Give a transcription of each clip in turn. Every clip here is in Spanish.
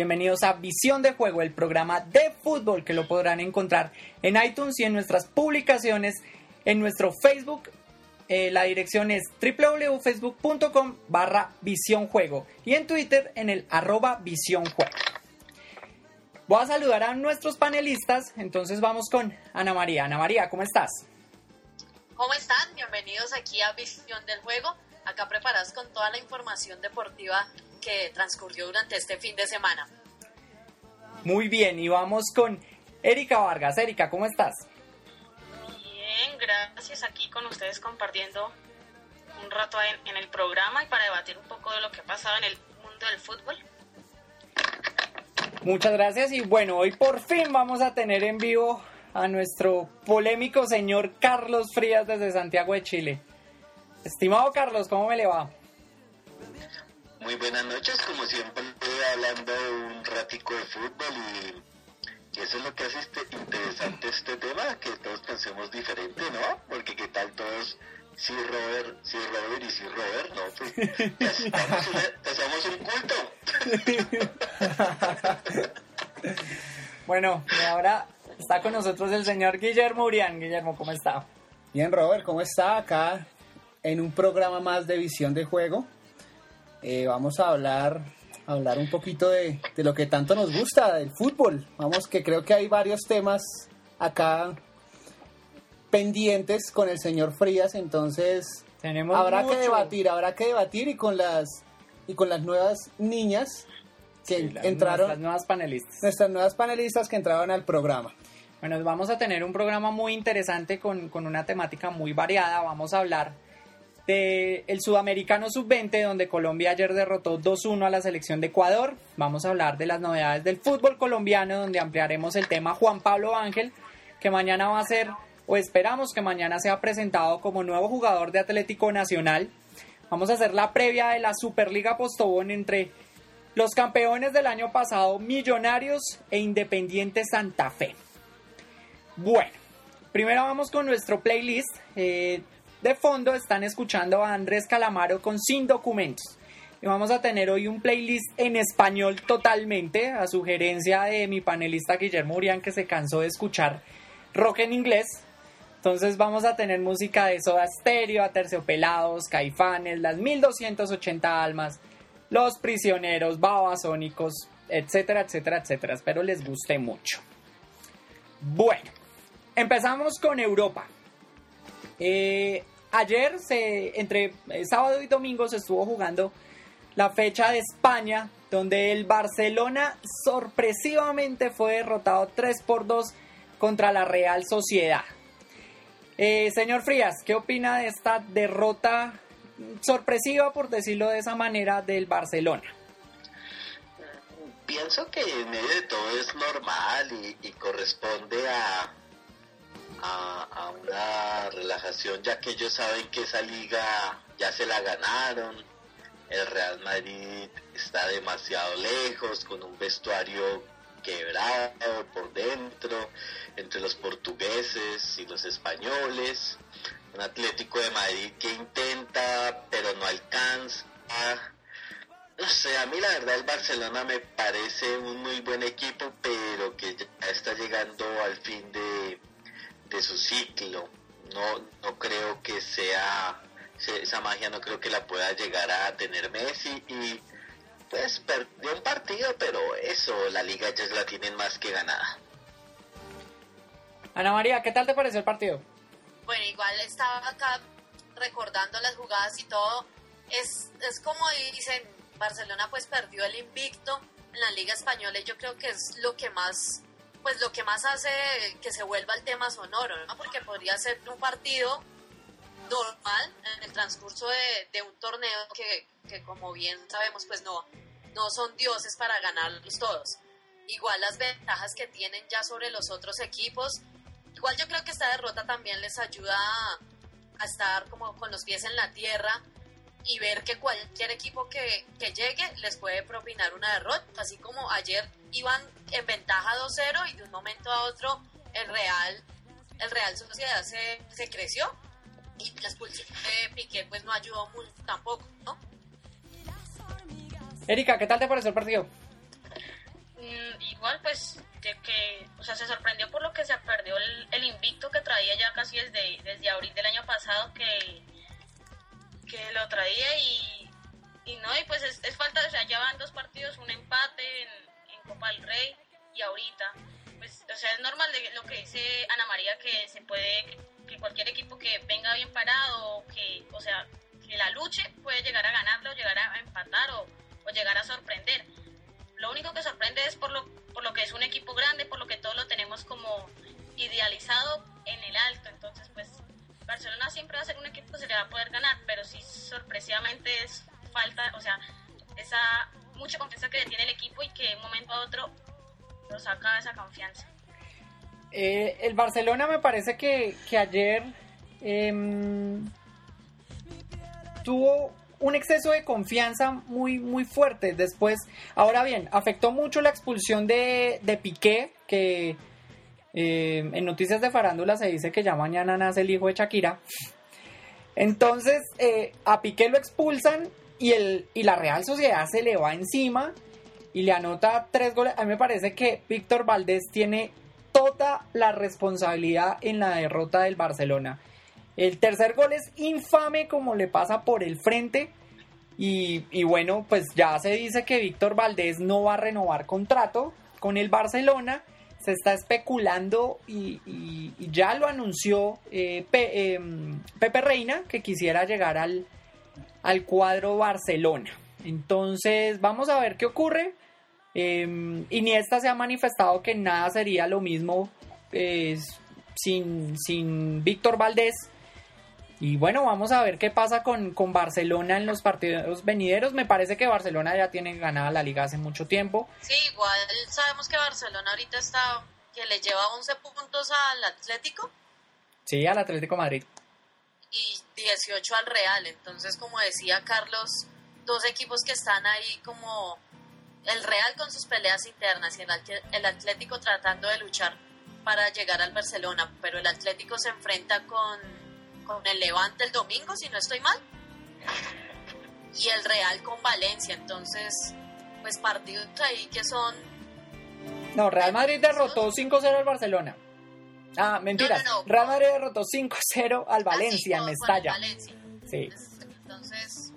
Bienvenidos a Visión de Juego, el programa de fútbol que lo podrán encontrar en iTunes y en nuestras publicaciones en nuestro Facebook. Eh, la dirección es www.facebook.com barra y en Twitter en el arroba. Voy a saludar a nuestros panelistas, entonces vamos con Ana María. Ana María, ¿cómo estás? ¿Cómo están? Bienvenidos aquí a Visión del Juego, acá preparados con toda la información deportiva que transcurrió durante este fin de semana. Muy bien, y vamos con Erika Vargas. Erika, ¿cómo estás? Bien, gracias. Aquí con ustedes compartiendo un rato en, en el programa y para debatir un poco de lo que ha pasado en el mundo del fútbol. Muchas gracias y bueno, hoy por fin vamos a tener en vivo a nuestro polémico señor Carlos Frías desde Santiago de Chile. Estimado Carlos, ¿cómo me le va? Muy buenas noches, como siempre hablando un ratico de fútbol y, eso es lo que hace este, interesante este tema, que todos pensemos diferente, ¿no? Porque qué tal todos, sí Robert, sí Robert y sí Robert, ¿no? Pues hacemos un culto. bueno, y ahora está con nosotros el señor Guillermo Urián. Guillermo, ¿cómo está? Bien, Robert, ¿cómo está? Acá en un programa más de visión de juego. Eh, vamos a hablar, hablar un poquito de, lo que tanto nos gusta, del fútbol. Vamos, que creo que hay varios temas acá pendientes con el señor Frías, entonces Tenemos habrá mucho. que debatir, habrá que debatir y con las y con las nuevas niñas que Sí, las- entraron, Nuestras nuevas panelistas. nuestras nuevas panelistas que entraron al programa. Bueno, vamos a tener un programa muy interesante con, con una temática muy variada. Vamos a hablar de el Sudamericano Sub-20, donde Colombia ayer derrotó 2-1 a la selección de Ecuador. Vamos a hablar de las novedades del fútbol colombiano, donde ampliaremos el tema Juan Pablo Ángel, que mañana va a ser, o esperamos que mañana sea presentado como nuevo jugador de Atlético Nacional. Vamos a hacer la previa de la Superliga Postobón entre los campeones del año pasado, Millonarios e Independiente Santa Fe. Bueno, primero vamos con nuestro playlist. Eh, de fondo están escuchando a Andrés Calamaro con Sin Documentos. Y vamos a tener hoy un playlist en español totalmente, a sugerencia de mi panelista Guillermo Urián, que se cansó de escuchar rock en inglés. Entonces vamos a tener música de Soda Stereo, Aterciopelados, Caifanes, las 1280 almas, Los Prisioneros, Babasónicos, etcétera, etcétera, etcétera. Espero les guste mucho. Bueno, empezamos con Europa. Eh, ayer, se, entre eh, sábado y domingo, se estuvo jugando la fecha de España, donde el Barcelona sorpresivamente fue derrotado 3 por 2 contra la Real Sociedad. Eh, señor Frías, ¿qué opina de esta derrota sorpresiva, por decirlo de esa manera, del Barcelona? Pienso que en medio de todo es normal y, y corresponde a, a, una relajación, ya que ellos saben que esa liga ya se la ganaron. El Real Madrid está demasiado lejos, con un vestuario quebrado por dentro, entre los portugueses y los españoles. Un Atlético de Madrid que intenta, pero no alcanza. No sé, a mí la verdad el Barcelona me parece un muy buen equipo, pero que ya está llegando al fin de, de su ciclo. No, no creo que sea se- esa magia, no creo que la pueda llegar a tener Messi y pues perdió un partido, pero eso, la liga ya la tienen más que ganada. Ana María, ¿qué tal te pareció el partido? Bueno, igual estaba acá recordando las jugadas y todo. Es, es como dicen, Barcelona pues perdió el invicto en la Liga Española y yo creo que es lo que más pues lo que más hace que se vuelva el tema sonoro, ¿no? Porque podría ser un partido normal en el transcurso de, un torneo que, que como bien sabemos pues no, no son dioses para ganarlos todos. Igual las ventajas que tienen ya sobre los otros equipos. Igual yo creo que esta derrota también les ayuda a, a estar como con los pies en la tierra y ver que cualquier equipo que, que llegue les puede propinar una derrota. Así como ayer iban en ventaja 2-0 y de un momento a otro el Real, el Real Sociedad se, se creció y la expulsión de Piqué pues no ayudó mucho tampoco, ¿no? Erika, ¿qué tal te pareció el partido? pues de que, o sea, se sorprendió por lo que se perdió el, invicto que traía ya casi desde, desde abril del año pasado, que, que lo traía y, y no, y pues es, falta, o sea, ya van dos partidos, un empate en Copa del Rey y ahorita, pues, o sea, es normal de lo que dice Ana María, que se puede, que cualquier equipo que venga bien parado, que, o sea, que la luche puede llegar a ganarlo, llegar a empatar o, o llegar a sorprender lo único que sorprende es por lo, por lo que es un equipo grande, por lo que todos lo tenemos como idealizado en el alto. Entonces, pues Barcelona siempre va a ser un equipo que se le va a poder ganar, pero sí sorpresivamente es falta, o sea, esa mucha confianza que le tiene el equipo y que de un momento a otro lo saca esa confianza. Eh, el Barcelona me parece que, que ayer em, tuvo un exceso de confianza muy, muy fuerte. Después, ahora bien, afectó mucho la expulsión de, de Piqué, que eh, en Noticias de Farándula se dice que ya mañana nace el hijo de Shakira. Entonces, eh, a Piqué lo expulsan y, el, y la Real Sociedad se le va encima y le anota tres goles. A mí me parece que Víctor Valdés tiene toda la responsabilidad en la derrota del Barcelona. El tercer gol es infame como le pasa por el frente. Y, bueno, pues ya se dice que Víctor Valdés no va a renovar contrato con el Barcelona. Se está especulando y, ya lo anunció eh, em, Pepe Reina que quisiera llegar al, al cuadro Barcelona. Entonces vamos a ver qué ocurre. Eh, Iniesta se ha manifestado que nada sería lo mismo sin, sin Víctor Valdés. Y bueno, vamos a ver qué pasa con, Barcelona en los partidos venideros. Me parece que Barcelona ya tiene ganada la liga hace mucho tiempo. Sí, igual sabemos que Barcelona ahorita está, que le lleva 11 puntos al Atlético. Sí, al Atlético Madrid. Y 18 al Real. Entonces, como decía Carlos, dos equipos que están ahí como el Real con sus peleas internas y el Atlético tratando de luchar para llegar al Barcelona. Pero el Atlético se enfrenta con con el Levante el domingo, si no estoy mal. Y el Real con Valencia. Entonces, pues partidos ahí que son... No, Real Madrid derrotó 5-0 al Barcelona. Ah, mentiras. Real Madrid derrotó 5-0 al Valencia en Mestalla. Sí. Entonces,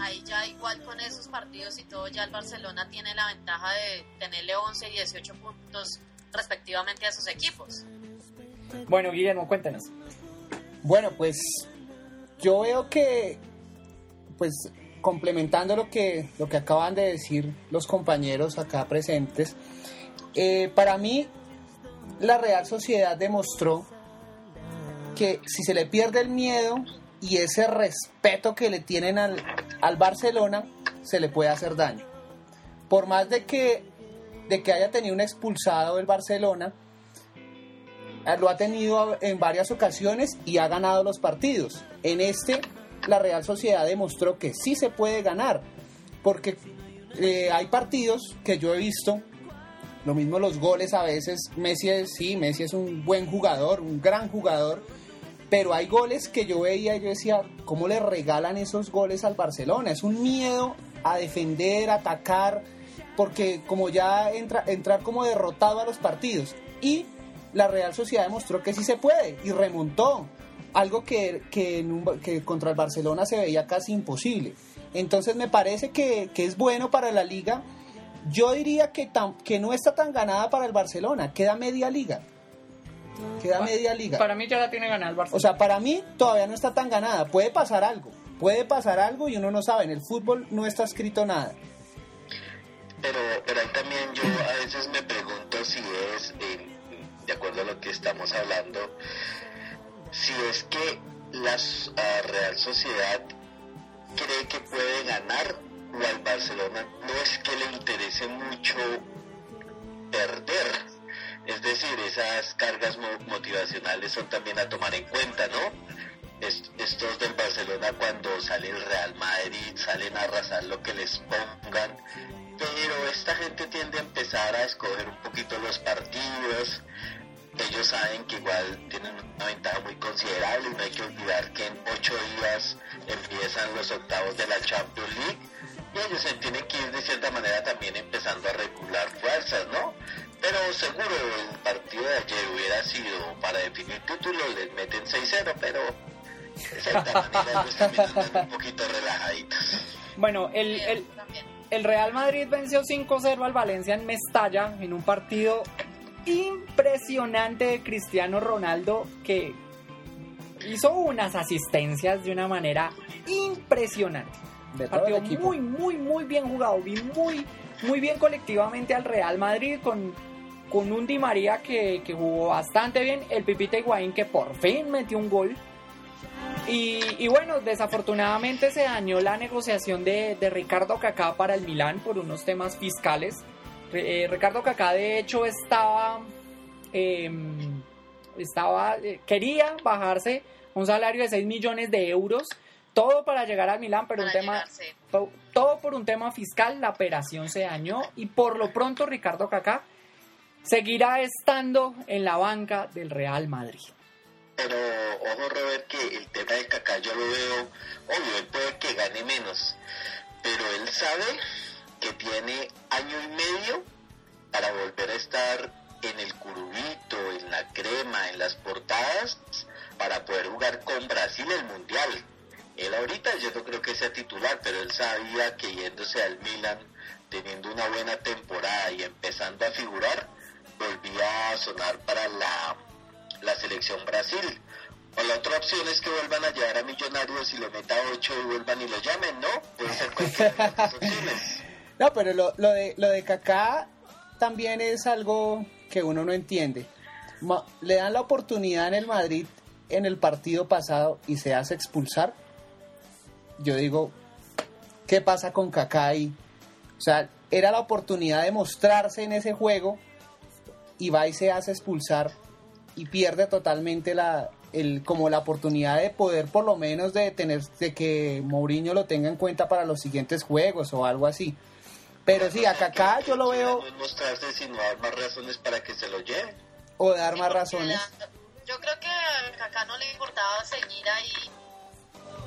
ahí ya igual con esos partidos y todo, ya el Barcelona tiene la ventaja de tenerle 11 y 18 puntos respectivamente a sus equipos. Bueno, Guillermo, cuéntanos. Bueno, pues yo veo que, pues complementando lo que, lo que acaban de decir los compañeros acá presentes, eh, para mí la Real Sociedad demostró que si se le pierde el miedo y ese respeto que le tienen al, al Barcelona, se le puede hacer daño. Por más de que, de que haya tenido un expulsado el Barcelona, eh, lo ha tenido en varias ocasiones y ha ganado los partidos. En este, la Real Sociedad demostró que sí se puede ganar, porque eh, hay partidos que yo he visto, lo mismo los goles a veces, Messi es, sí, Messi es un buen jugador, un gran jugador, pero hay goles que yo veía y yo decía, ¿cómo le regalan esos goles al Barcelona? Es un miedo a defender, atacar, porque como ya entra, entrar como derrotado a los partidos. Y la Real Sociedad demostró que sí se puede y remontó. Algo que, que, contra el Barcelona se veía casi imposible. Entonces me parece que, es bueno para la liga. Yo diría que, que no está tan ganada para el Barcelona, queda media liga. Queda media liga. Para mí ya la tiene ganada el Barcelona. O sea, para mí todavía no está tan ganada. Puede pasar algo. Puede pasar algo y uno no sabe. En el fútbol no está escrito nada. Pero, pero ahí también yo a veces me pregunto si es eh, de acuerdo a lo que estamos hablando, si es que la Real Sociedad cree que puede ganar al Barcelona no es que le interese mucho perder. Es decir, esas cargas motivacionales son también a tomar en cuenta, ¿no? estos del Barcelona cuando sale el Real Madrid salen a arrasar lo que les pongan, pero esta gente tiende a empezar a escoger un poquito los partidos, ellos saben que igual tienen una ventaja muy considerable no hay que olvidar que en ocho días empiezan los octavos de la Champions League y ellos se tienen que ir de cierta manera también empezando a regular fuerzas, ¿no? seguro el partido de ayer hubiera sido para definir título, les meten 6-0, pero de cierta manera ellos también están un poquito relajaditos. Bueno, el, el, el Real Madrid venció 5-0 al Valencia en Mestalla en un partido impresionante de Cristiano Ronaldo que hizo unas asistencias de una manera impresionante. De Partido muy, muy, muy bien jugado. Vi muy, muy bien colectivamente al Real Madrid con, con un Di María que, que jugó bastante bien. El Pipita Higuaín que por fin metió un gol. Y, y bueno, desafortunadamente se dañó la negociación de, de Ricardo Kaká para el Milán por unos temas fiscales. Eh, Ricardo Kaká de hecho estaba, em, estaba eh, quería bajarse un salario de 6 millones de euros, todo para llegar al Milán, pero Para un tema, llegar, sí. to- todo por un tema fiscal, la operación se dañó y por lo pronto Ricardo Kaká seguirá estando en la banca del Real Madrid. Pero ojo Robert que el tema de Kaká yo lo veo, obvio, él puede que gane menos, pero él sabe que tiene año y medio para volver a estar en el curubito, en la crema, en las portadas, para poder jugar con Brasil el Mundial. Él ahorita yo no creo que sea titular, pero él sabía que yéndose al Milan, teniendo una buena temporada y empezando a figurar, volvía a sonar para la, la selección Brasil. O la otra opción es que vuelvan a llevar a Millonarios y le meta 8 y vuelvan y lo llamen, ¿no? Puede ser cualquiera de las dos opciones. No, pero lo, lo de lo de Kaká también es algo que uno no entiende. Ma- Le dan la oportunidad en el Madrid en el partido pasado y se hace expulsar. Yo digo, ¿qué pasa con Kaká ahí? O sea, era la oportunidad de mostrarse en ese juego y va y se hace expulsar y pierde totalmente la el como la oportunidad de poder por lo menos de tener de que Mourinho lo tenga en cuenta para los siguientes juegos o algo así. Pero sí, a Kaká yo lo veo No es mostrarse, sino dar más razones para que se lo lleven. o dar más razones. yo creo que a Kaká no le importaba seguir ahí.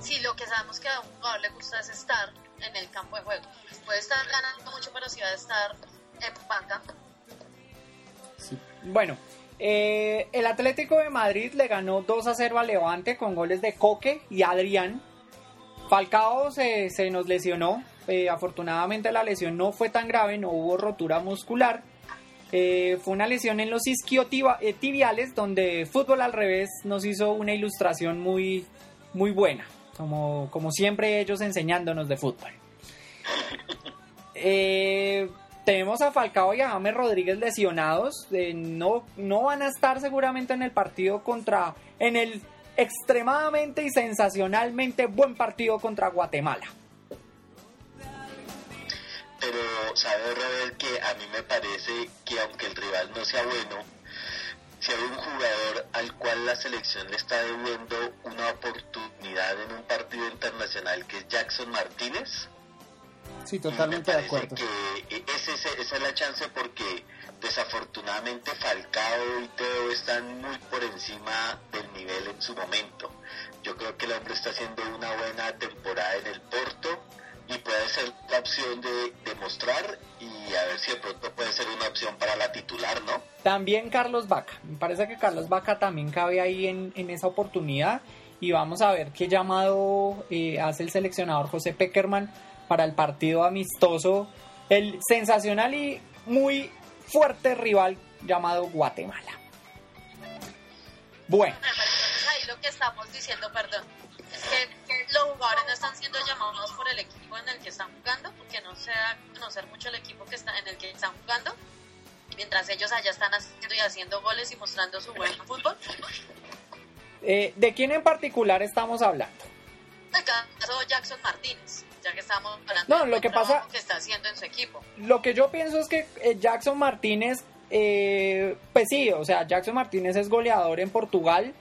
Si lo que sabemos que a un jugador le gusta es estar en el campo de juego. Puede estar ganando mucho, pero si va a estar en banca. Sí. Bueno, eh, el Atlético de Madrid le ganó 2 a 0 al Levante con goles de Coque y Adrián. Falcao se, se nos lesionó. eh, afortunadamente la lesión no fue tan grave, no hubo rotura muscular. Eh, fue una lesión en los isquiotibiales donde Fútbol al revés nos hizo una ilustración muy, muy buena, como, como siempre ellos enseñándonos de fútbol. Eh, tenemos a Falcao y a James Rodríguez lesionados. eh, no, no van a estar seguramente en el partido contra. En el extremadamente y sensacionalmente buen partido contra Guatemala. Pero sabe Robert que a mí me parece que aunque el rival no sea bueno, si hay un jugador al cual la selección le está debiendo una oportunidad en un partido internacional que es Jackson Martínez, Sí, totalmente me de acuerdo. que ese- ese- esa es la chance porque desafortunadamente Falcao y Teo están muy por encima del nivel en su momento. Yo creo que el hombre está haciendo una buena temporada en el Porto y puede ser la opción de demostrar y a ver si de pronto puede ser una opción para la titular, ¿no? También Carlos Vaca. Me parece que Carlos Vaca también cabe ahí en, en esa oportunidad. Y vamos a ver qué llamado eh, hace el seleccionador José Peckerman para el partido amistoso. El sensacional y muy fuerte rival llamado Guatemala. Bueno, ahí lo que estamos diciendo, perdón, es que los jugadores no están siendo llamados por el equipo en el que están jugando, porque no se da a conocer mucho el equipo que está, en el que están jugando, mientras ellos allá están haciendo y haciendo goles y mostrando su buen fútbol. eh, ¿de quién en particular estamos hablando? El caso de Jackson Martínez, ya que estamos hablando No, del lo que pasa- que está haciendo en su equipo. Lo que yo pienso es que eh, Jackson Martínez, eh, pues sí, o sea, Jackson Martínez es goleador en Portugal,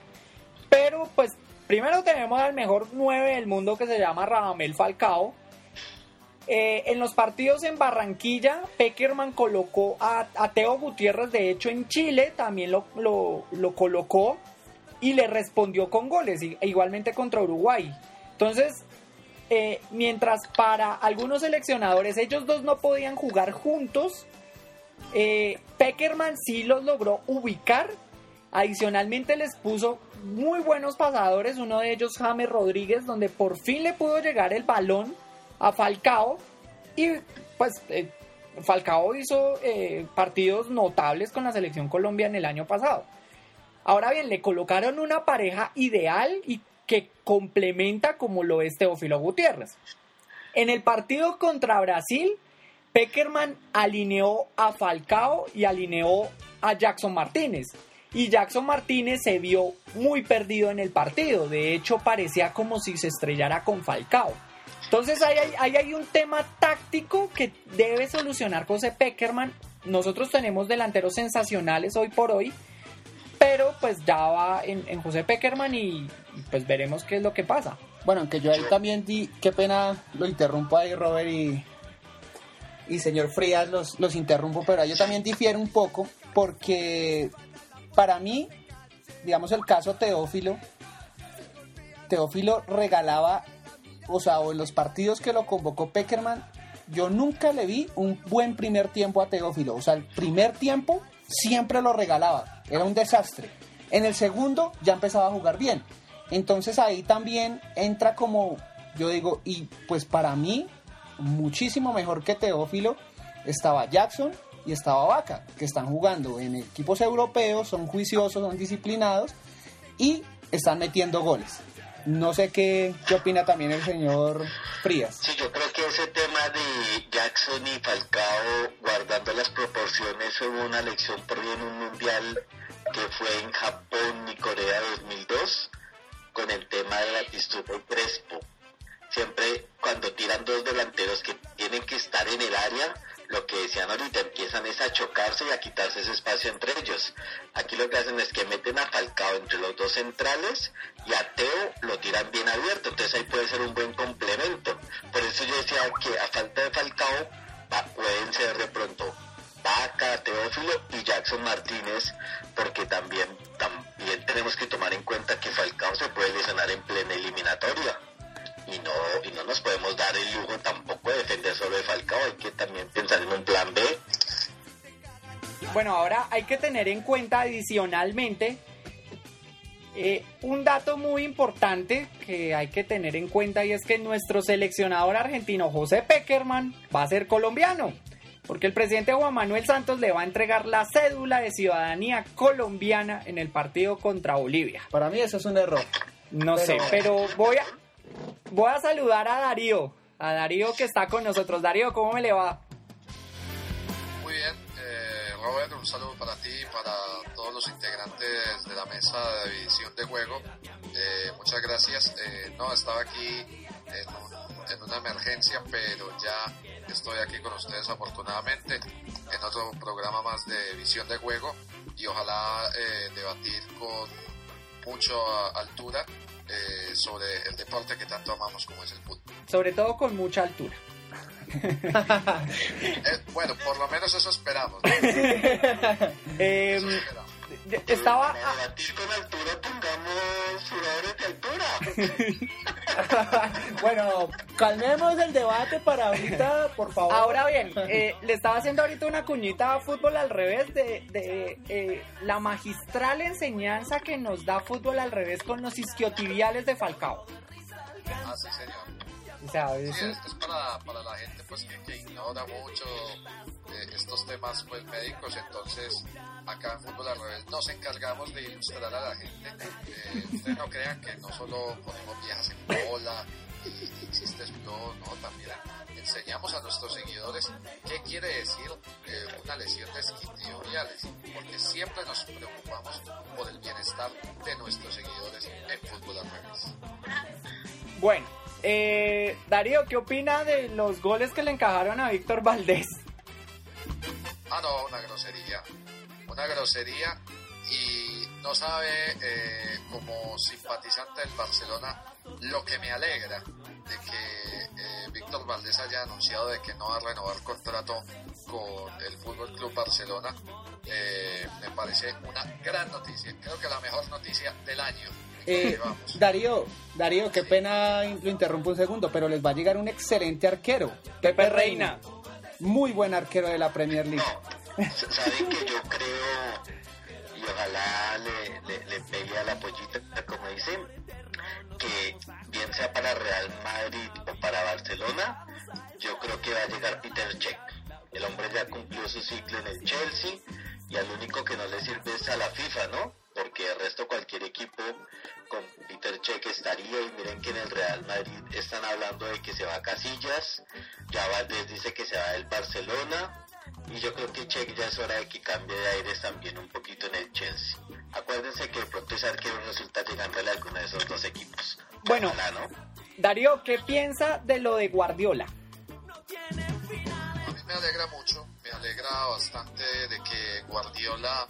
pero pues primero tenemos al mejor 9 del mundo que se llama Radamel Falcao. Eh, en los partidos en Barranquilla, Peckerman colocó a, Teo Gutiérrez, de hecho en Chile también lo, lo- lo colocó y le respondió con goles, y- igualmente contra Uruguay. Entonces, eh, mientras para algunos seleccionadores ellos dos no podían jugar juntos, Eh, Peckerman sí los logró ubicar. Adicionalmente les puso muy buenos pasadores, uno de ellos James Rodríguez, donde por fin le pudo llegar el balón a Falcao. Y pues eh, Falcao hizo eh, partidos notables con la selección Colombia en el año pasado. Ahora bien, le colocaron una pareja ideal y que complementa como lo es Teófilo Gutiérrez. En el partido contra Brasil, Peckerman alineó a Falcao y alineó a Jackson Martínez. Y Jackson Martínez se vio muy perdido en el partido. De hecho, parecía como si se estrellara con Falcao. Entonces ahí hay, un tema táctico que debe solucionar José Peckerman. Nosotros tenemos delanteros sensacionales hoy por hoy, pero pues ya va en, José Peckerman y, pues veremos qué es lo que pasa. Bueno, aunque yo ahí también di, qué pena lo interrumpo ahí Robert y, y señor Frías los, los interrumpo, pero yo también difiero un poco porque para mí, digamos el caso Teófilo, Teófilo regalaba o sea, o en los partidos que lo convocó Peckerman, yo nunca le vi un buen primer tiempo a Teófilo. O sea, el primer tiempo siempre lo regalaba, era un desastre. En el segundo ya empezaba a jugar bien. Entonces ahí también entra como, yo digo, y pues para mí, muchísimo mejor que Teófilo, estaba Jackson y estaba Vaca, que están jugando en equipos europeos, son juiciosos, son disciplinados y están metiendo goles. No sé qué, qué opina también el señor Frías. Sí, yo creo que ese tema de Jackson y Falcao guardando las proporciones fue una lección por bien un mundial que fue en Japón y Corea 2002 con el tema de la y Crespo. Siempre cuando tiran dos delanteros que tienen que estar en el área, lo que decían ahorita, empiezan es a chocarse y a quitarse ese espacio entre ellos. Aquí lo que hacen es que meten a Falcao entre los dos centrales y a Teo lo tiran bien abierto, entonces ahí puede ser un buen complemento. Por eso yo decía que a falta de Falcao pueden ser de pronto Vaca, Teófilo y Jackson Martínez, porque también, también tenemos que tomar en cuenta que Falcao se puede lesionar en plena eliminatoria y no, y no nos podemos dar el lujo tampoco de defender solo de Falcao, hay que también pensar en un plan B. Bueno, ahora hay que tener en cuenta adicionalmente eh, un dato muy importante que hay que tener en cuenta y es que nuestro seleccionador argentino José Peckerman va a ser colombiano, porque el presidente Juan Manuel Santos le va a entregar la cédula de ciudadanía colombiana en el partido contra Bolivia. Para mí eso es un error. No sé, pero voy a, Voy a saludar a Darío, a Darío que está con nosotros. Darío, ¿cómo me le va? Muy bien, eh, Robert, un saludo para ti y para todos los integrantes de la mesa de división de juego. Eh, muchas gracias. Eh, no, estaba aquí en, una emergencia, pero ya estoy aquí con ustedes afortunadamente en otro programa más de visión de juego y ojalá debatir con mucha altura eh, sobre el deporte que tanto amamos como es el fútbol. Sobre todo con mucha altura. Eh, bueno, por lo menos eso esperamos. Em, estaba con altura pongamos de altura bueno calmemos el debate para ahorita por favor. Ahora bien eh, le estaba haciendo ahorita una cuñita a fútbol al revés de, de eh, la magistral enseñanza que nos da fútbol al revés con los isquiotibiales de Falcao. Ah sí señor o sea, es, para, para, la gente pues que, ignora mucho eh, estos temas pues médicos, entonces acá en Fútbol al Revés nos encargamos de ilustrar a la gente. Eh, ustedes no crean que no solo ponemos viejas en bola y, existe todo, no, también enseñamos a nuestros seguidores qué quiere decir eh, una lesión de isquiotibiales, porque siempre nos preocupamos por el bienestar de nuestros seguidores en Fútbol al Revés. Bueno, eh, Darío, ¿qué opina de los goles que le encajaron a Víctor Valdés? Ah, no, una grosería. Una grosería y no sabe eh, como simpatizante del Barcelona lo que me alegra de que eh, Víctor Valdés haya anunciado de que no va a renovar contrato con el Fútbol Club Barcelona. Eh, me parece una gran noticia, creo que la mejor noticia del año eh, Darío, Darío, qué pena lo interrumpo un segundo, pero les va a llegar un excelente arquero, Pepe Reina. Muy buen arquero de la Premier League. Saben que yo creo, y ojalá le, le, pegue a la pollita, como dicen, que bien sea para Real Madrid o para Barcelona, yo creo que va a llegar Peter Cech. El hombre ya cumplió su ciclo en el Chelsea y al único que no le sirve es a la FIFA, ¿no? Porque el resto cualquier equipo con Peter Cech estaría y miren que en el Real Madrid están hablando de que se va a Casillas, ya Valdés dice que se va del Barcelona y yo creo que Cech ya es hora de que cambie de aires también un poquito en el Chelsea. Acuérdense que de pronto ese arquero resulta llegándole a alguno de esos dos equipos. Bueno, Ojalá, ¿no? Darío, ¿qué piensa de lo de Guardiola? A mí me alegra mucho, me alegra bastante de que Guardiola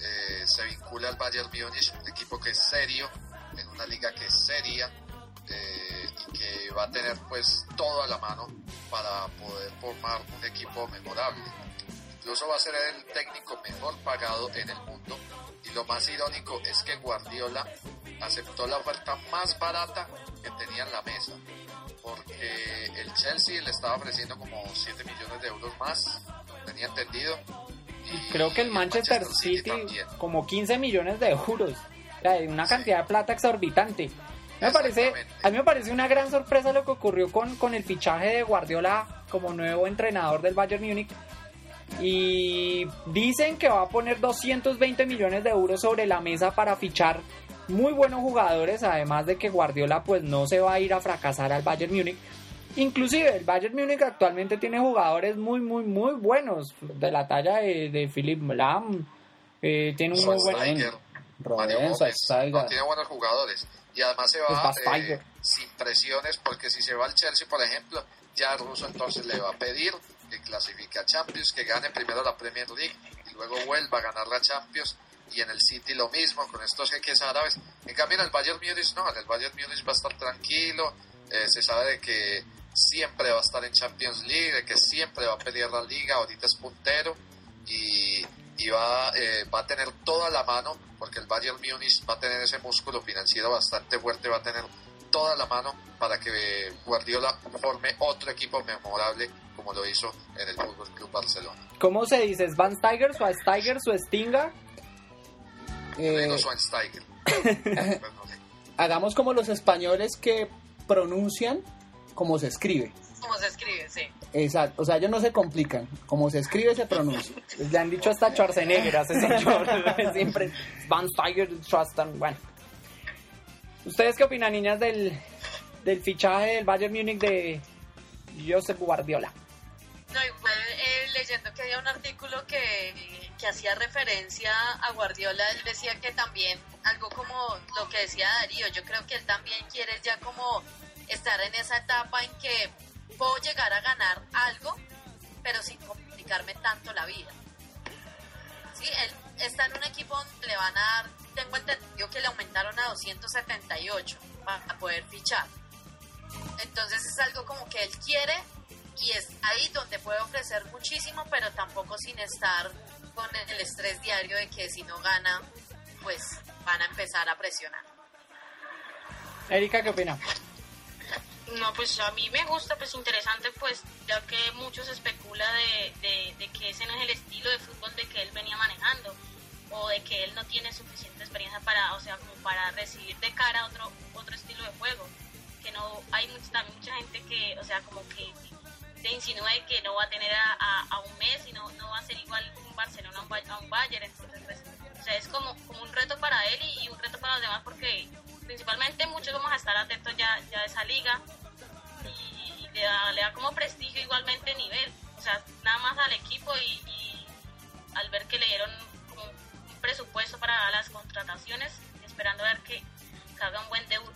eh, se vincule al Bayern Múnich, un equipo que es serio, en una liga que es seria eh, y que va a tener pues todo a la mano para poder formar un equipo memorable. Incluso va a ser el técnico mejor pagado en el mundo y lo más irónico es que Guardiola aceptó la oferta más barata que tenía en la mesa porque el Chelsea le estaba ofreciendo como 7 millones de euros más, tenía entendido. Y Creo que el Manchester City, también. como 15 millones de euros. Una cantidad de plata exorbitante. Me parece, a mí me parece una gran sorpresa lo que ocurrió con, con el fichaje de Guardiola como nuevo entrenador del Bayern Múnich. Y dicen que va a poner 220 millones de euros sobre la mesa para fichar muy buenos jugadores, además de que Guardiola pues no se va a ir a fracasar al Bayern Múnich. Inclusive el Bayern Múnich actualmente tiene jugadores muy muy muy buenos de la talla de, de Philip Lahm. eh, tiene un muy buen Robben, no, tiene buenos jugadores y además se Pues va Schweinsteiger. eh, sin presiones porque si se va al Chelsea por ejemplo ya Russo entonces le va a pedir que clasifique a Champions que gane primero la Premier League y luego vuelva a ganar la Champions y en el City lo mismo con estos jeques árabes. En cambio en el Bayern Múnich no en el Bayern Múnich va a estar tranquilo eh, se sabe de que siempre va a estar en Champions League de que siempre va a pelear la liga ahorita es puntero y, y va, eh, va a tener toda la mano, porque el Bayern Múnich va a tener ese músculo financiero bastante fuerte, va a tener toda la mano para que Guardiola forme otro equipo memorable como lo hizo en el Fútbol Club Barcelona. ¿Cómo se dice? ¿Es Van Steiger, Schweinsteiger, Stinga? Eh, Schweinsteiger. No sé. hagamos como los españoles que pronuncian como se escribe. Como se escribe, sí. Exacto, o sea, ellos no se complican. Como se escribe, se pronuncia. Le han dicho hasta Schwarzenegger a ese señor. Siempre Van Steiger, Schwarzenegger. Bueno. ¿Ustedes qué opinan, niñas, del, del fichaje del Bayern Múnich de Josep Guardiola? No, igual eh, leyendo que había un artículo que, que hacía referencia a Guardiola, él decía que también, algo como lo que decía Darío, yo creo que él también quiere ya como estar en esa etapa en que puedo llegar a ganar algo, pero sin complicarme tanto la vida. Sí, él está en un equipo donde le van a dar, tengo entendido que le aumentaron a 278 para poder fichar. Entonces es algo como que él quiere y es ahí donde puede ofrecer muchísimo, pero tampoco sin estar con el estrés diario de que si no gana, pues van a empezar a presionar. Erika, ¿qué opina? No, pues a mí me gusta, pues interesante, pues ya que mucho se especula de, de, de que ese no es el estilo de fútbol de que él venía manejando o de que él no tiene suficiente experiencia para, o sea, como para recibir de cara otro otro estilo de juego, que no hay mucha, mucha gente que, o sea, como que te insinúa que no va a tener a, a, a un Messi, no, no va a ser igual un Barcelona a un, Bayern, entonces pues, o sea, es como, como un reto para él y, y un reto para los demás porque principalmente muchos vamos a estar atentos ya, ya a esa liga y, y le, da, le da como prestigio igualmente nivel, o sea, nada más al equipo y, y al ver que le dieron presupuesto para las contrataciones, esperando ver que, que haga un buen debut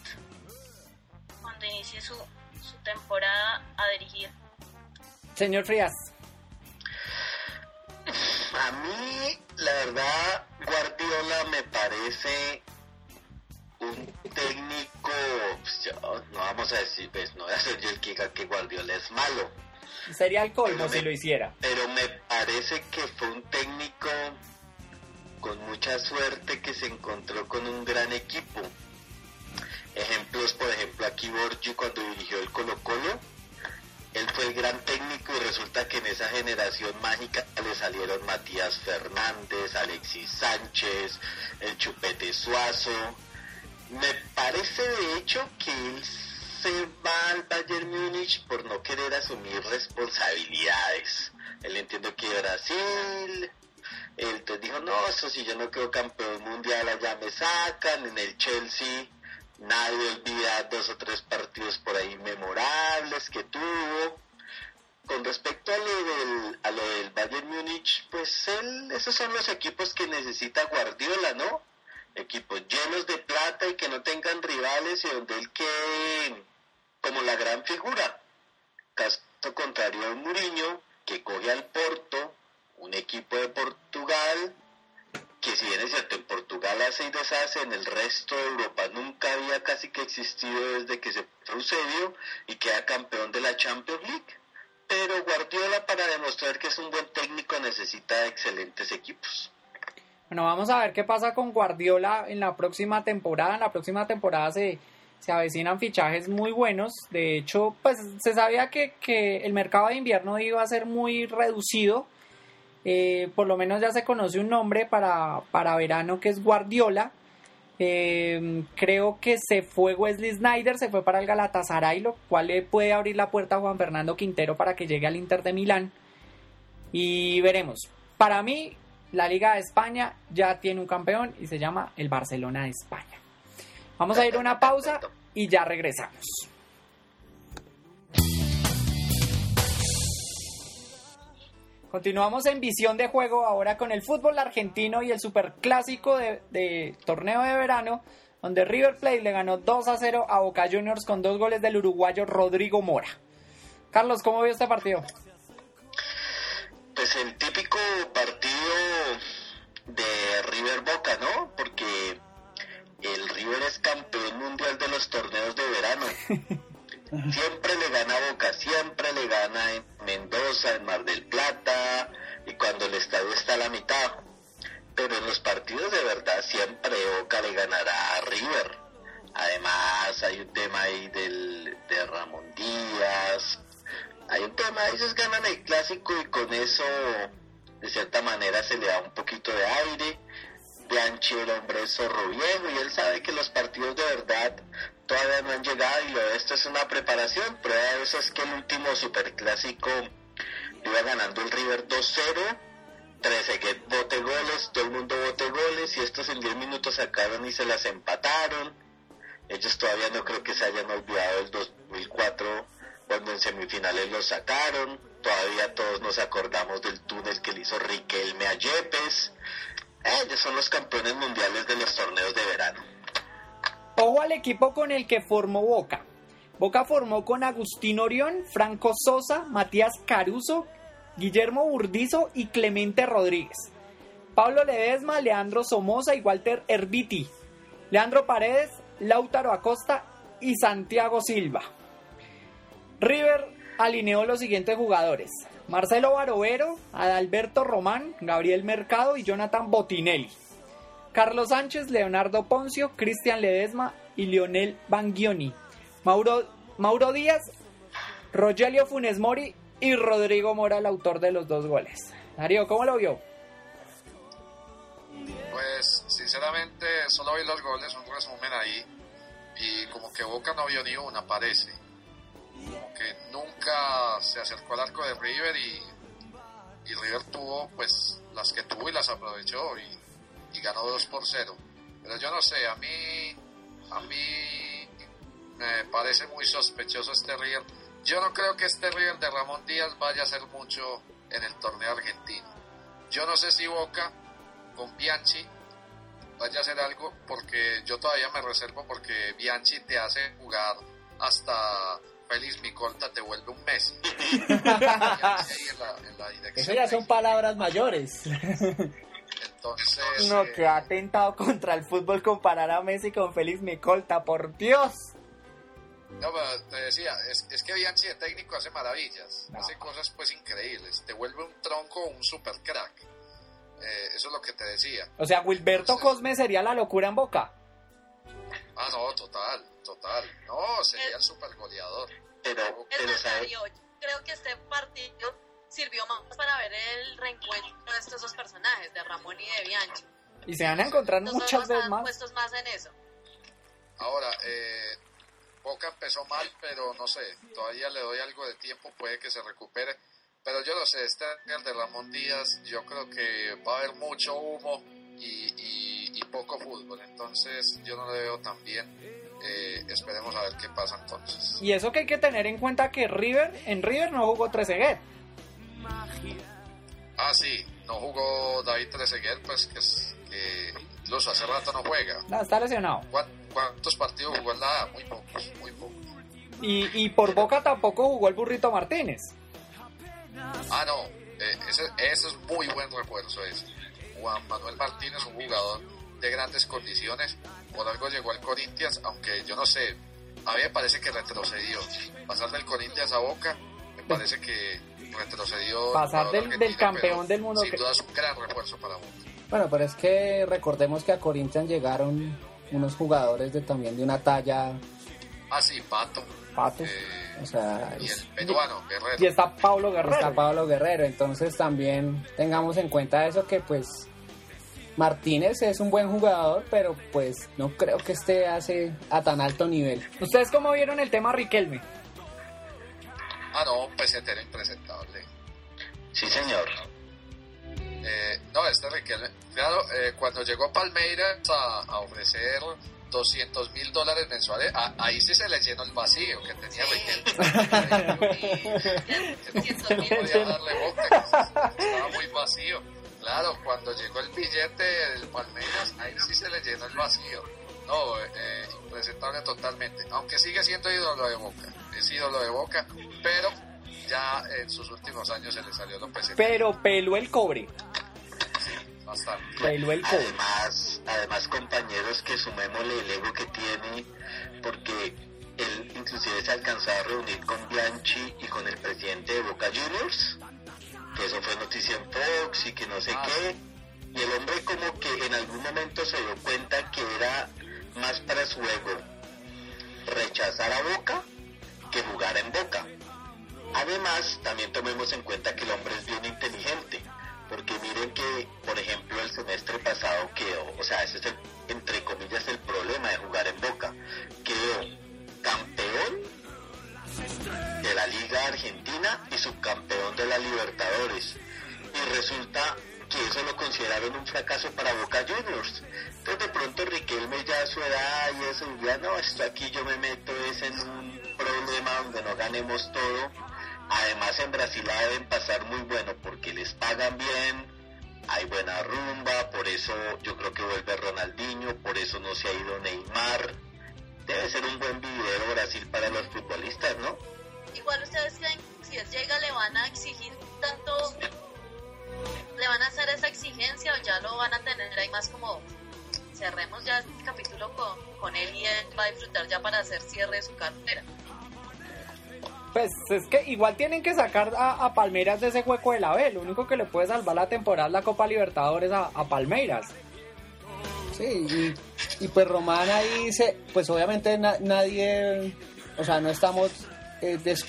cuando inicie su, su temporada a dirigir. Señor Frías. A mí, la verdad, Guardiola me parece un técnico, pues, yo- no vamos a decir, pues no voy a ser yo el que diga que Guardiola es malo, Sería el colmo si lo hiciera. pero me parece que fue un técnico con mucha suerte que se encontró con un gran equipo. Ejemplos, por ejemplo, aquí Borgi cuando dirigió el Colo Colo, él fue el gran técnico y resulta que en esa generación mágica le salieron Matías Fernández, Alexis Sánchez, el Chupete Suazo. Me parece de hecho que él se va al Bayern Múnich por no querer asumir responsabilidades. Él entiende que Brasil, te dijo, no, eso si yo no quedo campeón mundial allá me sacan, en el Chelsea nadie olvida dos o tres partidos por ahí memorables que tuvo. Con respecto a lo del, a lo del Bayern Múnich, pues él, esos son los equipos que necesita Guardiola, ¿no? Equipos llenos de plata y que no tengan rivales y donde él quede como la gran figura. Caso contrario a Mourinho, que coge al Porto, un equipo de Portugal, que si bien es cierto, en Portugal hace y deshace, en el resto de Europa nunca había casi que existido desde que se procedió y queda campeón de la Champions League. Pero Guardiola para demostrar que es un buen técnico necesita excelentes equipos. Bueno, vamos a ver qué pasa con Guardiola en la próxima temporada. En la próxima temporada se, se avecinan fichajes muy buenos. De hecho, pues se sabía que, que el mercado de invierno iba a ser muy reducido. Eh, por lo menos ya se conoce un nombre para, para verano que es Guardiola. Eh, creo que se fue Wesley Snyder, se fue para el Galatasaray, lo cual le puede abrir la puerta a Juan Fernando Quintero para que llegue al Inter de Milán. Y veremos. Para mí, la Liga de España ya tiene un campeón y se llama el Barcelona de España. Vamos a ir a una pausa y ya regresamos. Continuamos en visión de juego ahora con el fútbol argentino y el superclásico de, de torneo de verano, donde River Plate le ganó 2 a 0 a Boca Juniors con dos goles del uruguayo Rodrigo Mora. Carlos, ¿cómo vio este partido? Pues el típico partido de River Boca, ¿no? Porque el River es campeón mundial de los torneos de verano. Siempre le gana Boca, siempre le gana en Mendoza, en Mar del Plata, y cuando el estadio está a la mitad. Pero en los partidos de verdad siempre Boca le ganará a River. Además hay un tema ahí del, de Ramón Díaz. Hay un tema, ellos ganan el clásico y con eso de cierta manera se le da un poquito de aire. Bianchi el hombre es zorro viejo y él sabe que los partidos de verdad todavía no han llegado y lo de esto es una preparación. Prueba de eso es que el último superclásico iba ganando el River 2-0. 13 que bote goles, todo el mundo bote goles y estos en 10 minutos sacaron y se las empataron. Ellos todavía no creo que se hayan olvidado del 2004 cuando en semifinales los sacaron. Todavía todos nos acordamos del túnel que le hizo Riquelme a Yepes. Ellos son los campeones mundiales de los torneos de verano. Ojo al equipo con el que formó Boca. Boca formó con Agustín Orión, Franco Sosa, Matías Caruso, Guillermo Burdizo y Clemente Rodríguez. Pablo Ledesma, Leandro Somoza y Walter Herbiti. Leandro Paredes, Lautaro Acosta y Santiago Silva. River alineó los siguientes jugadores. Marcelo Barovero, Adalberto Román, Gabriel Mercado y Jonathan Botinelli. Carlos Sánchez, Leonardo Poncio, Cristian Ledesma y Lionel Bangioni. Mauro, Mauro Díaz, Rogelio Funes Mori y Rodrigo Mora, el autor de los dos goles. Darío, ¿cómo lo vio? Pues sinceramente solo vi los goles, un resumen ahí y como que Boca no vio ni una, parece. Como que nunca se acercó al arco de River y, y River tuvo pues las que tuvo y las aprovechó y, y ganó 2 por 0. Pero yo no sé, a mí, a mí me parece muy sospechoso este River. Yo no creo que este River de Ramón Díaz vaya a hacer mucho en el torneo argentino. Yo no sé si Boca con Bianchi vaya a hacer algo porque yo todavía me reservo porque Bianchi te hace jugar hasta Félix Micolta te vuelve un Messi. en la, en la Eso ya son palabras mayores. Entonces, No, eh, que ha atentado contra el fútbol comparar a Messi con Félix Micolta, por Dios. No, pero te decía, es, es que Bianchi de técnico hace maravillas, No. hace cosas pues increíbles, te vuelve un tronco, un super crack. Eh, eso es lo que te decía. O sea, Wilberto Cosme sería la locura en Boca. Ah, no, total, total. No, sería el super goleador. Pero, pero más, ¿sabe? Darío, creo que este partido sirvió más para ver el reencuentro de estos dos personajes, de Ramón y de Bianchi. Y se van a encontrar Los muchas veces están más. puestos más en eso. Ahora, eh, Boca empezó mal, pero no sé, todavía le doy algo de tiempo, puede que se recupere. Pero yo no sé, este el de Ramón Díaz, yo creo que va a haber mucho humo y, y- y poco fútbol, entonces yo no le veo tan bien. Eh, esperemos a ver qué pasa entonces. Y eso que hay que tener en cuenta que River, en River no jugó Trezeguet. Ah, sí, no jugó David Trezeguet, pues que, es, que incluso hace rato no juega. No, está lesionado. ¿Cuán- ¿Cuántos partidos jugó en la A? Muy pocos, muy pocos. Y, y por Boca tampoco jugó el Burrito Martínez. Ah, no, eh, ese, ese es muy buen refuerzo ese. Juan Manuel Martínez, un jugador de grandes condiciones, por algo llegó al Corinthians, aunque yo no sé, a mí me parece que retrocedió. Pasar del Corinthians a Boca, me parece que retrocedió. Pasar del- del campeón del mundo Sin que- duda es un gran refuerzo para Boca. Bueno, pero es que recordemos que a Corinthians llegaron unos jugadores de también de una talla Ah, sí, Pato. Pato. eh, o sea, y el peruano, Guerrero. Y está Pablo Guerrero. está Pablo Guerrero, entonces también tengamos en cuenta eso que pues Martínez es un buen jugador, pero pues no creo que esté hace a tan alto nivel. ¿Ustedes cómo vieron el tema Riquelme? Ah, no, un pesetero impresentable. Sí, señor. Eh, no, este Riquelme, claro, eh, cuando llegó Palmeiras a, a ofrecer 200 mil dólares mensuales, a- ahí sí se le llenó el vacío que tenía Riquelme. Que no, podía darle boca, estaba muy vacío. Claro, cuando llegó el billete del Palmeiras, ahí sí se le llenó el vacío. No, eh, impresentable totalmente. Aunque sigue siendo ídolo de Boca, es ídolo de Boca, pero ya en sus últimos años se le salió lo. Pero peló el cobre. Bastante. Peló el cobre. Además, además compañeros que sumémosle el ego que tiene, porque él inclusive se alcanzó a reunir con Bianchi y con el presidente de Boca Juniors, que eso fue noticia en Fox y que no sé Ah, qué, y el hombre como que en algún momento se dio cuenta que era más para su ego rechazar a Boca que jugar en Boca. Además, también tomemos en cuenta que el hombre es bien inteligente, porque miren que, por ejemplo, el semestre pasado quedó, o sea, ese es el, entre comillas el problema de jugar en Boca, quedó campeón de la Liga Argentina y subcampeón de la Libertadores. Y resulta que eso lo consideraron un fracaso para Boca Juniors. Entonces de pronto Riquelme ya su edad y eso, ya no, esto aquí yo me meto es en un problema donde no ganemos todo. Además en Brasil la deben pasar muy bueno porque les pagan bien, hay buena rumba, por eso yo creo que vuelve Ronaldinho, por eso no se ha ido Neymar. Debe ser un buen vividero Brasil para los futbolistas, ¿no? Igual ustedes creen si él llega le van a exigir tanto, le van a hacer esa exigencia o ya lo van a tener ahí más como cerremos ya este capítulo con, con él y él va a disfrutar ya para hacer cierre de su carrera. Pues es que igual tienen que sacar a, a Palmeiras de ese hueco de la B. Lo único que le puede salvar la temporada es la Copa Libertadores a, a Palmeiras. Sí, y, y pues Román ahí se, pues obviamente na- nadie, o sea, no estamos, eh, des-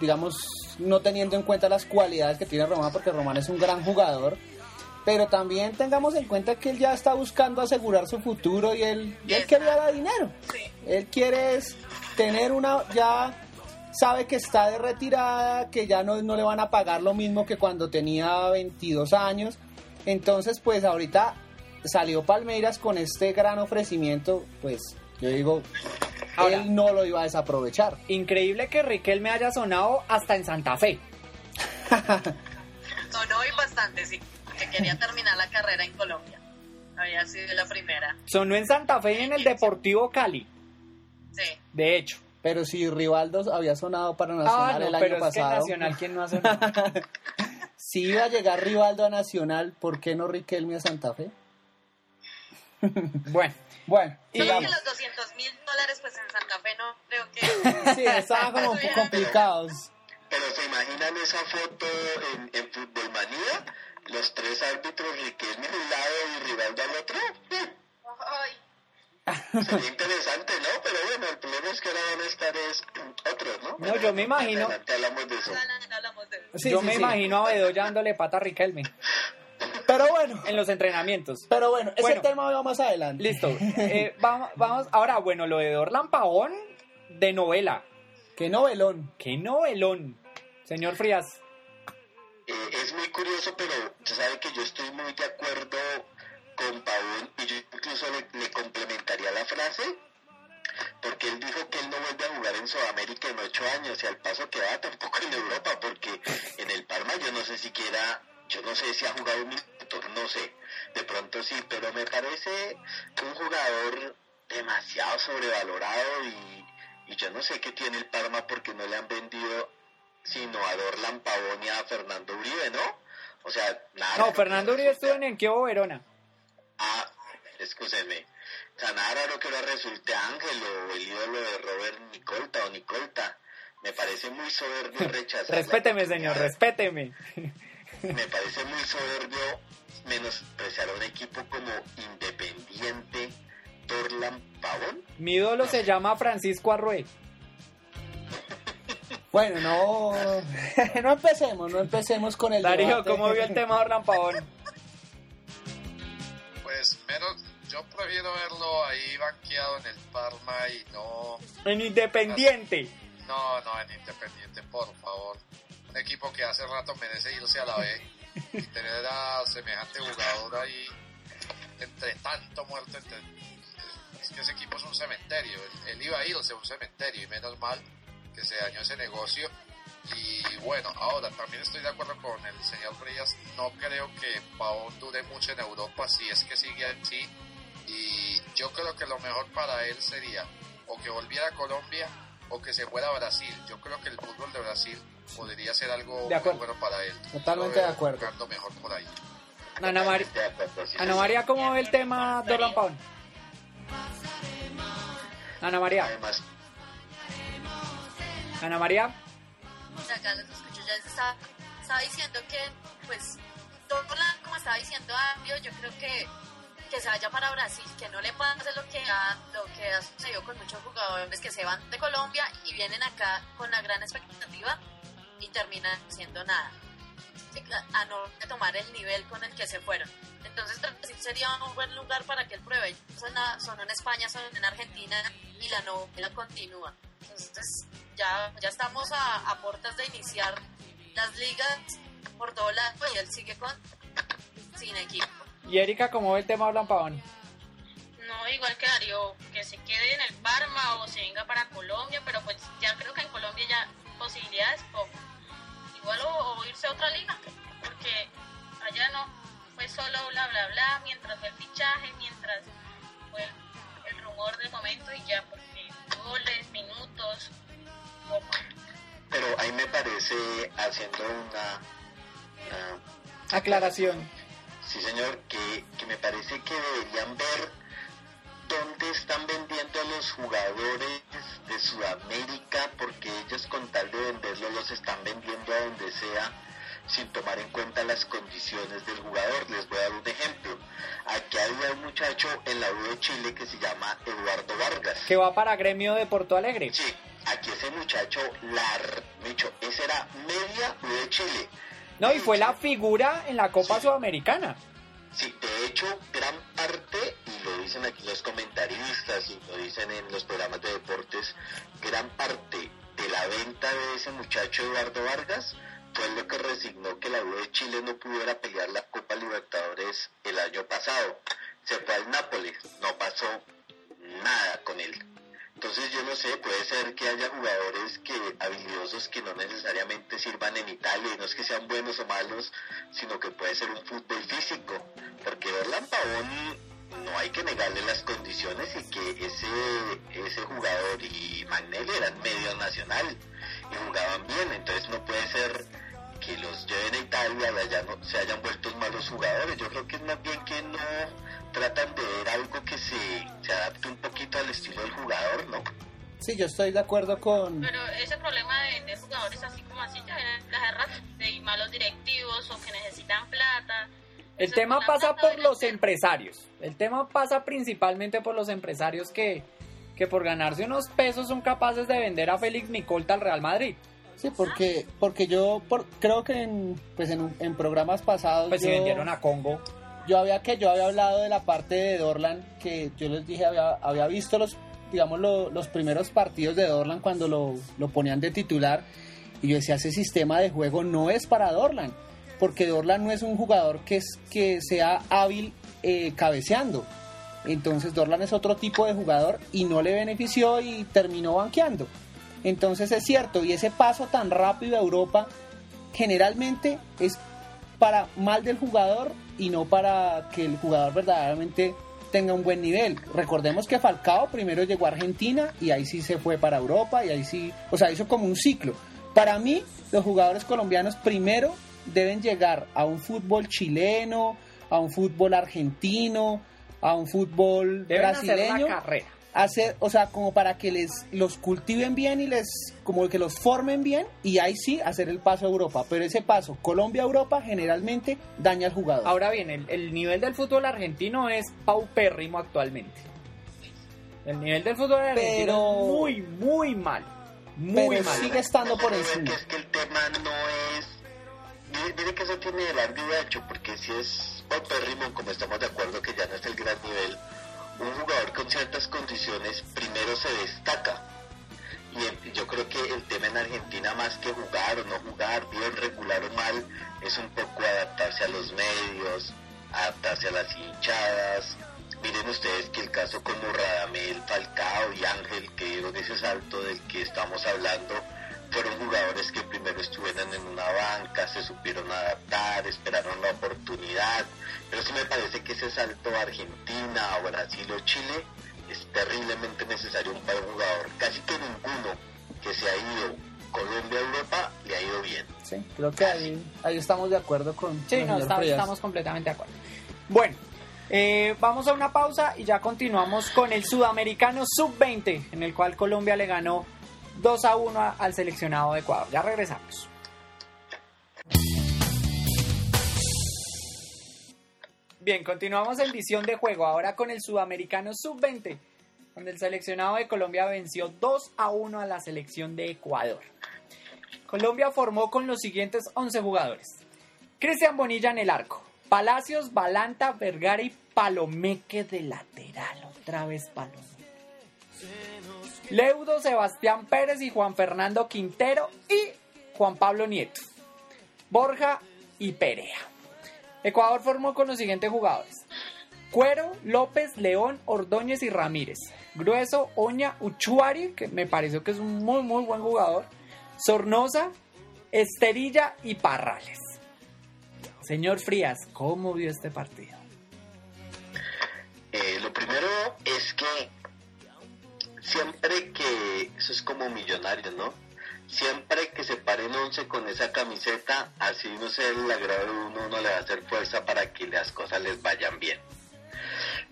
digamos, no teniendo en cuenta las cualidades que tiene Román, porque Román es un gran jugador, pero también tengamos en cuenta que él ya está buscando asegurar su futuro y él, y él quería dar dinero. Él quiere es tener una, ya sabe que está de retirada, que ya no, no le van a pagar lo mismo que cuando tenía 22 años. Entonces, pues ahorita salió Palmeiras con este gran ofrecimiento, pues yo digo, Ahora- él no lo iba a desaprovechar. Increíble que Riquelme haya sonado hasta en Santa Fe. Sonó y bastante, sí, que quería terminar la carrera en Colombia. Había sido la primera, Sonó en Santa Fe y en el Deportivo Cali. sí. De hecho. Pero si Rivaldo había sonado para Nacional Ah, no, el año pero es que pasado, Nacional, ¿quién no ha sonado? si iba a llegar Rivaldo a Nacional, ¿por qué no Riquelme a Santa Fe? bueno, Bueno, Y Solo que los 200 mil dólares, pues en Santa Fe no creo que... sí, estaban como un poco complicados. Pero se imaginan esa foto en, en Fútbol Manía, los tres árbitros Riquelme a un lado y Rivaldo al otro. Ay, Sería interesante, ¿no? Pero bueno, el problema es que ahora van a estar es otros, ¿no? No, yo me imagino- Adelante hablamos de eso. Adelante hablamos de eso. Sí, Yo sí, me sí. imagino a Bedoya dándole pata a Riquelme Pero bueno, en los entrenamientos. pero bueno, ese Bueno. tema va más adelante. Listo. Eh, vamos, vamos. Ahora, bueno, lo de Dorlan Pavón de novela. Qué novelón. ¡Qué novelón! Señor Frías. Eh, es muy curioso, pero usted sabe que yo estoy muy de acuerdo con Pavón y yo incluso le, le complementaría la frase porque él dijo que él no vuelve a jugar en Sudamérica en ocho años y al paso que va tampoco en Europa porque en el Parma yo no sé siquiera, yo no sé si ha jugado un minuto, no sé, de pronto sí, pero me parece un jugador demasiado sobrevalorado y, y yo no sé qué tiene el Parma porque no le han vendido sino a Dorlan Pavón y a Fernando Uribe, ¿no? O sea, nada. No, Fernando Uribe estuvo en Enkio Verona. Ah, escúcheme. Nada raro que ahora resulte Ángel o el ídolo de Robert Nicolta o Nicolta. Me parece muy soberbio rechazar. Respéteme, señor, respéteme. Me parece muy soberbio menospreciar a un equipo como Independiente Dorlan Pavón. Mi ídolo se llama Francisco Arrué. Bueno, no, no empecemos, no empecemos con el Darío, debate. ¿cómo vio el tema de Dorlan Pavón? Pues menos, yo prefiero verlo ahí banqueado en el Parma y no, En Independiente. no, no en Independiente, por favor. Un equipo que hace rato merece irse a la B y tener a semejante jugador ahí entre tanto muerto. Entre, es que ese equipo es un cementerio. Él, él iba a irse a un cementerio y menos mal que se dañó ese negocio. Y bueno, ahora también estoy de acuerdo con el señor Frías. No creo que Pavón dure mucho en Europa si es que sigue así. Y yo creo que lo mejor para él sería o que volviera a Colombia o que se fuera a Brasil. Yo creo que el fútbol de Brasil podría ser algo De muy bueno para él. Totalmente de acuerdo. mejor por ahí. Ana, De sí, Ana. María, ¿cómo ve el tema Dorlan Pavón? Ana María, Además, Ana María, acá los escucho, ya les estaba, estaba diciendo que, pues, Dorlan, como estaba diciendo Ambio, yo creo que, que se vaya para Brasil, que no le pase lo que ha, lo que ha sucedido con muchos jugadores que se van de Colombia y vienen acá con la gran expectativa y terminan haciendo nada. A no tomar el nivel con el que se fueron. Entonces Brasil sería un buen lugar para que él pruebe. Son en España, son en Argentina y la novela continúa. Entonces ya, ya estamos a, a puertas de iniciar las ligas por todo lado y él sigue con sin equipo. y Erika, ¿cómo ve el tema Dorlan Pavón? No, igual que Darío, que se quede en el Parma o se venga para Colombia, pero pues ya creo que en Colombia ya posibilidades poco. Igual o, o irse a otra liga, porque allá no fue solo bla bla bla, mientras fue el fichaje, mientras fue el, el rumor del momento y ya, porque goles, minutos. Pero ahí me parece haciendo una, una Aclaración. Sí, señor, que, que me parece que deberían ver dónde están vendiendo los jugadores de Sudamérica, porque ellos con tal de venderlos los están vendiendo a donde sea sin tomar en cuenta las condiciones del jugador. Les voy a dar un ejemplo. Aquí había un muchacho en la U de Chile que se llama Eduardo Vargas. Que va para Gremio de Porto Alegre. Sí, aquí ese muchacho, lar, dicho, ese era media U de Chile. No, y fue la figura en la Copa Sudamericana. Sí, de hecho, gran parte, y lo dicen aquí los comentaristas y lo dicen en los programas de deportes, gran parte de la venta de ese muchacho Eduardo Vargas fue lo que resignó que la U de Chile no pudiera pelear la Copa Libertadores el año pasado. Se fue al Nápoles, no pasó nada con él. Entonces yo no sé, puede ser que haya jugadores que habilidosos que no necesariamente sirvan en Italia y no es que sean buenos o malos, sino que puede ser un fútbol físico, porque Orlan Pavón no hay que negarle las condiciones y que ese ese jugador y Magnelli eran medio nacional y jugaban bien, entonces no puede ser que los lleven a Italia y allá no se hayan vuelto malos jugadores. Yo creo que es más bien que no tratan de ver algo que se, se adapte un poquito al estilo del jugador, ¿no? Sí, yo estoy de acuerdo con... Pero ese problema de, de jugadores así como así ya hace rato, de malos directivos o que necesitan plata El tema pasa por los empresarios. El tema pasa principalmente por los empresarios que, que por ganarse unos pesos son capaces de vender a Félix Nicolta al Real Madrid. Sí, porque, porque yo por- creo que en, pues en, en programas pasados Pues yo, se vendieron a Congo. yo había que yo había hablado de la parte de Dorlan que yo les dije había, había visto los digamos lo- los primeros partidos de Dorlan cuando lo, lo ponían de titular y yo decía ese sistema de juego no es para Dorlan porque Dorlan no es un jugador que es que sea hábil eh, cabeceando entonces Dorlan es otro tipo de jugador y no le benefició y terminó banqueando entonces es cierto y ese paso tan rápido a Europa generalmente es para mal del jugador y no para que el jugador verdaderamente tenga un buen nivel. Recordemos que Falcao primero llegó a Argentina y ahí sí se fue para Europa y ahí sí, o sea, hizo como un ciclo. Para mí, los jugadores colombianos primero deben llegar a un fútbol chileno, a un fútbol argentino, a un fútbol Deben hacer brasileño carrera. Hacer, o sea, como para que les los cultiven bien y les como que los formen bien y ahí sí hacer el paso a Europa, pero ese paso Colombia Europa generalmente daña al jugador. Ahora bien, el, el nivel del fútbol argentino es paupérrimo actualmente. El nivel del fútbol argentino Pero- es muy, muy mal. Muy Pero mal. sigue estando por encima. que es que el tema no es... Mire, mire que eso tiene de largo y de ancho, porque si es paupérrimo, como estamos de acuerdo que ya no es el gran nivel, un jugador con ciertas condiciones primero se destaca. Y yo creo que el tema en Argentina, más que jugar o no jugar, bien, regular o mal, es un poco adaptarse a los medios, adaptarse a las hinchadas. Miren ustedes que el caso como Radamel, Falcao y Ángel, que dieron ese salto del que estamos hablando, fueron jugadores que primero estuvieron en una banca, se supieron adaptar, esperaron la oportunidad. Pero sí me parece que ese salto a Argentina, a Brasil o Chile es terriblemente necesario para un jugador. Casi que ninguno que se ha ido Colombia a Europa le ha ido bien. Sí, creo que ahí, ahí estamos de acuerdo con, Sí, no, estamos completamente de acuerdo. Bueno, eh, vamos a una pausa y ya continuamos con el sudamericano sub-20, en el cual Colombia le ganó 2 a 1 a- al seleccionado de Ecuador. Ya regresamos. Bien, continuamos en visión de juego, ahora con el sudamericano sub-20, donde el seleccionado de Colombia venció 2 a 1 a la selección de Ecuador. Colombia formó con los siguientes 11 jugadores. Cristian Bonilla en el arco. Palacios, Balanta, Vergara y Palomeque de lateral. Otra vez Palomeque. Leudo, Sebastián Pérez y Juan Fernando Quintero y Juan Pablo Nieto. Borja y Perea. Ecuador formó con los siguientes jugadores. Cuero, López, León, Ordóñez y Ramírez. Grueso, Oña, Uchuari, que me pareció que es un muy muy buen jugador. Sornosa, Esterilla y Parrales. Señor Frías, ¿cómo vio este partido? Eh, lo primero es que siempre que, eso es como millonario, ¿no? Siempre que se paren 11 con esa camiseta, así no sea el agrado uno, uno le va a hacer fuerza para que las cosas les vayan bien.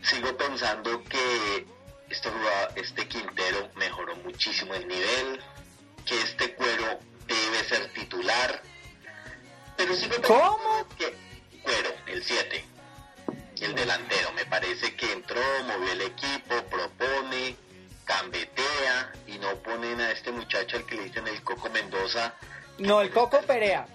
Sigo pensando que este, este Quintero mejoró muchísimo el nivel, que este cuero debe ser titular, pero sigo ¿Cómo? que cuero, el 7, el delantero, me parece que entró, movió el equipo, propone, cambetea y no ponen a este muchacho al que le dicen el Coco Mendoza. No, el Coco Perea.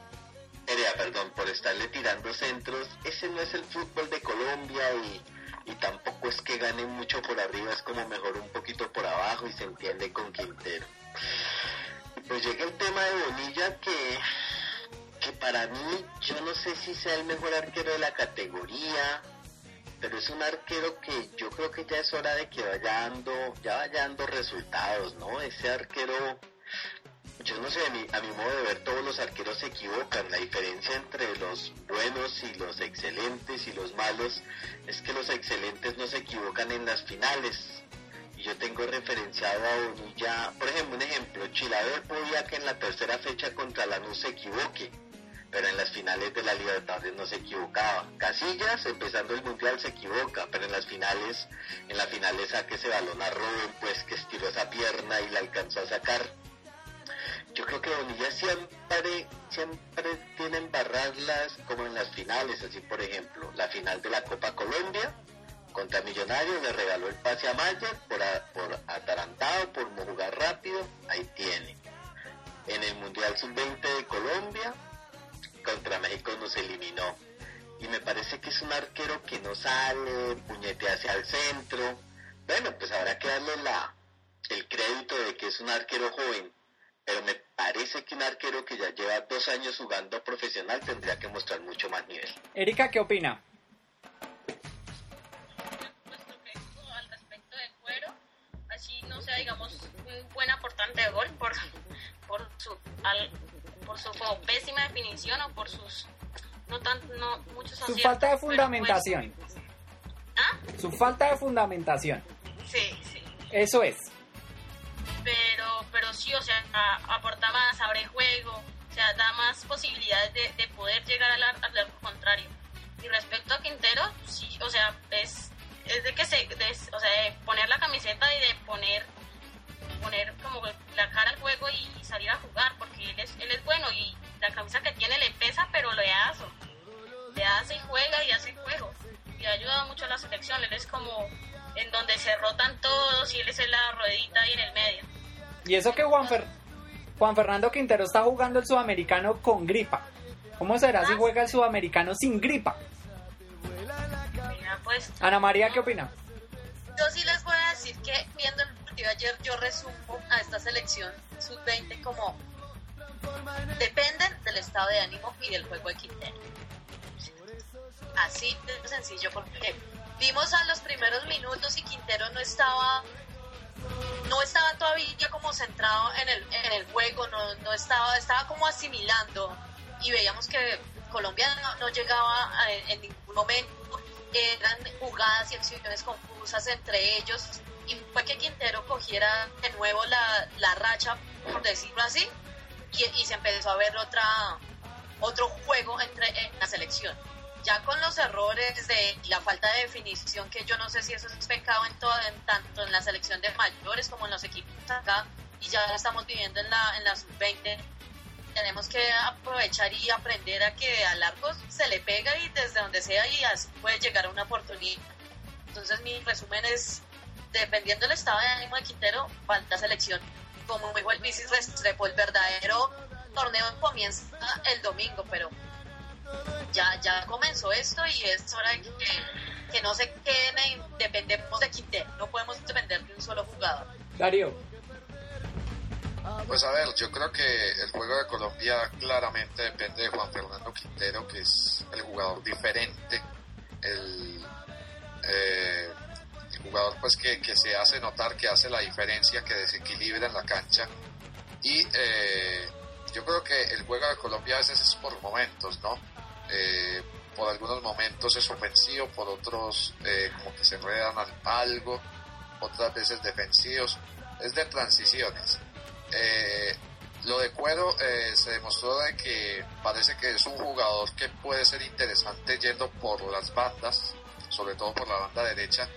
Perea, perdón, por estarle tirando centros. Ese no es el fútbol de Colombia y, y tampoco es que gane mucho por arriba, es como mejor un poquito por abajo y se entiende con Quintero. Pues llega el tema de Bonilla que, que para mí yo no sé si sea el mejor arquero de la categoría, pero es un arquero que yo creo que ya es hora de que vaya dando, ya vaya dando resultados, ¿no? Ese arquero, yo no sé, a mi, a mi modo de ver todos los arqueros se equivocan, la diferencia entre los buenos y los excelentes y los malos es que los excelentes no se equivocan en las finales. Y yo tengo referenciado a Bonilla, por ejemplo, un ejemplo, Chilaver podía que en la tercera fecha contra Lanús se equivoque, pero en las finales de la Libertadores no se equivocaba. Casillas, empezando el Mundial, se equivoca, pero en las finales, en la final le saque ese balón a Robin, pues que estiró esa pierna y la alcanzó a sacar. yo creo que Bonilla siempre, siempre tiene embarrarlas como en las finales, así por ejemplo, la final de la Copa Colombia contra Millonarios le regaló el pase a Mayer por, por atarantado, por jugar rápido, ahí tiene. En el Mundial Sub-20 de Colombia, contra México nos eliminó. Y me parece que es un arquero que no sale, puñete hacia el centro. Bueno, pues habrá que darle la, el crédito de que es un arquero joven pero me parece que un arquero que ya lleva dos años jugando profesional tendría que mostrar mucho más nivel. Erika, ¿qué opina? al respecto de Cuero, así no sea, digamos, un buen aportante de gol por, por su por su pésima definición o por sus no tan no muchos su falta de pues, fundamentación. ¿Ah? Su falta de fundamentación. Sí, sí. Eso es pero, pero sí, o sea, aporta más, abre juego, o sea, da más posibilidades de, poder llegar al, al contrario. Y respecto a Quintero, sí, o sea, es, es de que se, o sea, de poner la camiseta y de poner poner como la cara al juego y salir a jugar, porque él es, él es bueno y la camisa que tiene le pesa, pero le hace, le hace y juega y hace juego. Y ha ayudado mucho a la selección, él es como en donde se rotan todos y él es en la ruedita y en el medio. Y eso que Juan, Juan Fernando Quintero está jugando el sudamericano con gripa. ¿Cómo será si ah. juega el sudamericano sin gripa? pues. Ana María, ¿qué opina? Yo sí les voy a decir que viendo el ayer, yo resumo a esta selección sub-20 como dependen del estado de ánimo y del juego de Quintero. Así de sencillo, porque vimos a los primeros minutos y Quintero no estaba no estaba todavía como centrado en el, juego, no, no estaba, estaba como asimilando y veíamos que Colombia no, llegaba en ningún momento, eran jugadas y acciones confusas entre ellos y fue que Quintero cogiera de nuevo la, la racha, por decirlo así, y, y, se empezó a ver otra otro juego entre en la selección ya con los errores de la falta de definición, que yo no sé si eso es pecado en, todo, en tanto en la selección de mayores como en los equipos acá, y ya estamos viviendo en la, en la sub-20, tenemos que aprovechar y aprender a que a largo se le pega y desde donde sea y puede llegar a una oportunidad. Entonces mi resumen es, dependiendo del estado de ánimo de Quintero, falta selección. Como dijo el Bicis Restrepo, el verdadero torneo comienza el domingo, pero ya, ya comenzó esto y es hora de que, no se queden, dependemos de Quintero, no podemos depender de un solo jugador. Darío. Pues a ver, yo creo que el juego de Colombia claramente depende de Juan Fernando Quintero, que es el jugador diferente, el, eh, jugador pues que, se hace notar, que hace la diferencia, que desequilibra en la cancha. Y eh, yo creo que el juego de Colombia a veces es por momentos, ¿no? Eh, por algunos momentos es ofensivo, por otros eh, como que se enredan algo, otras veces defensivos, es de transiciones. Lo de Cuero se demostró de que parece que es un jugador que puede ser interesante yendo por las bandas, sobre todo por la banda derecha,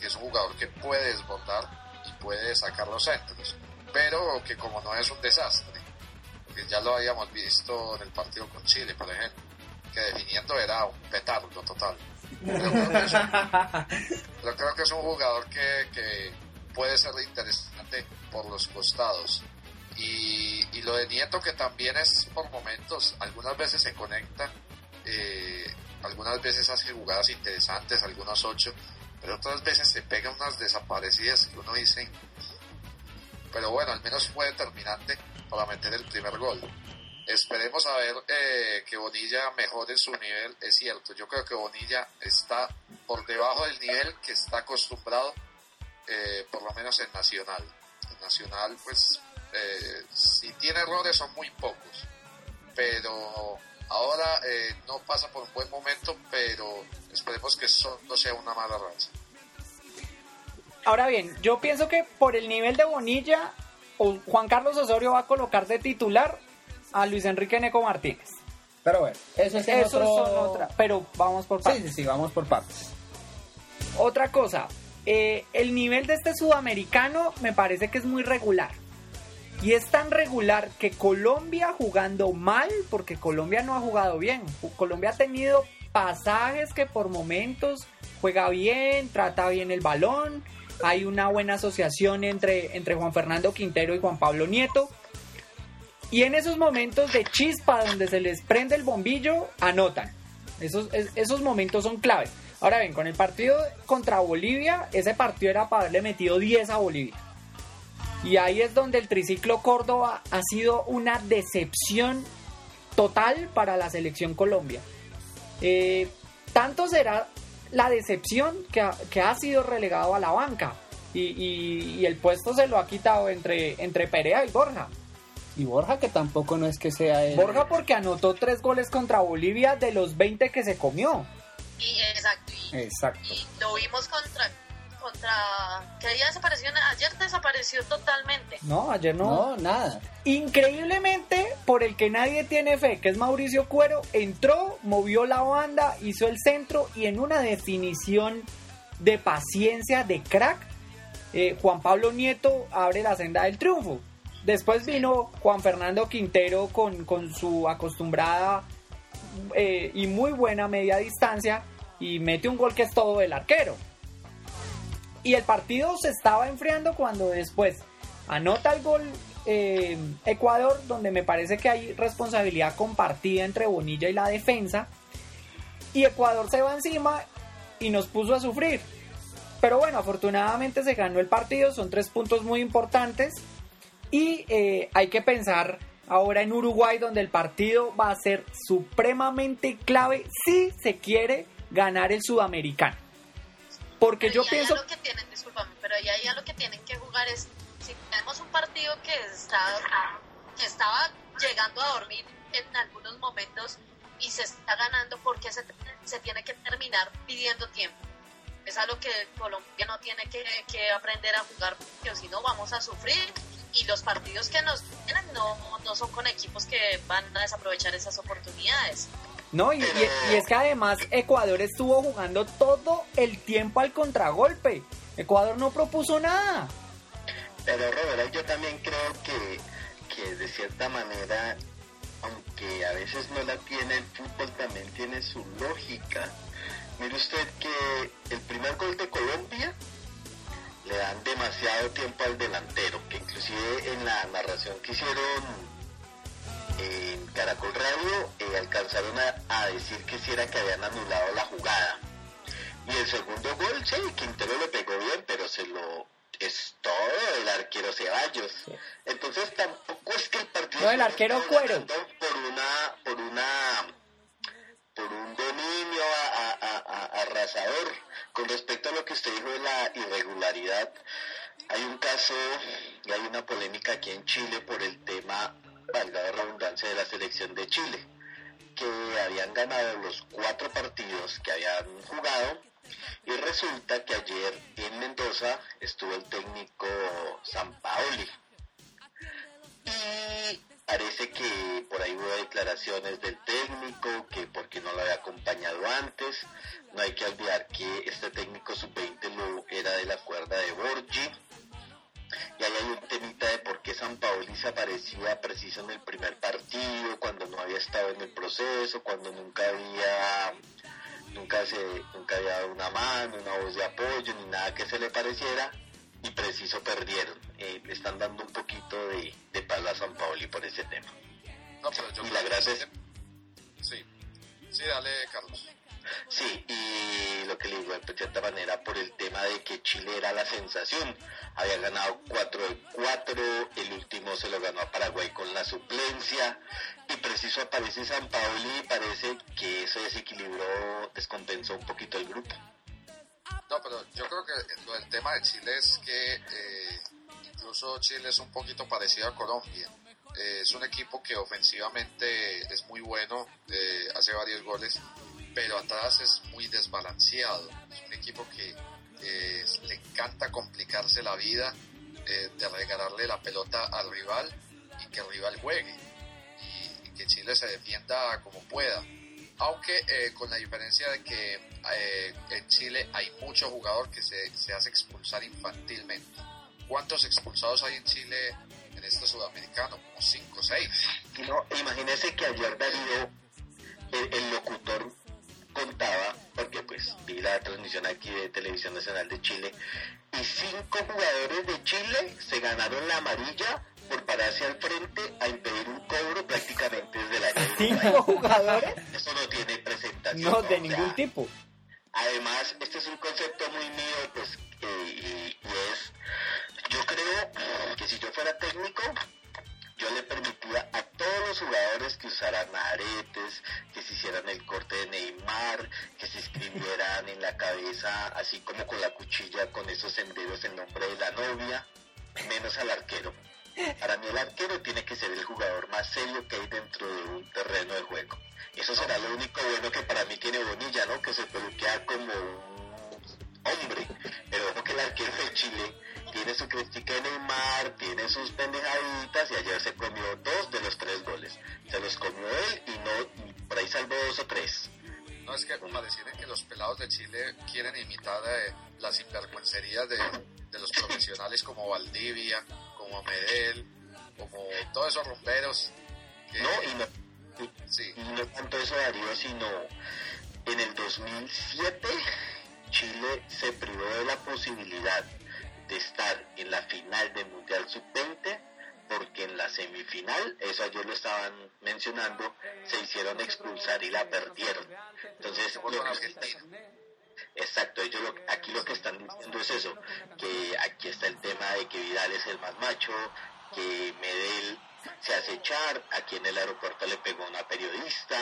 que es un jugador que puede desbordar y puede sacar los centros, pero que como no es un desastre, porque ya lo habíamos visto en el partido con Chile, por ejemplo que definiendo era un petardo total. Pero creo que es, un jugador que, puede ser interesante por los costados. Y, lo de Nieto que también es por momentos, algunas veces se conecta, eh, algunas veces hace jugadas interesantes, algunos ocho, pero otras veces se pega unas desaparecidas que uno dice, pero bueno, al menos fue determinante para meter el primer gol. Esperemos a ver eh, que Bonilla mejore su nivel. Es cierto, yo creo que Bonilla está por debajo del nivel que está acostumbrado, eh, por lo menos en Nacional. En Nacional, pues, eh, si tiene errores son muy pocos. Pero ahora no pasa por un buen momento, pero esperemos que eso no sea una mala raza. Ahora bien, yo pienso que por el nivel de Bonilla, Juan Carlos Osorio va a colocar de titular a Luis Enrique Neco Martínez. Pero bueno, eso es son otra. Pero vamos por partes. Sí, sí, sí, vamos por partes. Otra cosa, eh, el nivel de este sudamericano me parece que es muy regular. Y es tan regular que Colombia jugando mal, porque Colombia no ha jugado bien. Colombia ha tenido pasajes que por momentos juega bien, trata bien el balón. Hay una buena asociación entre, entre Juan Fernando Quintero y Juan Pablo Nieto. Y en esos momentos de chispa donde se les prende el bombillo, anotan. Esos, esos momentos son claves. Ahora bien, con el partido contra Bolivia, ese partido era para haberle metido 10 a Bolivia. Y ahí es donde el triciclo Córdoba ha sido una decepción total para la selección Colombia. Eh, tanto será la decepción que ha, que ha, sido relegado a la banca. Y, el puesto se lo ha quitado entre, entre Perea y Borja. Y Borja que tampoco no es que sea el... Borja porque anotó tres goles contra Bolivia de los 20 que se comió. Y exacto. exacto. Y lo vimos contra contra que día desapareció ayer desapareció totalmente. No ayer no. No nada. Increíblemente por el que nadie tiene fe que es Mauricio Cuero entró movió la banda hizo el centro y en una definición de paciencia de crack eh, Juan Pablo Nieto abre la senda del triunfo. Después vino Juan Fernando Quintero con, con su acostumbrada eh, y muy buena media distancia y mete un gol que es todo del arquero. Y el partido se estaba enfriando cuando después anota el gol eh, Ecuador, donde me parece que hay responsabilidad compartida entre Bonilla y la defensa. Y Ecuador se va encima y nos puso a sufrir. Pero bueno, afortunadamente se ganó el partido, son tres puntos muy importantes. Y eh, hay que pensar ahora en Uruguay, donde el partido va a ser supremamente clave si se quiere ganar el sudamericano. Porque yo pienso... Lo que tienen, discúlpame, pero ahí hay lo que tienen que jugar es, si tenemos un partido que, está, que estaba llegando a dormir en algunos momentos y se está ganando, porque se, se tiene que terminar pidiendo tiempo? Es algo que Colombia no tiene que, que aprender a jugar, porque si no vamos a sufrir y los partidos que nos tienen no, no son con equipos que van a desaprovechar esas oportunidades. No, y, es que además Ecuador estuvo jugando todo el tiempo al contragolpe. Ecuador no propuso nada. Pero Robert, yo también creo que, que de cierta manera, aunque a veces no la tiene, el fútbol también tiene su lógica. Mire usted que el primer gol de Colombia le dan demasiado tiempo al delantero, que inclusive en la narración que hicieron en Caracol Radio eh, alcanzaron a, decir que si era que habían anulado la jugada. Y el segundo gol, sí, Quintero le pegó bien, pero se lo es todo el arquero Ceballos. Entonces tampoco es que el partido no, el arquero cuero por una por una por un dominio arrasador con respecto a lo que usted dijo de la irregularidad hay un caso y hay una polémica aquí en Chile por el tema valga la redundancia, de la selección de Chile, que habían ganado los cuatro partidos que habían jugado y resulta que ayer en Mendoza estuvo el técnico San Paoli. Y parece que por ahí hubo declaraciones del técnico, que porque no lo había acompañado antes. No hay que olvidar que este técnico sub-20 lo era de la cuerda de Borgi y ahí hay un temita de por qué San Paoli se aparecía preciso en el primer partido, cuando no había estado en el proceso, cuando nunca había nunca se nunca había dado una mano, una voz de apoyo, ni nada que se le pareciera, y preciso perdieron. Eh, le están dando un poquito de, de palo a San Paoli por ese tema. No, pero yo y la gracia es... Sí, sí, dale, Carlos. Sí, y lo que le digo, de cierta manera, por el tema de que Chile era la sensación, había ganado 4 de 4, el último se lo ganó a Paraguay con la suplencia, y preciso aparece San Paoli y parece que eso desequilibró, descompensó un poquito el grupo. No, pero yo creo que lo del tema de Chile es que eh, incluso Chile es un poquito parecido a Colombia. Eh, es un equipo que ofensivamente es muy bueno, eh, hace varios goles, pero atrás es muy desbalanceado. Es un equipo que eh, le encanta complicarse la vida, eh, de regalarle la pelota al rival y que el rival juegue y, que Chile se defienda como pueda. Aunque eh, con la diferencia de que en Chile hay mucho jugador que se, se hace expulsar infantilmente. ¿Cuántos expulsados hay en Chile en este sudamericano, como 5 o 6. Y no, imagínese que ayer Darío, el, el locutor contaba, porque pues vi la transmisión aquí de Televisión Nacional de Chile, y cinco jugadores de Chile se ganaron la amarilla por pararse al frente a impedir un cobro prácticamente desde la ¿Cinco jugadores? Eso no tiene presentación. No, de ningún sea, tipo. Además, este es un concepto muy mío, pues, eh, y, y es, yo creo que si yo fuera técnico, yo le permitía a todos los jugadores que usaran aretes, que se hicieran el corte de Neymar, que se escribieran en la cabeza, así como con la cuchilla, con esos senderos el nombre de la novia, menos al arquero. Para mí el arquero tiene que ser el jugador más serio que hay dentro de un terreno de juego. Eso será lo único bueno que para mí tiene Bonilla, ¿no? Que se peluquea como un hombre. Pero ojo que el arquero de Chile tiene su crítica de Neymar, tiene sus pendejaditas y ayer se comió dos de los tres goles. Se los comió él y no, por ahí salvó dos o tres. No es que pareciera que los pelados de Chile quieren imitar eh, las sinvergüencerías de, de los profesionales como Valdivia, como Medel, como todos esos rumberos. que- No, y no, y- Sí. y no tanto eso Darío, sino en el 2007 Chile se privó de la posibilidad de estar en la final del Mundial Sub-20 porque en la semifinal, eso ayer lo estaban mencionando, se hicieron expulsar y la perdieron. Entonces, lo que-. Exacto, ellos lo- aquí lo que están diciendo es eso, que aquí está el tema de que Vidal es el más macho, que Medel se hace echar, aquí en el aeropuerto le pegó a una periodista,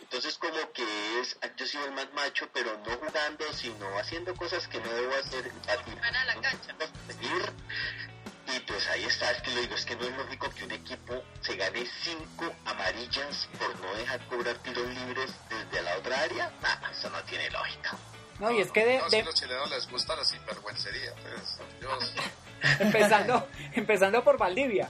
entonces como que es, yo soy el más macho, pero no jugando, sino haciendo cosas que no debo hacer, de la cancha. seguir. y pues ahí está, es que lo digo, es que no es lógico que un equipo se gane cinco amarillas por no dejar cobrar tiros libres desde la otra área, nada, eso no tiene lógica. No, y es que de, No, es de- que a los chilenos les gusta la sinvergüencería. pues, ellos- empezando, empezando por Valdivia.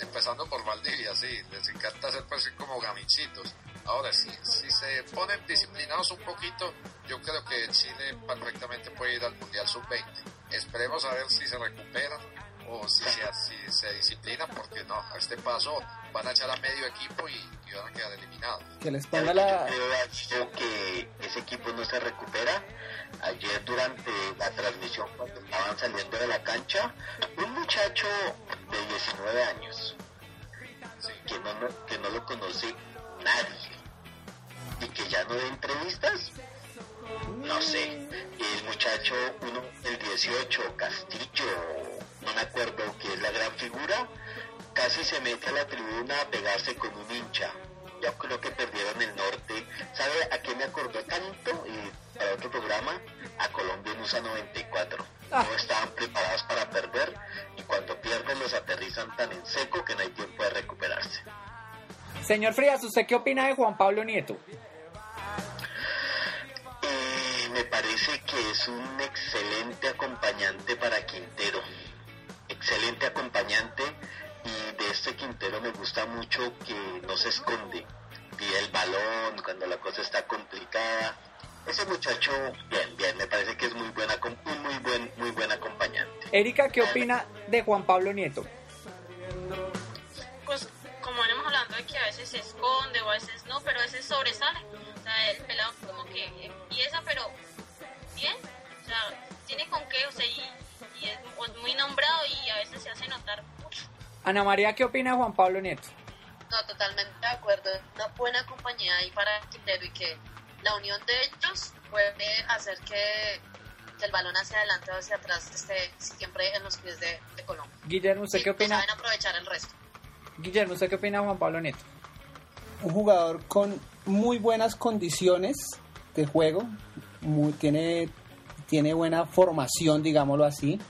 Empezando por Valdivia, sí, les encanta hacer pues como gamichitos. Ahora, si, si se ponen disciplinados un poquito, yo creo que Chile perfectamente puede ir al Mundial Sub-20. Esperemos a ver si se recuperan o si se, si se disciplinan, porque no, a este paso van a echar a medio equipo y, y van a quedar eliminados. Que les ponga la... Yo creo que ese equipo no se recupera. Ayer durante la transmisión cuando estaban saliendo de la cancha, un muchacho de 19 años, que no, no- que no lo conoce nadie y que ya no da entrevistas, no sé, el muchacho, uno, el 18, Castillo, no me acuerdo que es la gran figura, casi se mete a la tribuna a pegarse con un hincha. Yo creo que perdieron el norte. ¿Sabe a qué me acordó tanto? Y para otro programa, a Colombia en USA 94. Ah. No estaban preparados para perder y cuando pierden los aterrizan tan en seco que no hay tiempo de recuperarse. Señor Frías, ¿usted qué opina de Juan Pablo Nieto? Eh, me parece que es un excelente acompañante para Quintero. Excelente acompañante y de este Quintero me gusta mucho que no se esconde. Pide el balón cuando la cosa está complicada. Ese muchacho, bien, bien, me parece que es muy buena, com- un muy buen, muy buen acompañante. Erika, ¿qué opina de Juan Pablo Nieto? pues como venimos hablando de que a veces se esconde o a veces no, pero a veces sobresale. O sea, el pelado como que empieza, pero bien. O sea, tiene con qué, o sea, y, y es, muy nombrado y a veces se hace notar mucho. Ana María, ¿qué opina de Juan Pablo Nieto? No, totalmente de acuerdo. Una buena compañía ahí para Quintero y que la unión de ellos puede hacer que, que el balón hacia adelante o hacia atrás esté siempre en los pies de, de Colombia. Guillermo, ¿usted Y qué que opina? saben aprovechar el resto. Guillermo, ¿usted qué opina de Juan Pablo Nieto? un jugador con muy buenas condiciones de juego, muy- tiene, tiene buena formación, digámoslo así,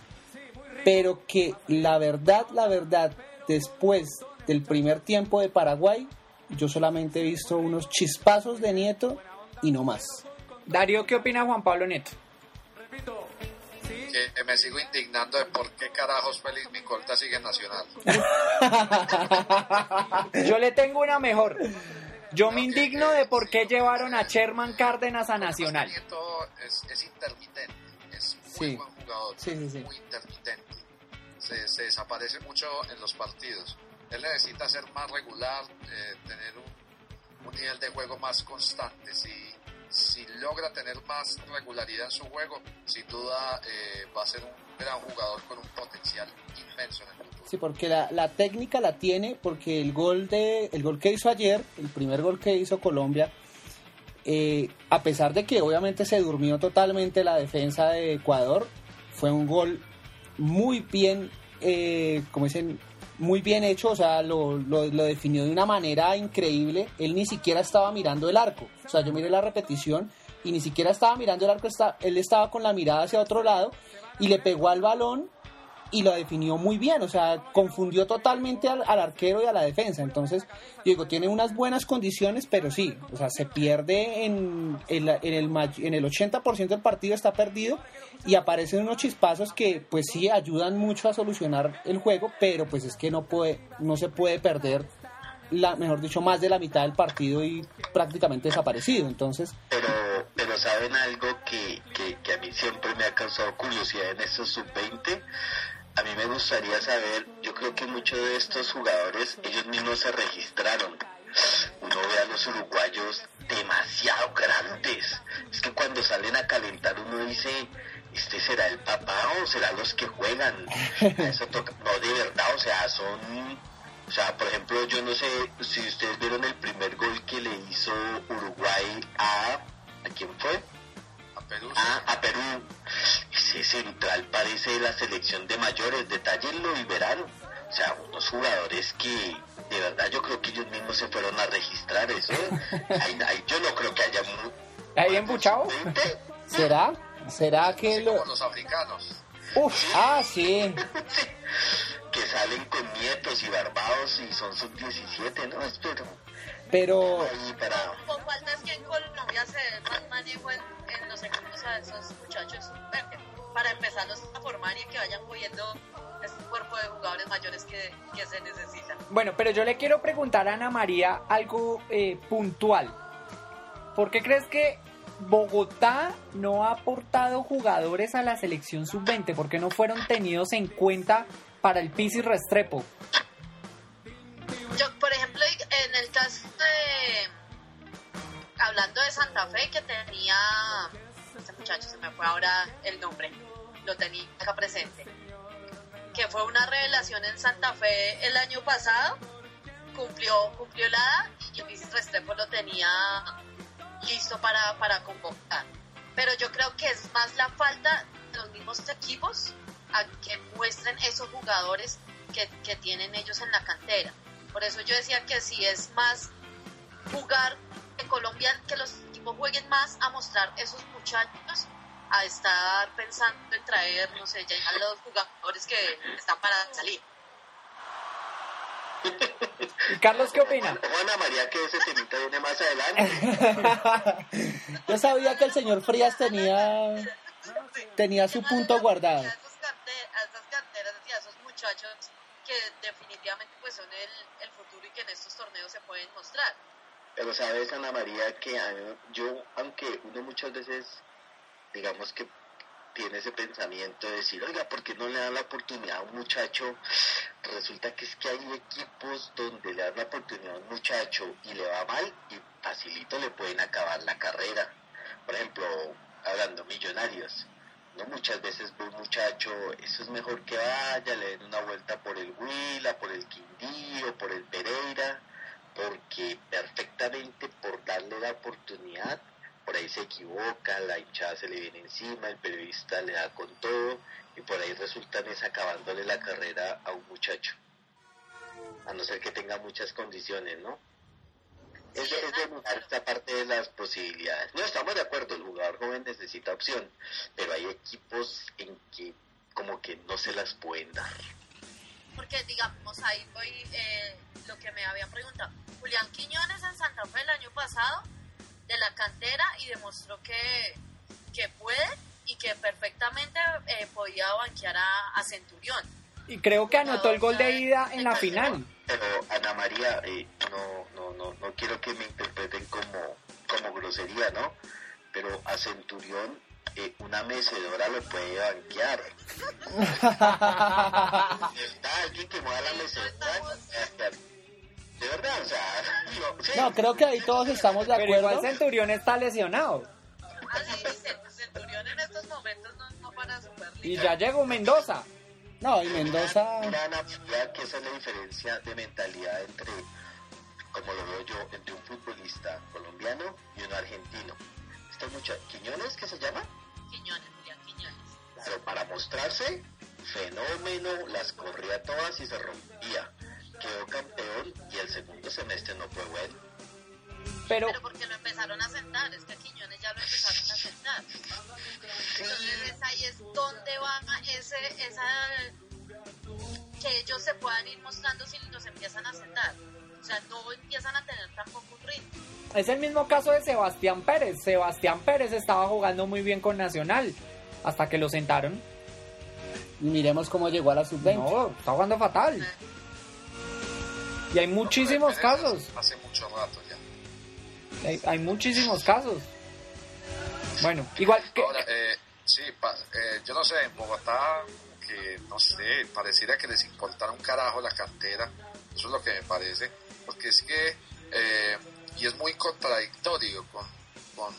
pero que la verdad, la verdad, después del primer tiempo de Paraguay, yo solamente he visto unos chispazos de Nieto y no más. Darío, ¿qué opina Juan Pablo Nieto? Que me sigo indignando de por qué carajos Félix Micolta sigue en Nacional. Yo le tengo una mejor. Yo me No, indigno de por qué llevaron a. Sherman Cárdenas a Nacional. Es, es intermitente, es muy Sí. buen jugador, Sí, muy intermitente. Se, se desaparece mucho en los partidos. Él necesita ser más regular, eh, tener un, un nivel de juego más constante. Si, si logra tener más regularidad en su juego, sin duda eh, va a ser un gran jugador con un potencial inmenso en el futuro. Sí, porque la, la técnica la tiene, porque el gol de el gol que hizo ayer, el primer gol que hizo Colombia, eh, a pesar de que obviamente se durmió totalmente la defensa de Ecuador, fue un gol muy bien, eh, como dicen, muy bien hecho, o sea, lo, definió de una manera increíble. Él ni siquiera estaba mirando el arco, o sea, yo miré la repetición y ni siquiera estaba mirando el arco, él estaba con la mirada hacia otro lado y le pegó al balón y lo definió muy bien, o sea, confundió totalmente al, al, arquero y a la defensa. Entonces, digo, tiene unas buenas condiciones, pero sí, o sea, se pierde en, en, la, en el, en el 80% del partido, está perdido y aparecen unos chispazos que, pues sí, ayudan mucho a solucionar el juego, pero pues es que no, puede, no se puede perder, la, mejor dicho, más de la mitad del partido y prácticamente desaparecido. Entonces, pero, pero saben algo que, que, que a mí siempre me ha causado curiosidad en estos sub-20 a mí me gustaría saber, yo creo que muchos de estos jugadores, ellos mismos se registraron. Uno ve a los uruguayos demasiado grandes. Es que cuando salen a calentar uno dice, ¿este será el papá o será los que juegan? Eso toca, no, de verdad, o sea, son... O sea, por ejemplo, yo no sé si ustedes vieron el primer gol que le hizo Uruguay a... ¿A quién fue? A Perú. Ah, a Perú. Ese central parece la selección de mayores, detallenlo y verán. O sea, unos jugadores que de verdad yo creo que ellos mismos se fueron a registrar eso. Ay, ay, yo no creo que haya... ¿Ahí embuchado? ¿Será? ¿Será que Sí, lo... como los africanos. Uf, ah, sí. que salen con nietos y barbados y son sub-17, ¿no? Espero. Pero. Con falta es que en Colombia se dé más manejo en, en los equipos a esos muchachos para empezarlos a formar y que vayan cogiendo este cuerpo de jugadores mayores que, que se necesita. Bueno, pero yo le quiero preguntar a Ana María algo eh, puntual. ¿Por qué crees que Bogotá no ha aportado jugadores a la selección sub-20? ¿Por qué no fueron tenidos en cuenta para el Pisi Restrepo? Yo, por ejemplo, en el caso de. Hablando de Santa Fe, que tenía. Este muchacho, se me fue ahora el nombre. Lo tenía acá presente. Que fue una revelación en Santa Fe el año pasado. Cumplió, cumplió la edad y Luis Restrepo lo tenía listo para, para convocar. Pero yo creo que es más la falta de los mismos equipos a que muestren esos jugadores que, que tienen ellos en la cantera. Por eso yo decía que si es más jugar en Colombia, que los equipos jueguen más a mostrar esos muchachos, a estar pensando en traer, no sé, ya a los jugadores que están para salir. ¿Y Carlos qué opina? Juana María, que ese temita viene más adelante. yo sabía que el señor Frías tenía tenía su punto guardado. A esas, cante- a esas canteras y a esos muchachos que definitivamente pues son el, el futuro y que en estos torneos se pueden mostrar. Pero sabes, Ana María, que yo, aunque uno muchas veces, digamos que tiene ese pensamiento de decir, oiga, ¿por qué no le dan la oportunidad a un muchacho? Resulta que es que hay equipos donde le dan la oportunidad a un muchacho y le va mal y facilito le pueden acabar la carrera. Por ejemplo, hablando millonarios, ¿no? Muchas veces ve un muchacho, eso es mejor que vaya, le den una vuelta por el Huila, por el Quindío, por el Pereira, porque perfectamente por darle la oportunidad, por ahí se equivoca, la hinchada se le viene encima, el periodista le da con todo y por ahí resultan es acabándole la carrera a un muchacho. A no ser que tenga muchas condiciones, ¿no? Es, de- mirar esta parte de las posibilidades. No estamos de acuerdo, el jugador joven necesita opción, pero hay equipos en que como que no se las pueden dar. Porque, digamos, ahí voy eh, lo que me habían preguntado. Julián Quiñones en Santa Fe el año pasado, de la cantera, y demostró que, que puede y que perfectamente eh, podía banquear a Centurión. Y creo que anotó el gol de ida en la final. Pero Ana María, eh, no, no, no, no quiero que me interpreten como, como grosería, ¿no? Pero a Centurión eh, una mecedora lo puede banquear. ¿Verdad? Alguien que mueva la mecedora. De verdad, o sea, no, sí. No, creo que ahí todos estamos de Pero igual acuerdo. Centurión está lesionado. Así dice, Centurión en estos momentos no, no para Superliga. Y ya llegó Mendoza. No, y Mendoza. Gran habilidad que esa es la diferencia de mentalidad entre, como lo veo yo, entre un futbolista colombiano y uno argentino. Este muchacho, Quiñones, ¿qué se llama? Quiñones, Julián Quiñones. Claro, para mostrarse, fenómeno, las corría todas y se rompía. Quedó campeón y el segundo semestre no fue bueno. Pero Pero porque lo empezaron a sentar, es que a Quiñones ya lo empezaron a sentar. Entonces es ahí es donde va ese, esa que ellos se puedan ir mostrando si los empiezan a sentar. O sea, no empiezan a tener tampoco un ritmo. es el mismo caso de Sebastián Pérez. Sebastián Pérez estaba jugando muy bien con Nacional. Hasta que lo sentaron. Miremos cómo llegó a la sub-20. No, está jugando fatal. Y hay muchísimos casos. Hace mucho rato ya. Hay, hay muchísimos casos. Bueno, igual que... Ahora, eh, sí, pa- eh, yo no sé, en Bogotá, que no sé, pareciera que les importara un carajo la cantera. Eso es lo que me parece. Porque es que, eh, y es muy contradictorio con, con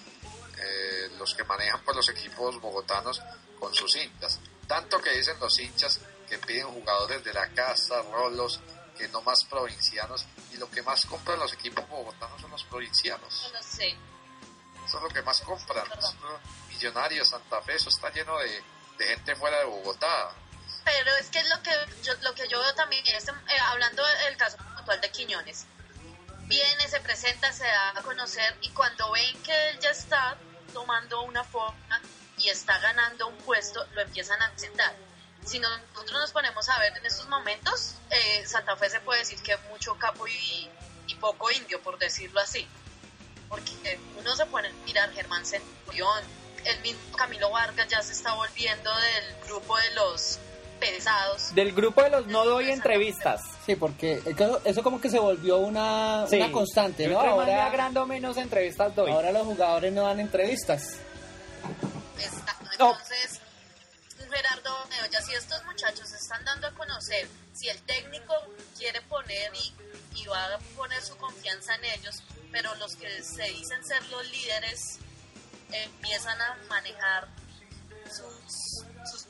eh, los que manejan pues, los equipos bogotanos con sus hinchas. Tanto que dicen los hinchas que piden jugadores de la casa, rolos, que no más provincianos. Y lo que más compran los equipos bogotanos son los provincianos. No sé. Eso es lo que más compran. Millonarios, Santa Fe, eso está lleno de, de gente fuera de Bogotá. Pero es que es lo que yo, lo que yo veo también, es, eh, hablando del caso puntual de Quiñones, viene, se presenta, se da a conocer y cuando ven que él ya está tomando una forma y está ganando un puesto, lo empiezan a sentar. Si nosotros nos ponemos a ver en estos momentos, eh, Santa Fe se puede decir que mucho capo y, y poco indio, por decirlo así. Porque uno se pone a mirar Germán Centurión, el mismo Camilo Vargas ya se está volviendo del grupo de los pesados. Del grupo de los no doy entrevistas. Sí, porque eso, eso como que se volvió una, Sí. una constante, ¿no? Ahora, agrando, menos entrevistas doy. ahora los jugadores no dan entrevistas. Exacto. No. Gerardo Bedoya, si estos muchachos se están dando a conocer, si el técnico quiere poner y, va a poner su confianza en ellos, pero los que se dicen ser los líderes empiezan a manejar sus, sus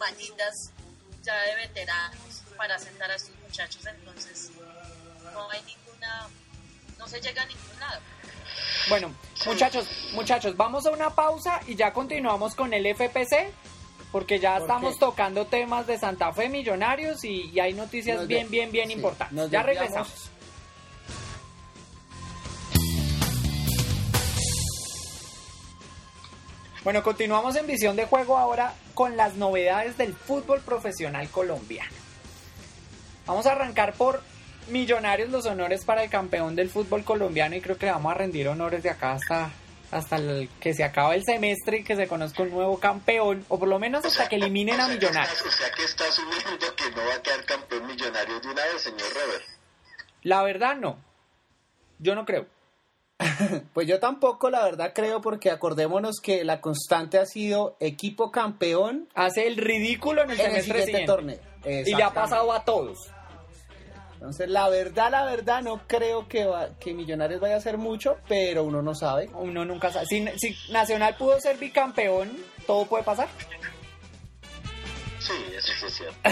ya de veteranos para sentar a estos muchachos, entonces no hay ninguna, no se llega a ningún lado. Bueno, muchachos, muchachos, vamos a una pausa y ya continuamos con el FPC. Porque ya ¿Por estamos qué? tocando temas de Santa Fe Millonarios y, y hay noticias Nos bien, bien, bien sí, importantes. Ya regresamos. Bueno, continuamos en visión de juego ahora con las novedades del fútbol profesional colombiano. Vamos a arrancar por Millonarios los honores para el campeón del fútbol colombiano y creo que le vamos a rendir honores de acá hasta, hasta el- que se acabe el semestre y que se conozca un nuevo campeón o por lo menos hasta que eliminen a O sea que Millonarios. está- O sea que está asumiendo que no va a quedar campeón millonario de una vez, señor Robert. La verdad no. Yo no creo. Pues yo tampoco, la verdad, creo, porque acordémonos que la constante ha sido equipo campeón Hace el ridículo en el en el semestre siguiente siguiente. torneo. Y le ha pasado a todos. Entonces, la verdad, la verdad, no creo que, va- que Millonarios vaya a hacer mucho, pero uno no sabe. Uno nunca sabe. Si, si Nacional pudo ser bicampeón, todo puede pasar. Sí, eso sí es cierto.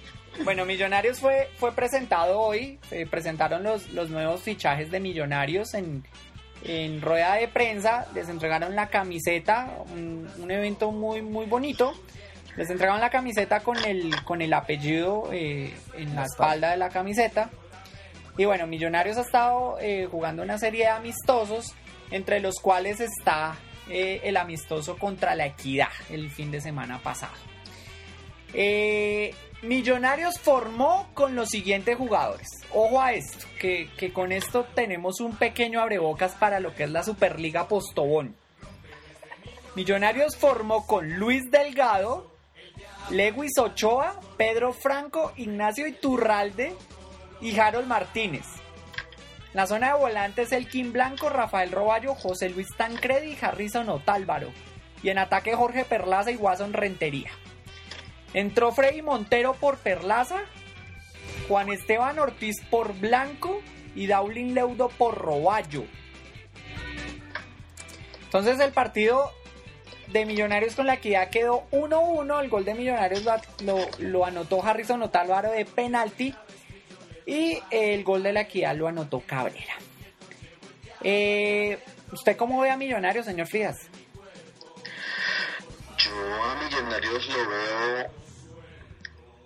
Bueno, Millonarios fue, fue presentado hoy. Se presentaron los, los nuevos fichajes de Millonarios en, en rueda de prensa. Les entregaron la camiseta, un, un evento muy, muy bonito. Les entregaron la camiseta con el, con el apellido eh, en la espalda de la camiseta. Y bueno, Millonarios ha estado eh, jugando una serie de amistosos, entre los cuales está eh, el amistoso contra la Equidad el fin de semana pasado. Eh, Millonarios formó con los siguientes jugadores. Ojo a esto, que, que con esto tenemos un pequeño abrebocas para lo que es la Superliga Postobón. Millonarios formó con Luis Delgado, Lewis Ochoa, Pedro Franco, Ignacio Iturralde y Harold Martínez. La zona de volantes el Kim Blanco, Rafael Roballo, José Luis Tancredi y Harrison Otálvaro. y en ataque Jorge Perlaza y Watson Rentería. Entró Freddy Montero por Perlaza, Juan Esteban Ortiz por Blanco y Daulin Leudo por Roballo. Entonces el partido de Millonarios con la equidad quedó 1-1. El gol de Millonarios lo, lo, anotó Harrison Otálvaro de penalti. Y el gol de la equidad lo anotó Cabrera. Eh, ¿Usted cómo ve a Millonarios, señor Frías? Yo a Millonarios lo veo.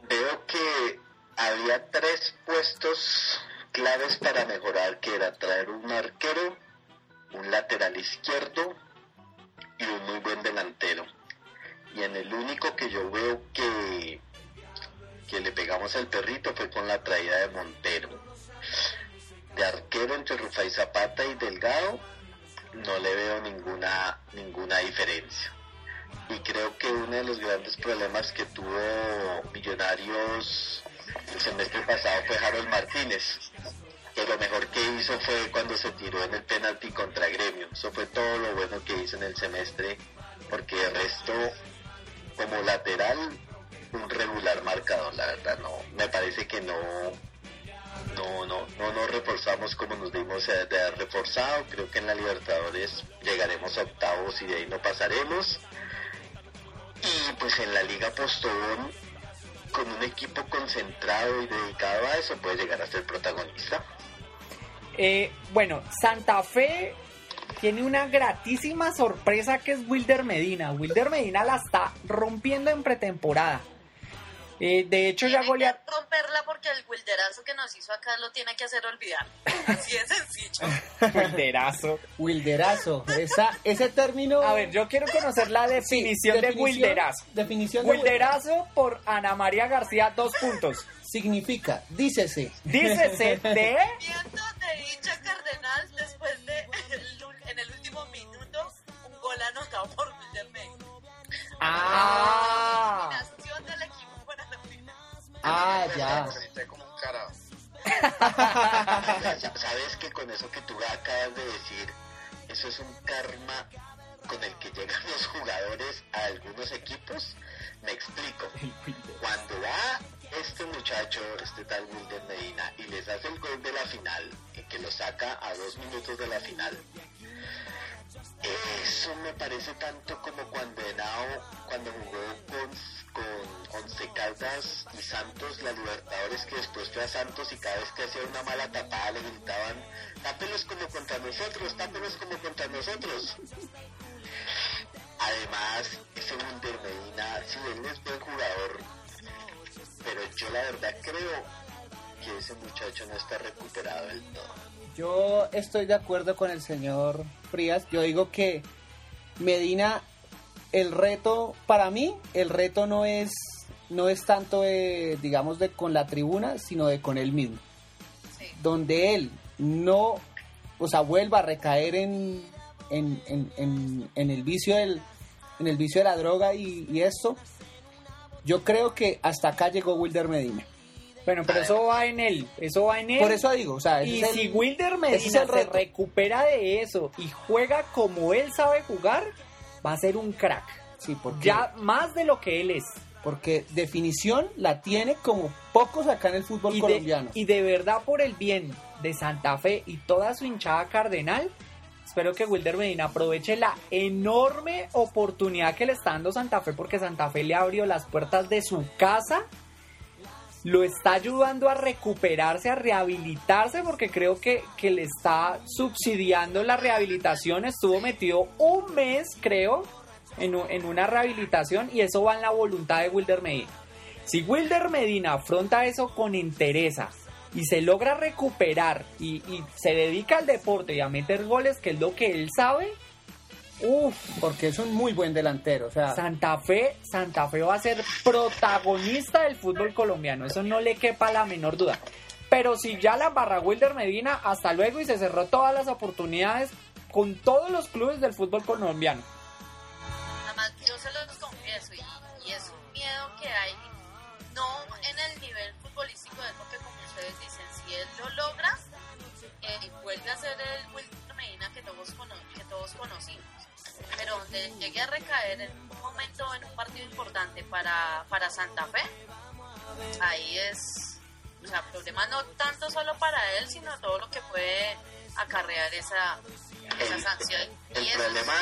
Veo que había tres puestos claves para mejorar, que era traer un arquero, un lateral izquierdo y un muy buen delantero. Y en el único que yo veo que, que le pegamos al perrito fue con la traída de Montero. De arquero entre Rufai Zapata y Delgado no le veo ninguna, ninguna diferencia. Y creo que uno de los grandes problemas que tuvo Millonarios el semestre pasado fue Harold Martínez, que lo mejor que hizo fue cuando se tiró en el penalti contra Gremio. Eso fue todo lo bueno que hizo en el semestre, porque el resto, como lateral, un regular marcador, la verdad, no, me parece que no, no, no, no nos reforzamos como nos dimos de haber reforzado. Creo que en la Libertadores llegaremos a octavos y de ahí no pasaremos. Y pues en la Liga Postobón, con un equipo concentrado y dedicado a eso, puede llegar a ser protagonista. Eh, bueno, Santa Fe tiene una gratísima sorpresa que es Wilder Medina. Wilder Medina la está rompiendo en pretemporada. Eh, de hecho, ya golea. romperla porque el wilderazo que nos hizo acá lo tiene que hacer olvidar. Así de sencillo. wilderazo. Wilderazo. Esa, ese término. A ver, yo quiero conocer la definición, de wilderazo. Definición de wilderazo por Ana María García, dos puntos. Significa, dícese. Dícese de. Viento de dicha cardenal después de. en el último minuto, un gol anotado por Wilder Medina. Ah. Ah, ya. como un cara. Sabes que con eso que tú acabas de decir, eso es un karma con el que llegan los jugadores a algunos equipos. Me explico. Cuando va este muchacho, este tal Wilder Medina, y les hace el gol de la final, que lo saca a dos minutos de la final, eso me parece tanto como cuando Henao, cuando jugó con, con Once Caldas y Santos, la Libertadores, que después fue a Santos y cada vez que hacía una mala tapada le gritaban, tápelos como contra nosotros, tápelos como contra nosotros. Además, ese Wilder Medina, sí, él es buen jugador, pero yo la verdad creo que ese muchacho no está recuperado del todo. Yo estoy de acuerdo con el señor Frías. Yo digo que Medina, el reto, para mí, el reto no es, no es tanto, de, digamos, de con la tribuna, sino de con él mismo. Donde él no, o sea, vuelva a recaer en, en, en, en, el vicio del, en el vicio de la droga y, y esto, yo creo que hasta acá llegó Wilder Medina. Bueno, pero eso va en él, eso va en él. Por eso digo, o sea, y si Wilder Medina se recupera de eso y juega como él sabe jugar, va a ser un crack. Sí, porque ya más de lo que él es. Porque definición la tiene como pocos acá en el fútbol colombiano. y de verdad por el bien de Santa Fe y toda su hinchada cardenal, espero que Wilder Medina aproveche la enorme oportunidad que le está dando Santa Fe porque Santa Fe le abrió las puertas de su casa lo está ayudando a recuperarse, a rehabilitarse, porque creo que, que, le está subsidiando la rehabilitación. Estuvo metido un mes, creo, en, en, una rehabilitación y eso va en la voluntad de Wilder Medina. Si Wilder Medina afronta eso con entereza y se logra recuperar y, y se dedica al deporte y a meter goles, que es lo que él sabe, Uf, porque es un muy buen delantero. O sea, Santa Fe, Santa Fe va a ser protagonista del fútbol colombiano. Eso no le quepa la menor duda. Pero si ya la barra Wilder Medina, hasta luego y se cerró todas las oportunidades con todos los clubes del fútbol colombiano. Además, yo se los confieso y, y, es un miedo que hay, no en el nivel futbolístico de porque como ustedes dicen, si él lo logra, eh, vuelve a ser el Wilder Medina que todos, que todos conocimos donde llegue a recaer en un momento, en un partido importante para, para Santa Fe, ahí es, o sea, problema no tanto solo para él, sino todo lo que puede acarrear esa, esa sanción. El Y eso problema,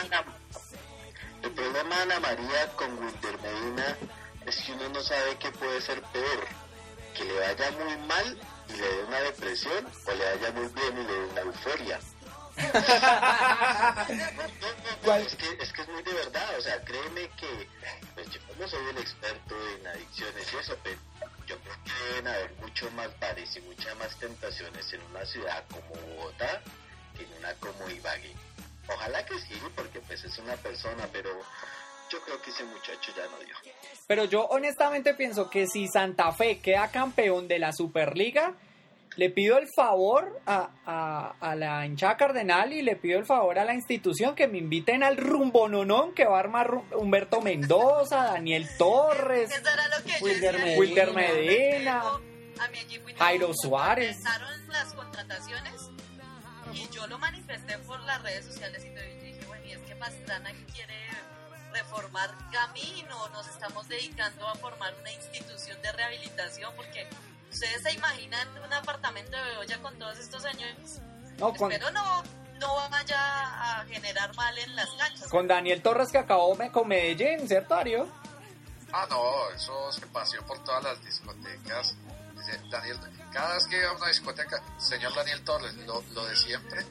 el problema, Ana María, con Wilder Medina es que uno no sabe qué puede ser peor. Que le vaya muy mal y le dé una depresión o le vaya muy bien y le dé una euforia. No, no, no, ¿Cuál? es, que, es que es muy de verdad, o sea, créeme que pues yo no soy el experto en adicciones y eso, pero yo creo que deben haber mucho más bares y muchas más tentaciones en una ciudad como Bogotá que en una como Ibagué. Ojalá que sí, porque pues es una persona, pero yo creo que ese muchacho ya no dio. Pero yo honestamente pienso que si Santa Fe queda campeón de la Superliga, le pido el favor a, a- a la hinchada cardenal y le pido el favor a la institución que me inviten al rumbo nonón que va a armar Humberto Mendoza, Daniel Torres. Wilder. Medina. Wilder Medina. A mi equipo y Jairo Suárez. Empezaron las contrataciones y yo lo manifesté por las redes sociales y te dije, bueno, y es que Pastrana quiere reformar camino, nos estamos dedicando a formar una institución de rehabilitación porque ustedes se imaginan un apartamento de Beoya con todos estos señores. No, con, Espero no, no vaya a generar mal en las canchas. con Daniel Torres que acabó me- con Medellín, ¿cierto, Ario? Ah, no, eso se paseó por todas las discotecas. Dice, Daniel, cada vez que iba a una discoteca, señor Daniel Torres, lo, lo de siempre.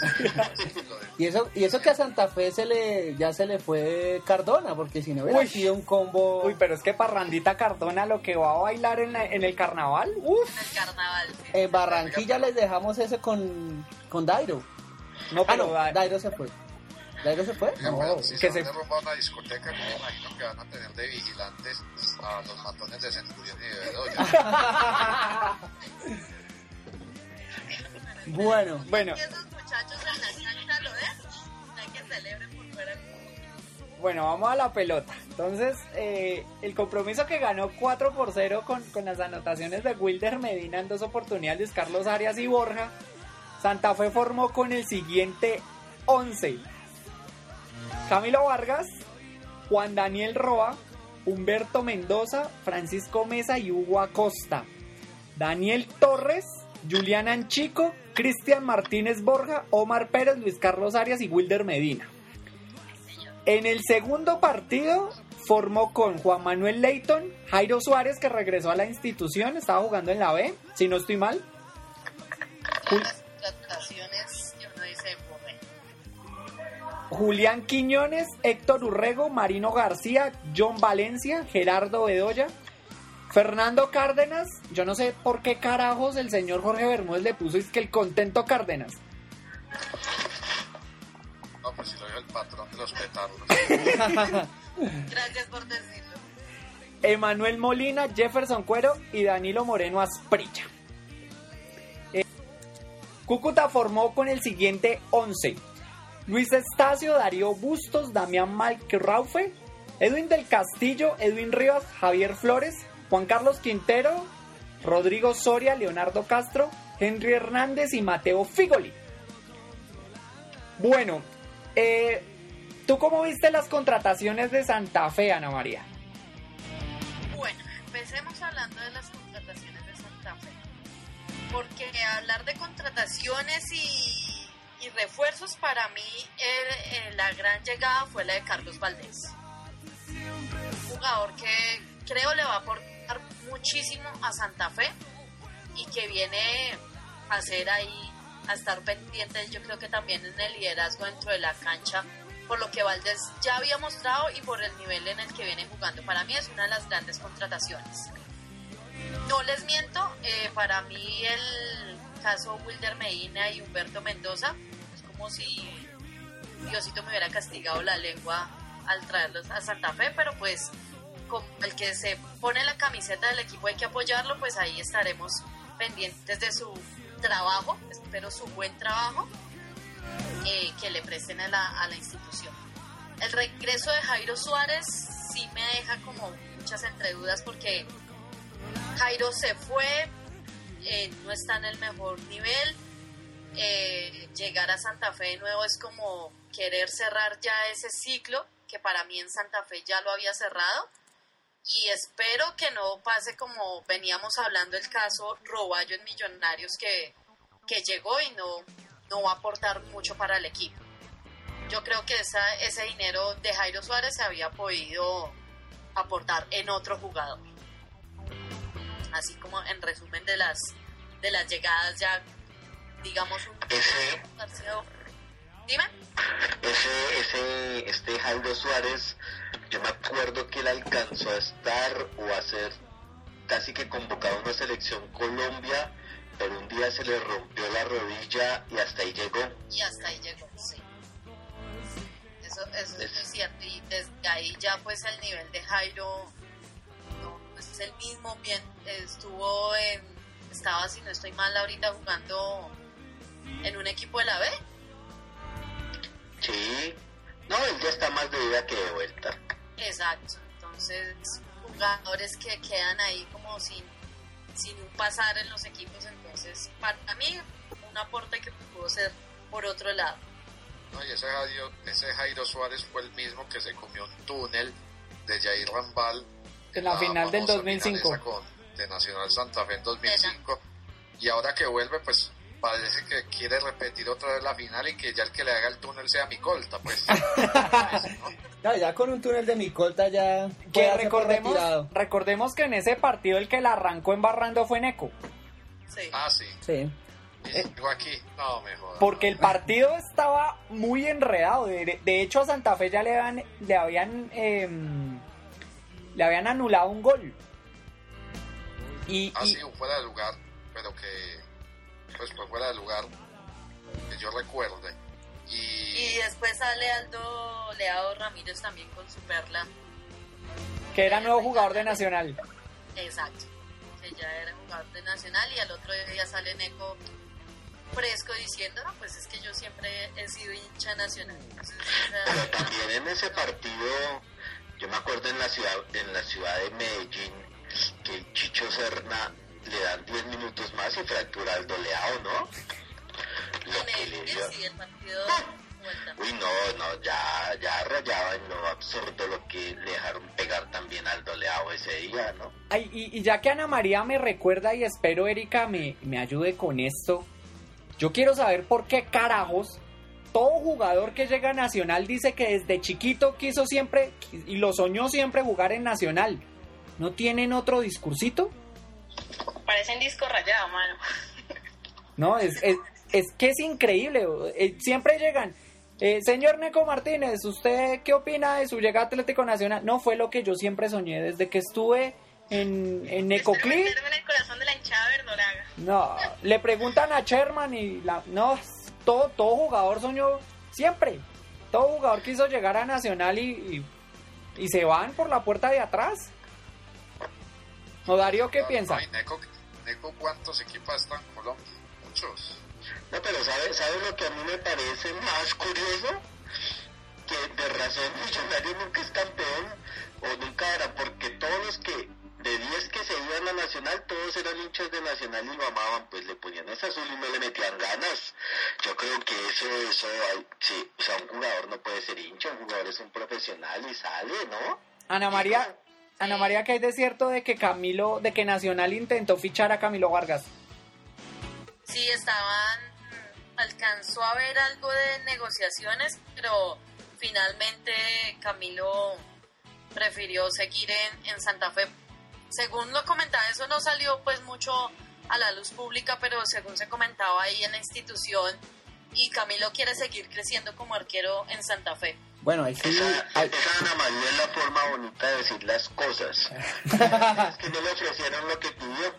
Y eso, y eso que a Santa Fe se le, ya se le fue Cardona, porque si no hubiera Uy. sido un combo. Uy, pero es que Parrandita Cardona lo que va a bailar en, la- en el carnaval, uff. En el carnaval. sí. En Barranquilla les dejamos ese con, con Dairo. No, Ah, pero no, Dairo se fue. ¿Dairo se fue? No. si que se se- una discoteca, me imagino que van a tener de vigilantes a los matones de Centurión y de Bedoya. Bueno, Bueno, muchachos en la lo que por bueno, vamos a la pelota. Entonces, eh, el compromiso que ganó 4 por 0 con, con las anotaciones de Wilder Medina en dos oportunidades, Carlos Arias y Borja, Santa Fe formó con el siguiente 11. Camilo Vargas, Juan Daniel Roa, Humberto Mendoza, Francisco Mesa y Hugo Acosta. Daniel Torres, Julián Anchico, Cristian Martínez Borja, Omar Pérez, Luis Carlos Arias y Wilder Medina. En el segundo partido formó con Juan Manuel Leighton, Jairo Suárez que regresó a la institución, estaba jugando en la B, si no estoy mal. Las. Julián Quiñones, Héctor Urrego, Marino García, John Valencia, Gerardo Bedoya, Fernando Cárdenas. Yo no sé por qué carajos el señor Jorge Bermúdez le puso es que el contento Cárdenas. No, pues si lo dijo el patrón de los petardos. Gracias por decirlo. Emanuel Molina, Jefferson Cuero y Danilo Moreno Asprilla. Eh, Cúcuta formó con el siguiente 11. Luis Estacio, Darío Bustos, Damián Malquerraufe, Edwin del Castillo, Edwin Rivas, Javier Flores, Juan Carlos Quintero, Rodrigo Soria, Leonardo Castro, Henry Hernández y Mateo Figoli. Bueno, eh, ¿tú cómo viste las contrataciones de Santa Fe, Ana María? Bueno, empecemos hablando de las contrataciones de Santa Fe. Porque hablar de contrataciones y, refuerzos, para mí la gran llegada fue la de Carlos Valdés. Un jugador que creo le va a aportar muchísimo a Santa Fe y que viene a ser ahí, a estar pendiente, yo creo que también en el liderazgo dentro de la cancha, por lo que Valdés ya había mostrado y por el nivel en el que viene jugando. Para mí es una de las grandes contrataciones. No les miento, eh, para mí el caso Wilder Medina y Humberto Mendoza es como si Diosito me hubiera castigado la lengua al traerlos a Santa Fe, pero pues el que se pone la camiseta del equipo hay que apoyarlo, pues ahí estaremos pendientes de su trabajo, espero su buen trabajo eh, que le presten a la, a la institución. El regreso de Jairo Suárez sí me deja como muchas entredudas porque Jairo se fue, eh, no está en el mejor nivel, eh, llegar a Santa Fe de nuevo es como querer cerrar ya ese ciclo que para mí en Santa Fe ya lo había cerrado y espero que no pase como veníamos hablando el caso Roballo en Millonarios que, que llegó y no, no va a aportar mucho para el equipo. Yo creo que esa, ese dinero de Jairo Suárez se había podido aportar en otro jugador. Así como en resumen de las de las llegadas ya digamos un Ese, Dime. ese, ese, este Jairo Suárez, yo me acuerdo que él alcanzó a estar o a ser casi que convocado a una selección Colombia, pero un día se le rompió la rodilla y hasta ahí llegó. y hasta ahí llegó, sí. Eso, eso es muy cierto. Y desde ahí ya pues el nivel de Jairo no, pues es el mismo. Bien, estuvo en, estaba si no estoy mal ahorita jugando en un equipo de la B. Sí, no, él ya está más de vida que de vuelta. Exacto. Entonces, jugadores que quedan ahí como sin, sin un pasar en los equipos. Entonces, para mí, un aporte que pudo ser por otro lado. No, y ese Jairo, ese Jairo Suárez fue el mismo que se comió un túnel de Jair Rambal En la final del famosa 2005. finalesa Con, de Nacional Santa Fe en 2005. Y ahora que vuelve, pues parece que quiere repetir otra vez la final y que ya el que le haga el túnel sea mi colta, pues. ¿no? Ya, ya con un túnel de mi colta ya Que recordemos, recordemos que en ese partido el que la arrancó embarrando fue Neco. Sí. Ah, sí. Sí. Y sigo aquí. No, me jodas. Porque el partido estaba muy enredado. De, de hecho, a Santa Fe ya le habían, le habían, em, le habían anulado un gol. Y, Ah, y- sí, un fuera de lugar, pero que. Pues fue fuera de lugar. Que yo recuerde. Y Y. después sale Aldo Leao Ramírez también con su perla. que era nuevo jugador de Nacional. Exacto. Que ya era jugador de Nacional y al otro día sale Neco fresco diciendo, no, pues es que yo siempre he sido hincha nacional. Entonces, Pero también en ese partido, yo me acuerdo en la ciudad, en la ciudad de Medellín, que Chicho Serna le dan 10 minutos más y fractura al doleado, ¿no? Lo en que el, le dio. vuelta. Uy, no, no, ya, ya rayaba en lo absurdo lo que le dejaron pegar también al doleado ese día, ¿no? Ay, y, y ya que Ana María me recuerda y espero Erika me, me ayude con esto, yo quiero saber por qué carajos todo jugador que llega a Nacional dice que desde chiquito quiso siempre y lo soñó siempre jugar en Nacional. ¿No tienen otro discursito? Parecen disco rayado, mano. No, es, es, es que es increíble. eh, Siempre llegan. eh, señor Neco Martínez, ¿usted qué opina de su llegada a Atlético Nacional? No, fue lo que yo siempre soñé desde que estuve en, en verdoraga. No, le preguntan a Sherman y la, no, todo, todo jugador soñó siempre. Todo jugador quiso llegar a Nacional y, y, y se van por la puerta de atrás. ¿O Darío qué No, piensa? no, y Neco, ¿cuántos equipos están en Colombia? Muchos. No, pero ¿sabes sabe lo que a mí me parece más curioso? Que de razón Millonario nunca es campeón o nunca era, porque todos los que de 10 que se iban a Nacional, todos eran hinchas de Nacional y lo amaban, pues le ponían ese azul y no le metían ganas. Yo creo que eso, eso, ay, sí, o sea, un jugador no puede ser hincha, un jugador es un profesional y sale, ¿no? Ana María, Ana María, que hay de cierto de que Camilo, de que Nacional intentó fichar a Camilo Vargas. Sí, estaban, alcanzó a ver algo de negociaciones, pero finalmente Camilo prefirió seguir en, en Santa Fe. Según lo comentaba, eso no salió pues mucho a la luz pública, pero según se comentaba ahí en la institución, y Camilo quiere seguir creciendo como arquero en Santa Fe. Bueno, ahí sí. Esa, ahí- esa Ana María es la forma bonita de decir las cosas. es que no le ofrecieron lo que pidió.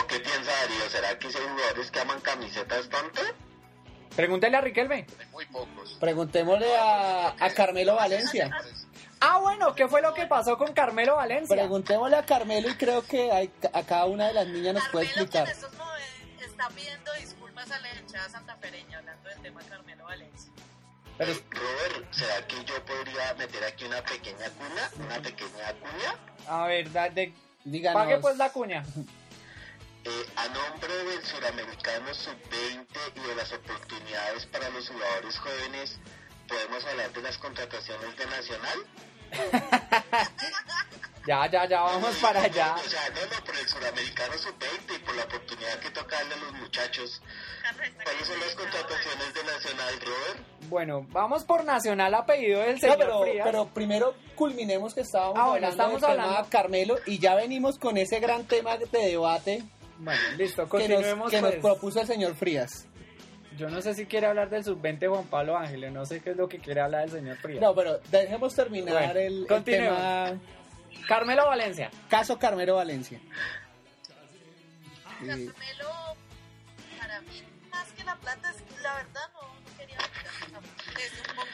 ¿O qué piensa Darío? ¿Será que hay jugadores que aman camisetas tanto? Pregúntele a Riquelme. Hay muy pocos. Preguntémosle a, a Carmelo Valencia. Ah, bueno, ¿qué fue lo que pasó con Carmelo Valencia? Preguntémosle a Carmelo y creo que hay- a cada una de las niñas nos puede Carmelo que en explicar. estos momentos está pidiendo disculpas a la hinchada santafereña hablando del tema Carmelo Valencia. Pero- Robert, ¿será que yo podría meter aquí una pequeña cuna? ¿Una pequeña cuña? a ver, da- de, Díganos. pague pues la cuña. Eh, a nombre del suramericano sub-20 y de las oportunidades para los jugadores jóvenes, ¿podemos hablar de las contrataciones de Nacional? Ya, ya, ya, vamos para allá. O sea, no, no, por el suramericano sub-20 y por la oportunidad que toca darle a los muchachos. ¿Cuáles son las contrataciones de Nacional, Robert? Bueno, vamos por Nacional a pedido del No, señor pero, Frías. pero primero culminemos que estábamos Ah, bueno, hablando estamos del tema hablando. Carmelo y ya venimos con ese gran tema de debate Bueno, listo, que, nos, continuemos que nos pues. propuso el señor Frías. Yo no sé si quiere hablar del sub-20 Juan Pablo Ángeles, no sé qué es lo que quiere hablar el señor Frías. No, pero dejemos terminar Bueno, el, el tema Carmelo Valencia. caso Carmelo Valencia. Carmelo, para mí, más que la plata, es que la verdad no, no quería. Es un poco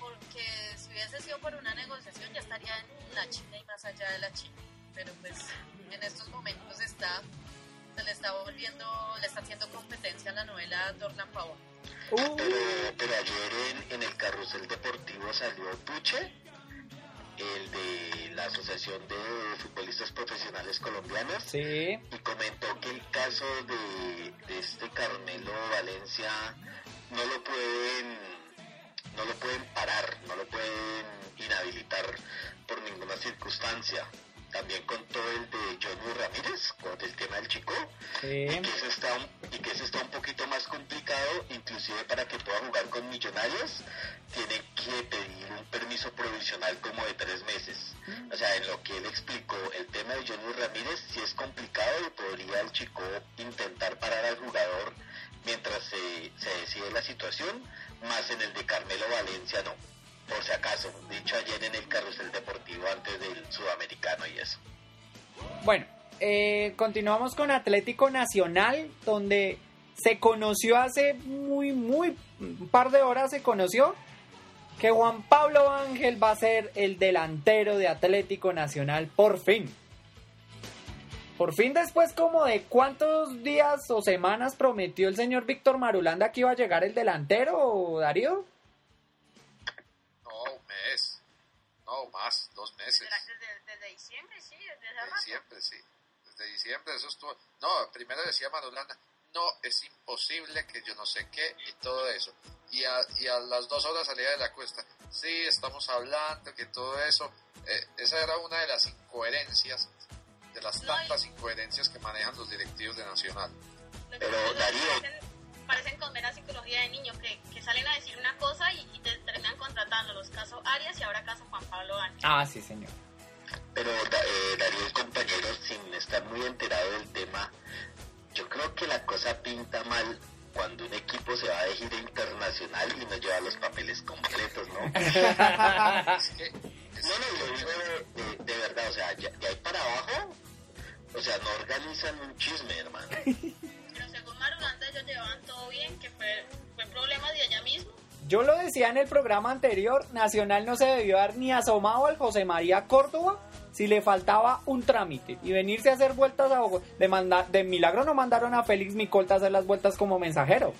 porque si hubiese sido por una negociación ya estaría en la China y más allá de la China. Pero pues en estos momentos está, se le está volviendo, le está haciendo competencia a la novela Dorlan Pavón. Uh, Pero, pero ayer en, en el carrusel deportivo salió Puche, el de la Asociación de Futbolistas Profesionales Colombianos, sí. y comentó que el caso de, de este Carmelo Valencia no lo pueden no lo pueden parar, no lo pueden inhabilitar por ninguna circunstancia. También contó el de Johnny Ramírez con el tema del chico Sí. y que ese está un, y que ese está un poquito más complicado, inclusive para que pueda jugar con Millonarios, tiene que pedir un permiso provisional como de tres meses. O sea, en lo que él explicó, el tema de Johnny Ramírez sí es complicado y podría el chico intentar parar al jugador mientras se, se decide la situación, más en el de Carmelo Valencia no. Por si acaso, dicho ayer en el carrusel deportivo antes del sudamericano y eso. Bueno, eh, continuamos con Atlético Nacional, donde se conoció hace muy, muy, un par de horas se conoció que Juan Pablo Ángel va a ser el delantero de Atlético Nacional por fin. Por fin después como de cuántos días o semanas prometió el señor Víctor Marulanda que iba a llegar el delantero, Darío. No, más, dos meses. Desde, desde diciembre, sí, desde Desde diciembre, sí. Desde diciembre eso estuvo... No, primero decía Manolana, no, es imposible que yo no sé qué y todo eso. Y a, y a las dos horas salía de la cuesta. Sí, estamos hablando que todo eso... eh, esa era una de las incoherencias, de las No, y- tantas incoherencias que manejan los directivos de Nacional. Pero, Darío. Parecen, parecen con mera psicología de niño, que, que salen a decir una cosa y, y te terminan contratando. Los casos Arias y ahora caso Juan Pablo Ángel. Ah, sí, señor. Pero eh, Darío, el compañero, sin estar muy enterado del tema, yo creo que la cosa pinta mal cuando un equipo se va de gira internacional y no lleva los papeles completos, ¿no? Es que... es- No, no, lo digo de, de- de verdad, o sea, ya, de ahí para abajo, o sea, no organizan un chisme, hermano. Pero según Marulanda ellos llevaban todo bien, que fue, fue problema de allá mismo. Yo lo decía en el programa anterior, Nacional no se debió dar ni asomado al José María Córdoba si le faltaba un trámite y venirse a hacer vueltas a Bogotá. De, manda- de milagro no mandaron a Félix Micolta a hacer las vueltas como mensajero.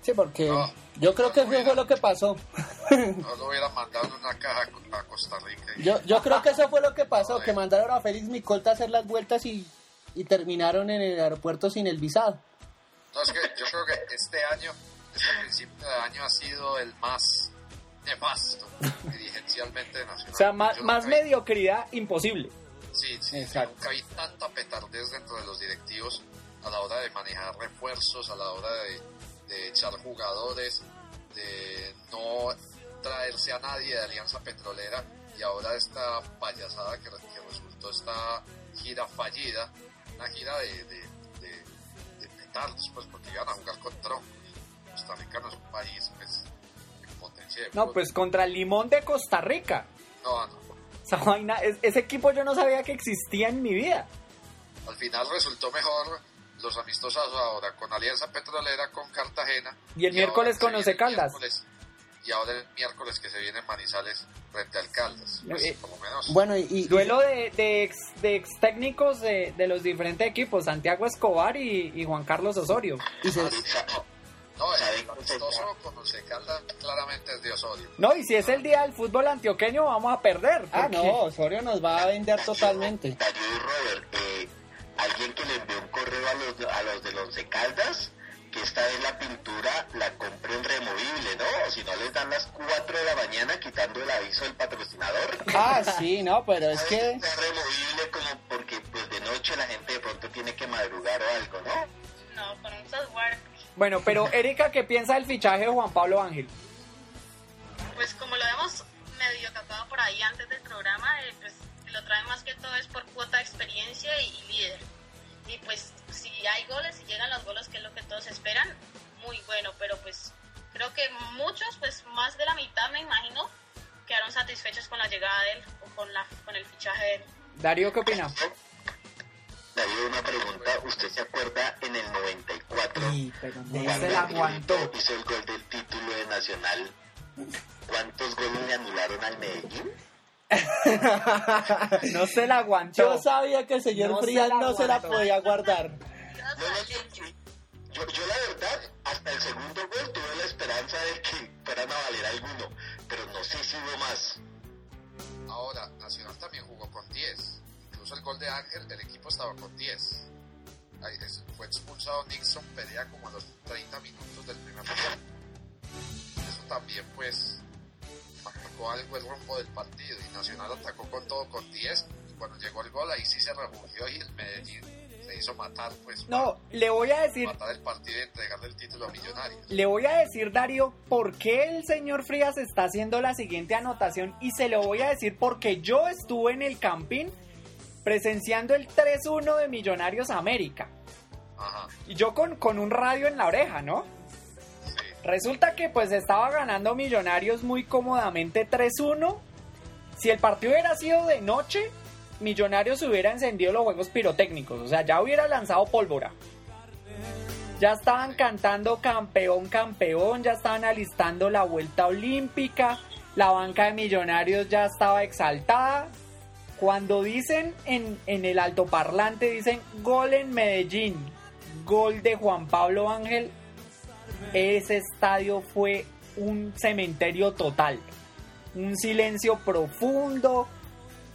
Sí, porque No. yo creo que eso fue lo que pasó. No lo hubieran mandado en una caja a Costa Rica. y- Yo, yo creo que eso fue lo que pasó, que mandaron a Félix Micolta a hacer las vueltas y, y terminaron en el aeropuerto sin el visado. No, es que yo creo que este año, este principio de año ha sido el más nefasto dirigencialmente de Nacional. O sea, más, Yo más nunca vi- mediocridad imposible. Sí, sí, Exacto. nunca vi tanta petardez dentro de los directivos a la hora de manejar refuerzos, a la hora de, de echar jugadores, de no traerse a nadie de Alianza Petrolera y ahora esta payasada que, que resultó esta gira fallida, una gira de, de, de, de petardos, pues porque iban a jugar con troncos. Costa Rica no es un país pues, en potencia de No, fútbol. pues contra el Limón de Costa Rica. No, no. Esa vaina, es- ese equipo yo no sabía que existía en mi vida. Al final resultó mejor los amistosos ahora con Alianza Petrolera, con Cartagena. Y el miércoles con Once Caldas. miércoles- y ahora el miércoles que se viene en Manizales frente al Caldas. Pues, Eh, menos. Bueno, y, y- Duelo de, de ex, de ex técnicos de, de los diferentes equipos, Santiago Escobar y, y Juan Carlos Osorio. y se- no, el amistoso con Once Caldas claramente es de Osorio. No, y si es el día del fútbol antioqueño, vamos a perder. Ah, no, Osorio nos va a vender totalmente. Y Robert, eh, alguien que le envió un correo a los, a los del Once Caldas, que esta vez la pintura la compren removible, ¿no? O si no les dan las 4 de la mañana quitando el aviso del patrocinador. Ah, sí, no, pero es que... Es removible como porque pues de noche la gente de pronto tiene que madrugar o algo, ¿no? No, con un software, Bueno, pero Erika, ¿qué piensa del fichaje de Juan Pablo Ángel? pues como lo hemos medio captado por ahí antes del programa, eh, pues lo trae más que todo es por cuota de experiencia y, y líder. Y pues si hay goles, si llegan los goles, que es lo que todos esperan, muy bueno, pero pues creo que muchos, pues más de la mitad me imagino, quedaron satisfechos con la llegada de él o con, la, con el fichaje de él. Darío, ¿qué opina? Darío, una pregunta. ¿Usted se acuerda en el 94? pero cuando se la aguantó. Hizo el gol del título de Nacional. ¿Cuántos goles le anularon al Medellín? No se la aguantó. Yo sabía que el señor No Frías no se la podía guardar. No, no, yo, yo, yo la verdad, hasta el segundo gol tuve la esperanza de que fueran a valer alguno, pero no sé si hubo más. Ahora, Nacional también jugó con 10. Incluso el gol de Ángel, el equipo estaba con 10. Ahí es- fue expulsado Nixon Perea como a los 30 minutos del primer tiempo. Eso también, pues, marcó algo el rumbo del partido. Y Nacional atacó con todo con 10. Y cuando llegó el gol, ahí sí se refugió y el Medellín se hizo matar, pues, No, le voy a decir, matar el partido y entregarle el título a Millonarios. le voy a decir, Darío, por qué el señor Frías está haciendo la siguiente anotación y se lo voy a decir porque yo estuve en el Campín presenciando el 3-1 de Millonarios América. Ajá, Y yo con, con un radio en la oreja, ¿no? Resulta que pues estaba ganando Millonarios muy cómodamente 3-1. Si el partido hubiera sido de noche, Millonarios hubiera encendido los juegos pirotécnicos, o sea, ya hubiera lanzado pólvora. Ya estaban cantando campeón, campeón, ya estaban alistando la vuelta olímpica, la banca de Millonarios ya estaba exaltada. Cuando dicen en, en el altoparlante, dicen gol en Medellín, gol de Juan Pablo Ángel, ese estadio fue un cementerio total. Un silencio profundo.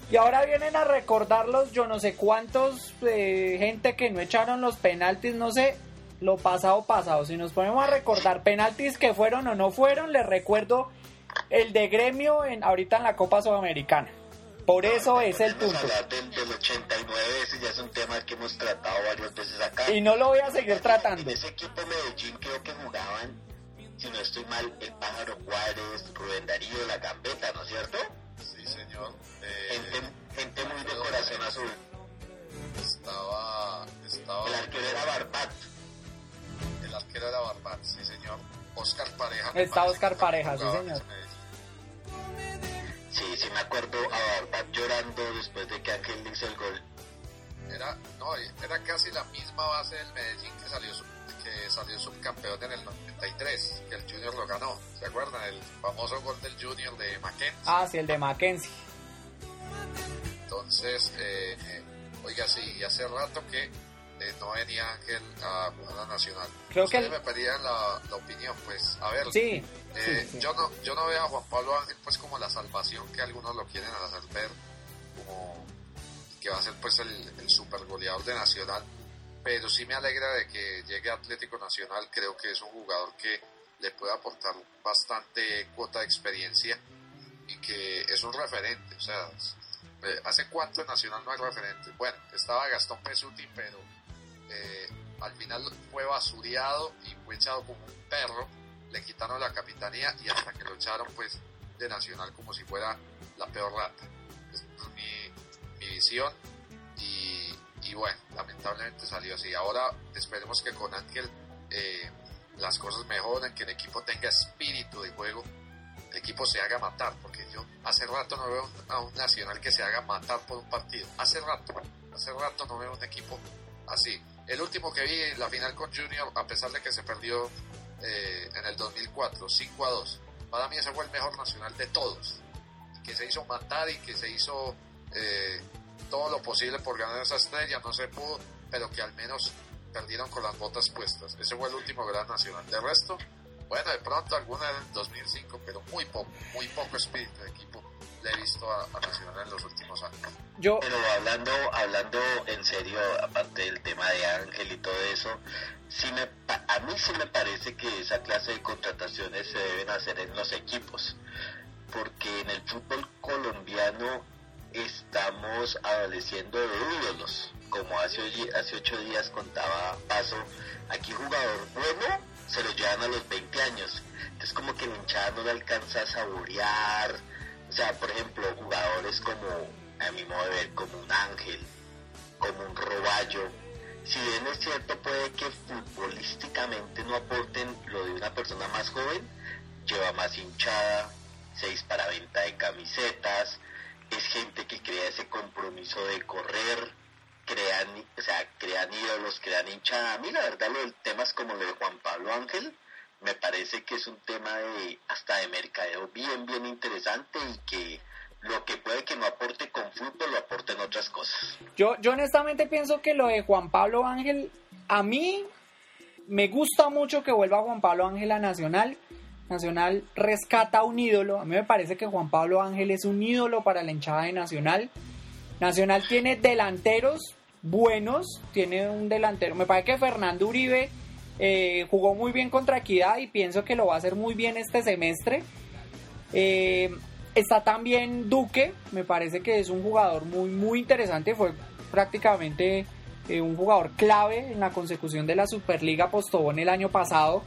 Y ahora vienen a recordarlos yo no sé cuántos eh, gente que no echaron los penaltis, no sé, lo pasado pasado. Si nos ponemos a recordar penaltis que fueron o no fueron, les recuerdo el de gremio en, ahorita en la Copa Sudamericana. Por eso es el punto. hablar del, del 89, ese ya es un tema que hemos tratado varias veces acá. Y no lo voy a seguir En tratando. ese equipo Medellín creo que jugaban, si no estoy mal, el Pájaro Juárez, Rubén Darío, La Gambeta, ¿no es cierto? Sí, señor. Eh, Gente, gente muy de corazón azul. estaba, estaba El arquero era Barbat. el arquero era Barbat, sí señor. Oscar Pareja. Está Oscar Pareja, sí, en señor. Sí, sí me acuerdo a Barbat llorando después de que Ángel le hizo el gol. Era, no, era casi la misma base del Medellín que salió, sub- que salió subcampeón en el 93, que el Junior lo ganó. ¿Se acuerdan? El famoso gol del Junior de Mackenzie. Ah, sí, el de Mackenzie. Entonces, eh, eh, oiga, sí, hace rato que eh, no venía Ángel a jugar a Nacional. Creo que Ustedes el- me pedían la, la opinión, pues, a ver, Sí, eh, sí, sí. Yo, no, yo no veo a Juan Pablo Ángel pues como la salvación que algunos lo quieren hacer ver, como que va a ser pues el, el super goleador de Nacional, pero sí me alegra de que llegue a Atlético Nacional, creo que es un jugador que le puede aportar bastante cuota de experiencia y que es un referente, o sea, eh, ¿hace cuánto en Nacional no hay referentes? Bueno, estaba Gastón Pesuti, pero eh, al final fue basureado y fue echado como un perro, le quitaron la capitanía y hasta que lo echaron pues de Nacional como si fuera la peor rata. Es mi, mi visión y, y bueno, lamentablemente salió así. Ahora esperemos que con Ángel eh, las cosas mejoren, que el equipo tenga espíritu de juego, el equipo se haga matar, porque yo hace rato no veo a un Nacional que se haga matar por un partido. Hace rato, hace rato no veo un equipo así. El último que vi la final con Junior, a pesar de que se perdió eh, en el 2004, 5 a 2, para mí ese fue el mejor Nacional de todos. Que se hizo matar y que se hizo eh, todo lo posible por ganar esa estrella, no se pudo, pero que al menos perdieron con las botas puestas. Ese fue el último gran nacional. De resto, bueno, de pronto alguna en 2005, pero muy poco, muy poco espíritu de equipo le he visto a, a Nacional en los últimos años. Yo, Pero hablando, hablando en serio, aparte del tema de Ángel y todo eso, sí me, pa- a mí sí me parece que esa clase de contrataciones se deben hacer en los equipos, porque en el fútbol colombiano estamos adoleciendo de ídolos, como hace, oye- hace ocho días contaba Paso, aquí jugador bueno se lo llevan a los 20 años, entonces como que la hinchada no le alcanza a saborear, sea, por ejemplo, jugadores como, a mi modo de ver, como un Ángel, como un Roballo, si bien es cierto puede que futbolísticamente no aporten lo de una persona más joven, lleva más hinchada, se dispara venta de camisetas, es gente que crea ese compromiso de correr, crean, o sea, crean ídolos, crean hinchada. A mí la verdad lo del temas como lo de Juan Pablo Ángel, me parece que es un tema de hasta de mercadeo bien, bien interesante y que lo que puede que no aporte con fútbol lo aporte en otras cosas. yo, yo honestamente pienso que lo de Juan Pablo Ángel, a mí me gusta mucho que vuelva Juan Pablo Ángel a Nacional. Nacional rescata un ídolo. A mí me parece que Juan Pablo Ángel es un ídolo para la hinchada de Nacional. Nacional tiene delanteros buenos. Tiene un delantero. Me parece que Fernando Uribe eh, jugó muy bien contra Equidad y pienso que lo va a hacer muy bien este semestre. Eh, está también Duque. Me parece que es un jugador muy, muy interesante. Fue prácticamente eh, un jugador clave en la consecución de la Superliga Postobón el año pasado.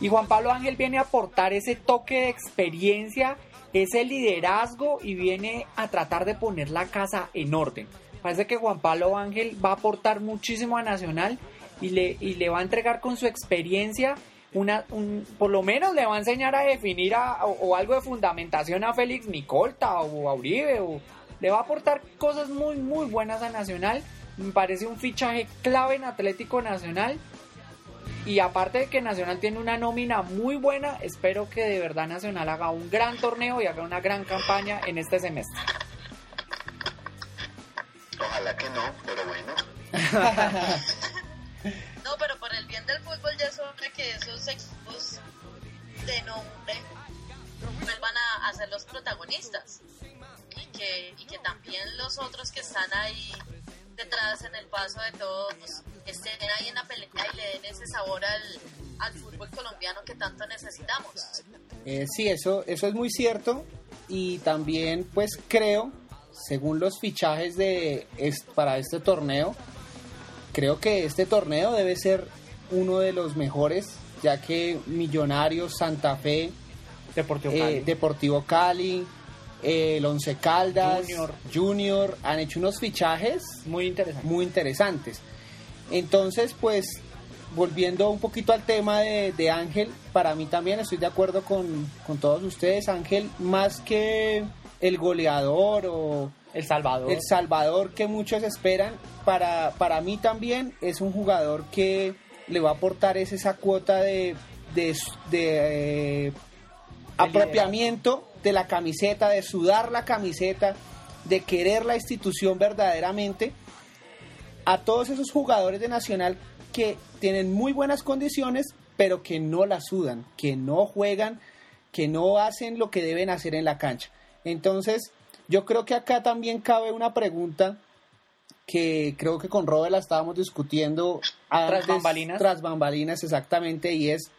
Y Juan Pablo Ángel viene a aportar ese toque de experiencia, ese liderazgo y viene a tratar de poner la casa en orden. Parece que Juan Pablo Ángel va a aportar muchísimo a Nacional y le, y le va a entregar con su experiencia, una, un- por lo menos le va a enseñar a definir a- o, o algo de fundamentación a Félix Micolta o a Uribe. O, le va a aportar cosas muy, muy buenas a Nacional. Me parece un fichaje clave en Atlético Nacional. Y aparte de que Nacional tiene una nómina muy buena, espero que de verdad Nacional haga un gran torneo y haga una gran campaña en este semestre. Ojalá que no, pero bueno. No, pero por el bien del fútbol ya es hora que esos equipos de nombre vuelvan a, a ser los protagonistas. Y que, y que también los otros que están ahí detrás en el paso de todos estén ahí en la pelea y le den ese sabor al, al fútbol colombiano que tanto necesitamos. Eh, sí, eso, eso es muy cierto. Y también, pues creo, según los fichajes de es- para este torneo, creo que este torneo debe ser uno de los mejores, ya que Millonarios, Santa Fe, Deportivo eh, Cali. Deportivo Cali, eh, el Once Caldas, Junior. Junior, han hecho unos fichajes muy interesante. muy interesantes. Entonces, pues, volviendo un poquito al tema de, de Ángel, para mí también estoy de acuerdo con, con todos ustedes. Ángel, más que el goleador o El Salvador. el salvador que muchos esperan, para, para mí también es un jugador que le va a aportar es esa cuota de, de, de, eh, apropiamiento de la camiseta, de sudar la camiseta, de querer la institución verdaderamente. A todos esos jugadores de Nacional que tienen muy buenas condiciones, pero que no la sudan, que no juegan, que no hacen lo que deben hacer en la cancha. Entonces, yo creo que acá también cabe una pregunta que creo que con Robert la estábamos discutiendo antes, bambalinas. Tras bambalinas, exactamente, y es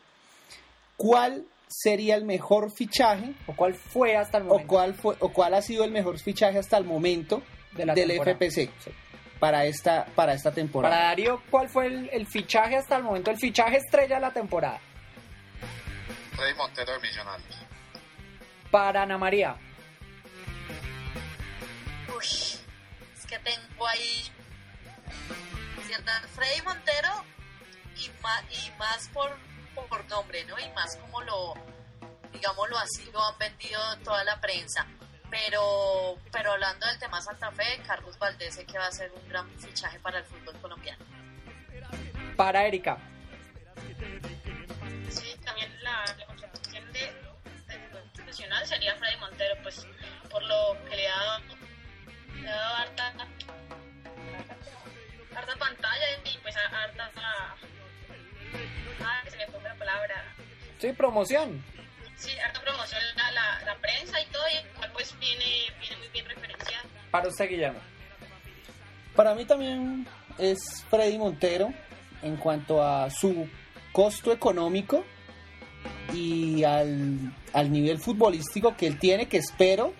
¿cuál sería el mejor fichaje ¿O cuál fue hasta el o momento? cuál fue o cuál ha sido el mejor fichaje hasta el momento De la del temporada. FPC Sí. para esta para esta temporada? Para Darío, ¿cuál fue el, el fichaje hasta el momento? El fichaje estrella de la temporada. Freddy Montero de Millonarios. Para Ana María. Uy, es que tengo ahí cierta Freddy Montero y más, y más por, por nombre, ¿no? Y más como lo, digámoslo así, lo han vendido toda la prensa. Pero, pero hablando del tema Santa Fe, Carlos Valdés sé que va a ser un gran fichaje para el fútbol colombiano. Para Erika. Sí, también la, la contratación de, de profesional sería Freddy Montero, pues por lo que le ha dado, le ha dado harta, harta pantalla y pues harta... Ah, se me fue la palabra. Sí, promoción. Sí, harta promoción la, la, la prensa y todo, y pues viene, viene muy bien referenciado. Para usted, Guillermo. Para mí también es Freddy Montero en cuanto a su costo económico y al, al nivel futbolístico que él tiene, que espero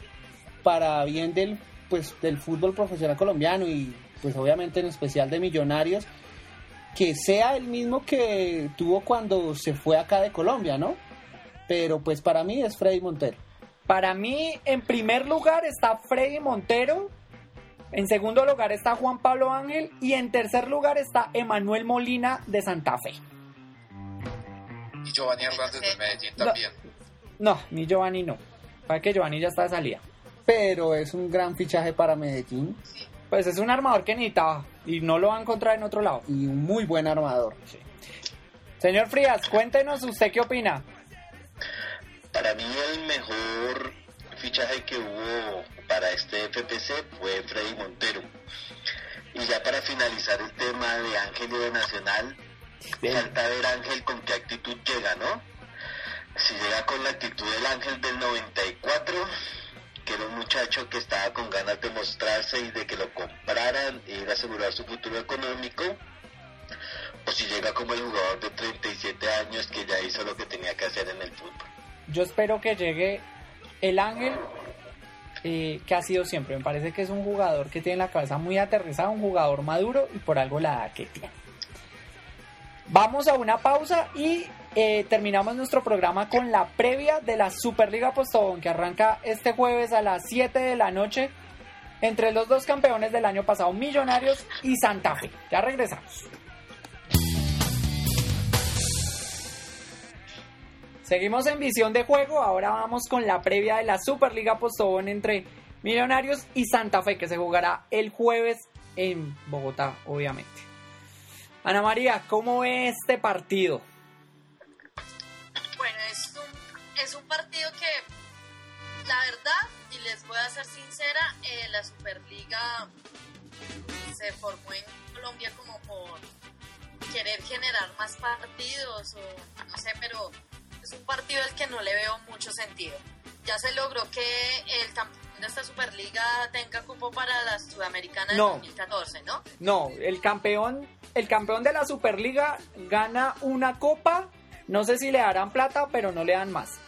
para bien del, pues, del fútbol profesional colombiano y pues obviamente en especial de Millonarios, que sea el mismo que tuvo cuando se fue acá de Colombia, ¿no? Pero pues para mí es Freddy Montero. Para mí, en primer lugar está Freddy Montero, en segundo lugar está Juan Pablo Ángel y en tercer lugar está Emanuel Molina de Santa Fe. Y Giovanni Hernández de Medellín también. No, ni Giovanni no. Para que Giovanni ya está de salida. Pero es un gran fichaje para Medellín. Pues es un armador que necesitaba y no lo va a encontrar en otro lado. Y un muy buen armador. Señor Frías, cuéntenos usted qué opina. Para mí el mejor fichaje que hubo para este FPC fue Freddy Montero. Y ya para finalizar el tema de Ángel y de Nacional, falta ver Ángel con qué actitud llega, ¿no? Si llega con la actitud del Ángel del 94, que era un muchacho que estaba con ganas de mostrarse y de que lo compraran e ir a asegurar su futuro económico, o si llega como el jugador de 37 años que ya hizo lo que tenía que hacer en el fútbol. Yo espero que llegue el Ángel eh, que ha sido siempre. Me parece que es un jugador que tiene la cabeza muy aterrizada, un jugador maduro y por algo la edad que tiene. Vamos a una pausa y eh, terminamos nuestro programa con la previa de la Superliga Postobón que arranca este jueves a las 7 de la noche entre los dos campeones del año pasado, Millonarios y Santa Fe. Ya regresamos. Seguimos en visión de juego, ahora vamos con la previa de la Superliga Postobón entre Millonarios y Santa Fe que se jugará el jueves en Bogotá, obviamente. Ana María, ¿cómo ve este partido? Es un partido que, la verdad, y les voy a ser sincera, eh, la Superliga se formó en Colombia como por querer generar más partidos o no sé, pero es un partido al que no le veo mucho sentido. Ya se logró que el campeón de esta Superliga tenga cupo para la Sudamericana del No. 2014, ¿no? No, el campeón, el campeón de la Superliga gana una copa. No sé si le darán plata, pero no le dan más.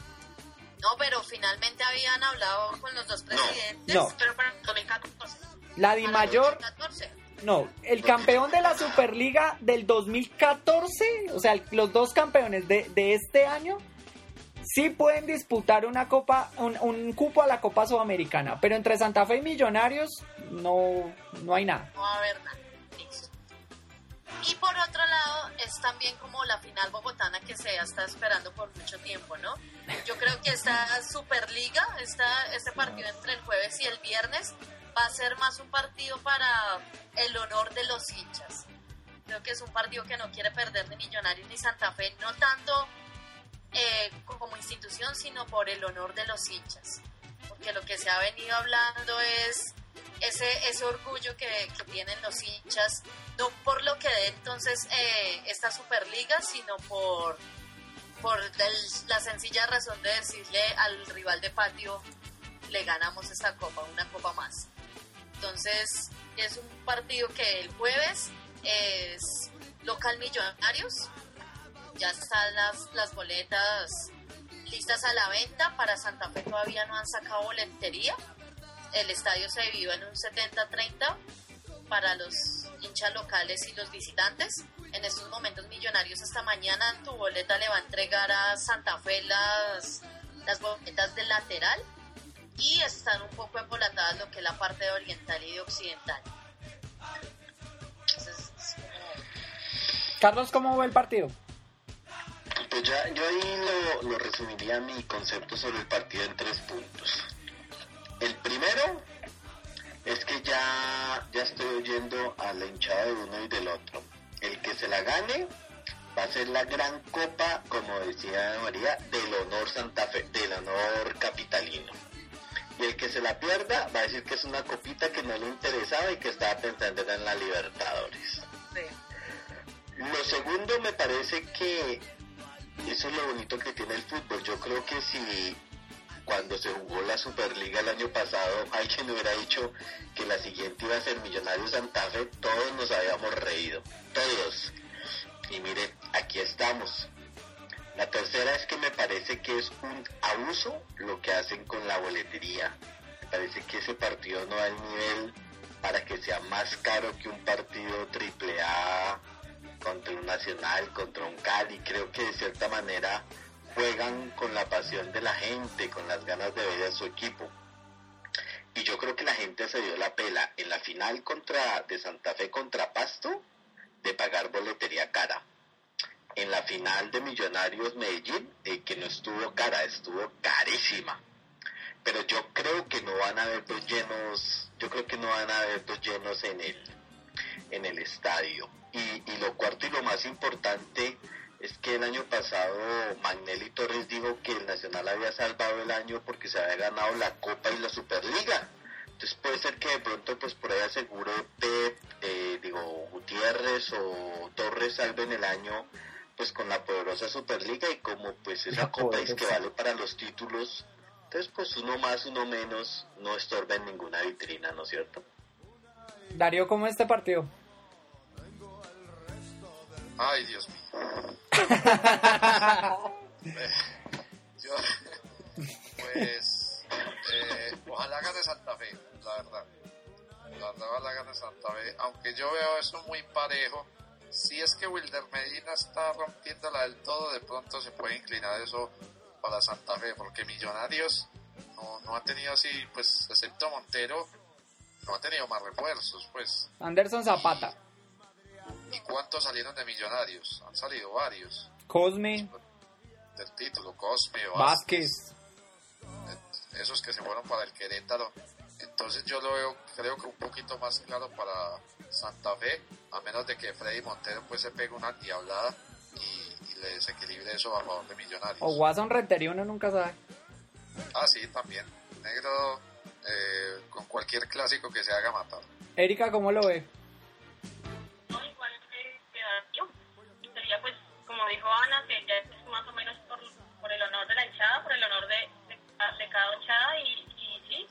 No, pero finalmente habían hablado con los dos presidentes. No. Pero para el 2014. La Di Mayor, 2014. no, el campeón de la Superliga del 2014, o sea, los dos campeones de, de este año, sí pueden disputar una copa, un, un cupo a la Copa Sudamericana, pero entre Santa Fe y Millonarios no, no hay nada. No va a haber nada. Y por otro lado, es también como la final bogotana que se está esperando por mucho tiempo, ¿no? Yo creo que esta Superliga, esta, este partido entre el jueves y el viernes, va a ser más un partido para el honor de los hinchas. Creo que es un partido que no quiere perder ni Millonarios ni Santa Fe, no tanto eh, como institución, sino por el honor de los hinchas. Porque lo que se ha venido hablando es ese, ese orgullo que, que tienen los hinchas, no por lo que dé entonces eh, esta Superliga, sino por, por la sencilla razón de decirle al rival de patio, le ganamos esta copa, una copa más. Entonces, es un partido que el jueves es local Millonarios, ya están las, las boletas listas a la venta, para Santa Fe todavía no han sacado boletería, el estadio se vivió en un 70-30 para los hinchas locales y los visitantes. En estos momentos millonarios esta mañana tu boleta le va a entregar a Santa Fe las, las boletas del lateral y están un poco embolatadas lo que es la parte de oriental y de occidental. Entonces, es como- Carlos, ¿cómo ve el partido? Pues ya, yo ahí lo, lo resumiría mi concepto sobre el partido en tres puntos. El primero es que ya, ya estoy oyendo a la hinchada de uno y del otro. El que se la gane va a ser la gran copa, como decía María, del honor Santa Fe, del honor capitalino. Y el que se la pierda va a decir que es una copita que no le interesaba y que estaba pensando en la Libertadores. Lo segundo me parece que eso es lo bonito que tiene el fútbol. Yo creo que si cuando se jugó la Superliga el año pasado alguien hubiera dicho que la siguiente iba a ser Millonarios Santa Fe, todos nos habíamos reído. Todos. Y mire, aquí estamos. La tercera es que me parece que es un abuso lo que hacen con la boletería. Me parece que ese partido no da el nivel para que sea más caro que un partido triple A contra un Nacional, contra un Cali. Creo que de cierta manera juegan con la pasión de la gente, con las ganas de ver a su equipo. Y yo creo que la gente se dio la pela en la final contra de Santa Fe contra Pasto de pagar boletería cara. En la final de Millonarios Medellín, eh, que no estuvo cara, estuvo carísima. Pero yo creo que no van a haber dos llenos, yo creo que no van a haber dos llenos en el, en el estadio. Y, y lo cuarto y lo más importante es que el año pasado Magnelli Torres dijo que el Nacional había salvado el año porque se había ganado la Copa y la Superliga. Entonces puede ser que de pronto pues por ahí asegure Pep, eh, digo Gutiérrez o Torres salven el año pues con la poderosa Superliga y como pues esa copa es que vale para los títulos, entonces pues uno más, uno menos no estorba en ninguna vitrina, ¿no es cierto? Darío, ¿cómo es este partido? Ay, Dios mío. yo, pues, eh, ojalá gane Santa Fe, la verdad. La verdad, ojalá gane Santa Fe. Aunque yo veo eso muy parejo. Si es que Wilder Medina está rompiéndola del todo, de pronto se puede inclinar eso para Santa Fe, porque Millonarios no, no ha tenido así, pues, excepto Montero, no ha tenido más refuerzos, pues. Anderson Zapata. ¿Y cuántos salieron de Millonarios? Han salido varios. Cosme. Del título, Cosme, Vázquez. Esos que se fueron para el Querétaro. Entonces yo lo veo, creo que un poquito más claro para Santa Fe, a menos de que Freddy Montero pues se pegue una diablada y, y le desequilibre eso a favor de Millonarios. O Watson Rentería, uno nunca sabe. Ah, sí, también. Negro eh, con cualquier clásico que se haga matar. Erika, ¿cómo lo ve? Sería pues, como dijo Ana, que ya es más o menos por, por el honor de la hinchada, por el honor de, de, de cada hinchada y, y sí,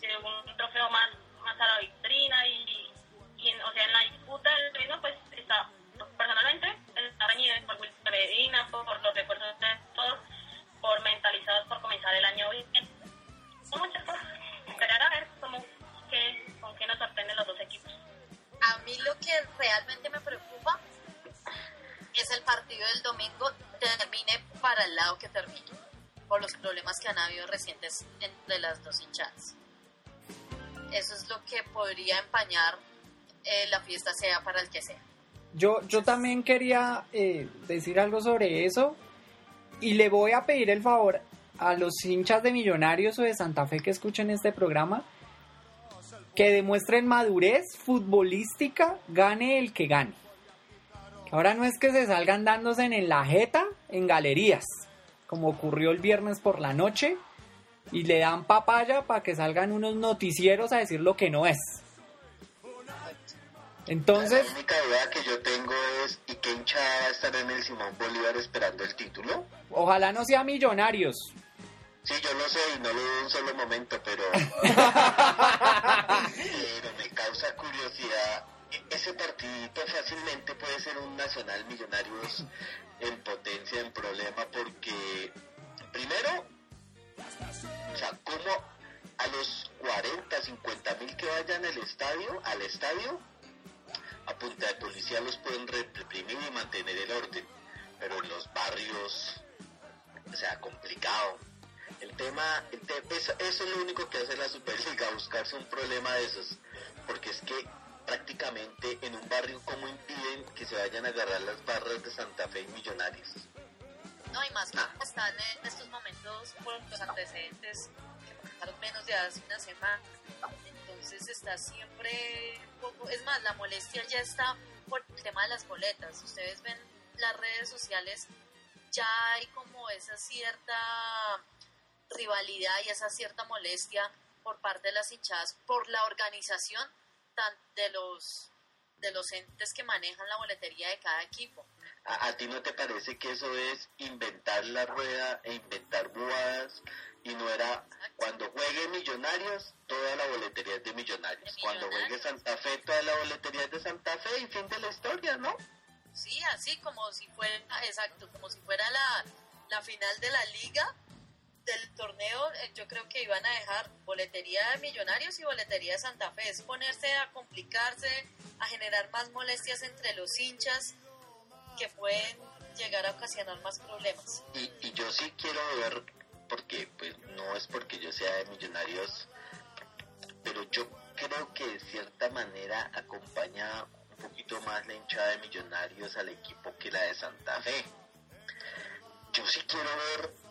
de un trofeo más, más a la vitrina y, y en, o sea, en la disputa del reino pues está, personalmente, está reñido por Medina, por, por los refuerzos de todos, por mentalizados por comenzar el año bien. Son muchas cosas. Esperar a ver cómo, qué, con qué nos sorprenden los dos equipos. A mí lo que realmente me preocupa es el partido del domingo termine para el lado que termine, por los problemas que han habido recientes entre las dos hinchadas. Eso es lo que podría empañar eh, la fiesta sea para el que sea. Yo, yo también quería eh, decir algo sobre eso y le voy a pedir el favor a los hinchas de Millonarios o de Santa Fe que escuchen este programa que demuestren madurez futbolística, gane el que gane. Ahora no es que se salgan dándose en la jeta en galerías, como ocurrió el viernes por la noche, y le dan papaya para que salgan unos noticieros a decir lo que no es. Entonces, La única duda que yo tengo es, ¿y qué hinchada va a estar en el Simón Bolívar esperando el título? ojalá no sea millonarios. Sí, yo lo sé y no lo dudo un solo momento, pero... pero me causa curiosidad. Ese partidito fácilmente puede ser un Nacional Millonarios en potencia, en problema, porque primero, o sea, como a los 40, 50 mil que vayan al estadio, al estadio, a punta de policía los pueden reprimir y mantener el orden, pero en los barrios, o sea, complicado. El tema, el te- eso, eso es lo único que hace la Superliga, buscarse un problema de esos, porque es que prácticamente en un barrio como impiden que se vayan a agarrar las barras de Santa Fe y Millonarios. No, y más que están en estos momentos por los antecedentes que pasaron menos de hace una semana. Entonces está siempre un poco. Es más, la molestia ya está por el tema de las boletas. Ustedes ven las redes sociales, ya hay como esa cierta rivalidad y esa cierta molestia por parte de las hinchadas por la organización tan de los de los entes que manejan la boletería de cada equipo. ¿A, a ti no te parece que eso es inventar la rueda e inventar bobadas? Y no era cuando juegue Millonarios, toda la boletería es de Millonarios. De Cuando juegue Millonarios. Santa Fe, toda la boletería es de Santa Fe y fin de la historia, ¿no? Sí, así como si fuera, exacto, como si fuera la, la final de la liga del torneo, eh, yo creo que iban a dejar boletería de Millonarios y boletería de Santa Fe. Es ponerse a complicarse, a generar más molestias entre los hinchas que pueden llegar a ocasionar más problemas. Y, yo sí quiero ver, porque pues no es porque yo sea de Millonarios, pero yo creo que de cierta manera acompaña un poquito más la hinchada de Millonarios al equipo que la de Santa Fe. Yo sí quiero ver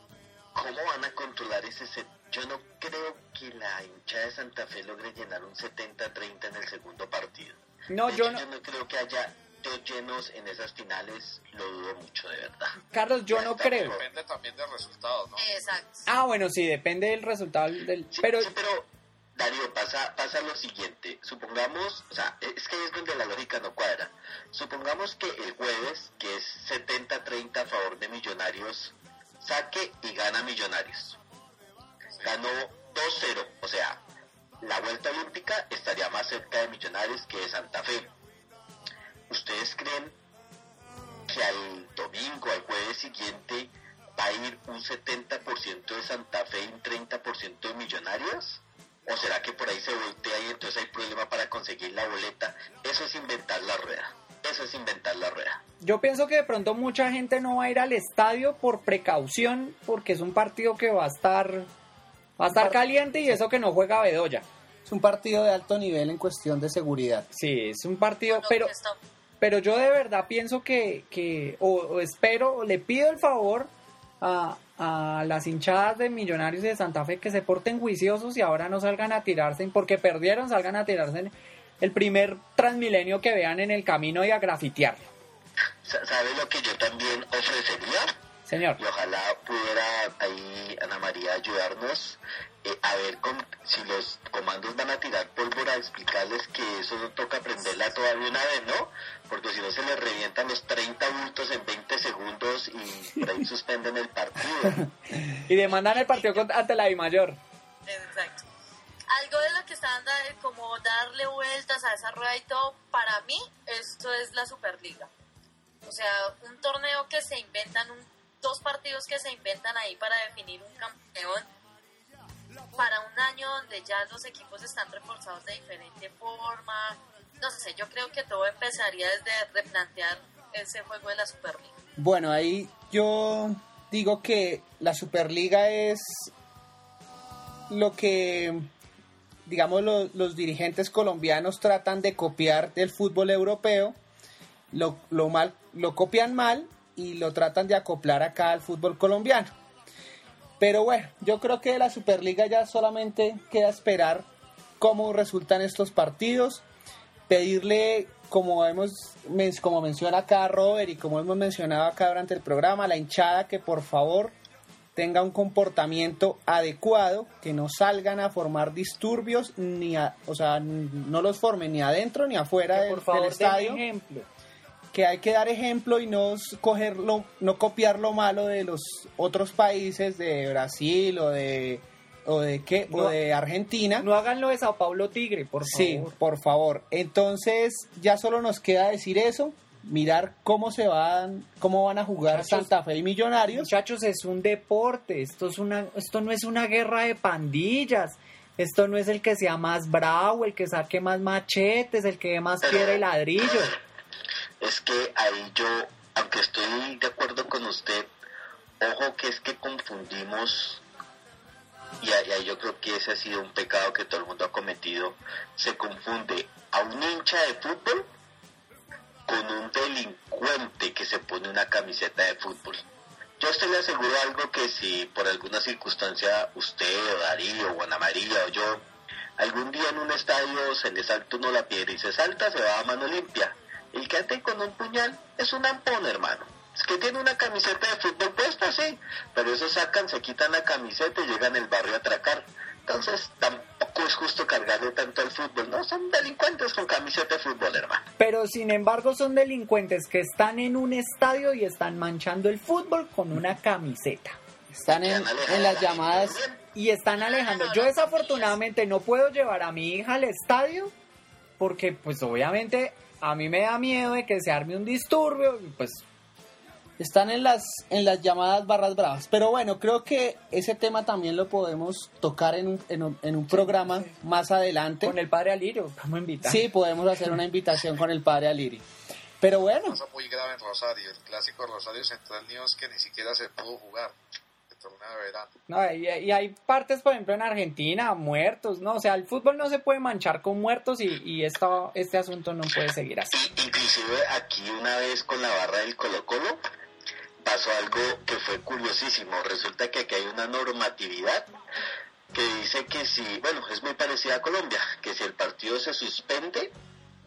cómo van a controlar ese set. Yo no creo que la hinchada de Santa Fe logre llenar un 70-30 en el segundo partido. No, yo no, yo no creo que haya dos llenos en esas finales, lo dudo mucho, de verdad. Carlos, yo no creo. Depende también del resultado, ¿no? Exacto. Ah, bueno, sí, depende del resultado del... Sí, Pero sí, pero Darío, pasa, pasa lo siguiente. Supongamos, o sea, es que es donde la lógica no cuadra. Supongamos que el jueves, que es 70-30 a favor de Millonarios, saque y gana Millonarios. Ganó 2-0, o sea, la vuelta olímpica estaría más cerca de Millonarios que de Santa Fe. ¿Ustedes creen que al domingo, al jueves siguiente, va a ir un 70% de Santa Fe y un 30% de Millonarios? ¿O será que por ahí se voltea y entonces hay problema para conseguir la boleta? Eso es inventar la rueda. Eso es inventar la rueda. yo pienso que de pronto mucha gente no va a ir al estadio por precaución, porque es un partido que va a estar... Va a estar caliente y eso que no juega Bedoya. Es un partido de alto nivel en cuestión de seguridad. Sí, es un partido, pero está- pero yo de verdad pienso que, que o, o espero, o le pido el favor a, a las hinchadas de Millonarios y de Santa Fe que se porten juiciosos y ahora no salgan a tirarse, porque perdieron, salgan a tirarse en el primer transmilenio que vean en el camino y a grafitearlo. Sa- ¿Sabe lo que yo también ofrecería? Señor, y ojalá pudiera ahí Ana María ayudarnos eh, a ver con- si los comandos van a tirar pólvora, explicarles que eso no toca aprenderla todavía una vez, ¿no? Porque si no se les revientan los 30 bultos en 20 segundos y por ahí suspenden el partido. y demandan el partido ante la Mayor. Exacto. Algo de lo que están da- como darle vueltas a esa rueda y todo, para mí esto es la Superliga. O sea, un torneo que se inventan, un- dos partidos que se inventan ahí para definir un campeón para un año donde ya los equipos están reforzados de diferente forma. No sé, yo creo que todo empezaría desde replantear ese juego de la Superliga. Bueno, ahí yo digo que la Superliga es lo que, digamos, lo- los dirigentes colombianos tratan de copiar del fútbol europeo. Lo, lo mal, lo copian mal y lo tratan de acoplar acá al fútbol colombiano. Pero bueno, yo creo que la Superliga ya solamente queda esperar cómo resultan estos partidos, pedirle, como hemos como menciona acá Robert y como hemos mencionado acá durante el programa, la hinchada que por favor tenga un comportamiento adecuado, que no salgan a formar disturbios, ni a- o sea, no los formen ni adentro ni afuera del, por favor, del estadio ejemplo. que hay que dar ejemplo y no cogerlo, no copiar lo malo de los otros países de Brasil o de o de qué o de Argentina. No hagan lo de Sao Paulo Tigre, por sí, favor. por favor. Entonces, ya solo nos queda decir eso, mirar cómo se van cómo van a jugar Muchachos, Santa Fe y Millonarios. Muchachos, es un deporte, esto es una esto no es una guerra de pandillas. Esto no es el que sea más bravo, el que saque más machetes, el que dé más piedra y ladrillo. es que ahí yo, aunque estoy de acuerdo con usted, ojo que es que confundimos, y ahí, ahí yo creo que ese ha sido un pecado que todo el mundo ha cometido, se confunde a un hincha de fútbol con un delincuente que se pone una camiseta de fútbol. Yo a usted le aseguro algo que si por alguna circunstancia usted o Darío o Ana María o yo algún día en un estadio se le salta uno la piedra y se salta, se va a mano limpia. El que con un puñal es un ampón, hermano. Es que tiene una camiseta de fútbol puesta, sí, pero esos sacan, se quitan la camiseta y llegan al barrio a atracar. Entonces tampoco es justo cargarle tanto al fútbol, ¿no? Son delincuentes con camiseta de fútbol, hermano. Pero sin embargo son delincuentes que están en un estadio y están manchando el fútbol con una camiseta. Están en, en las llamadas. Y están alejando. Yo desafortunadamente no puedo llevar a mi hija al estadio porque pues obviamente a mí me da miedo de que se arme un disturbio y pues Están en las, en las llamadas barras bravas. Pero bueno, creo que ese tema también lo podemos tocar en un, en un, en un programa más adelante. con el padre Alirio, ¿cómo invitar? Sí, podemos hacer una invitación con el padre Aliri. Pero bueno, Cosa muy grave en Rosario, el clásico Rosario Central News que ni siquiera se pudo jugar. El torneo de verano. No, y, y hay partes, por ejemplo, en Argentina, muertos, ¿no? O sea, el fútbol no se puede manchar con muertos y, y esto, este asunto no puede seguir así. Inclusive aquí una vez con la barra del Colo Colo pasó algo que fue curiosísimo. Resulta que aquí hay una normatividad que dice que si, bueno, es muy parecida a Colombia, que si el partido se suspende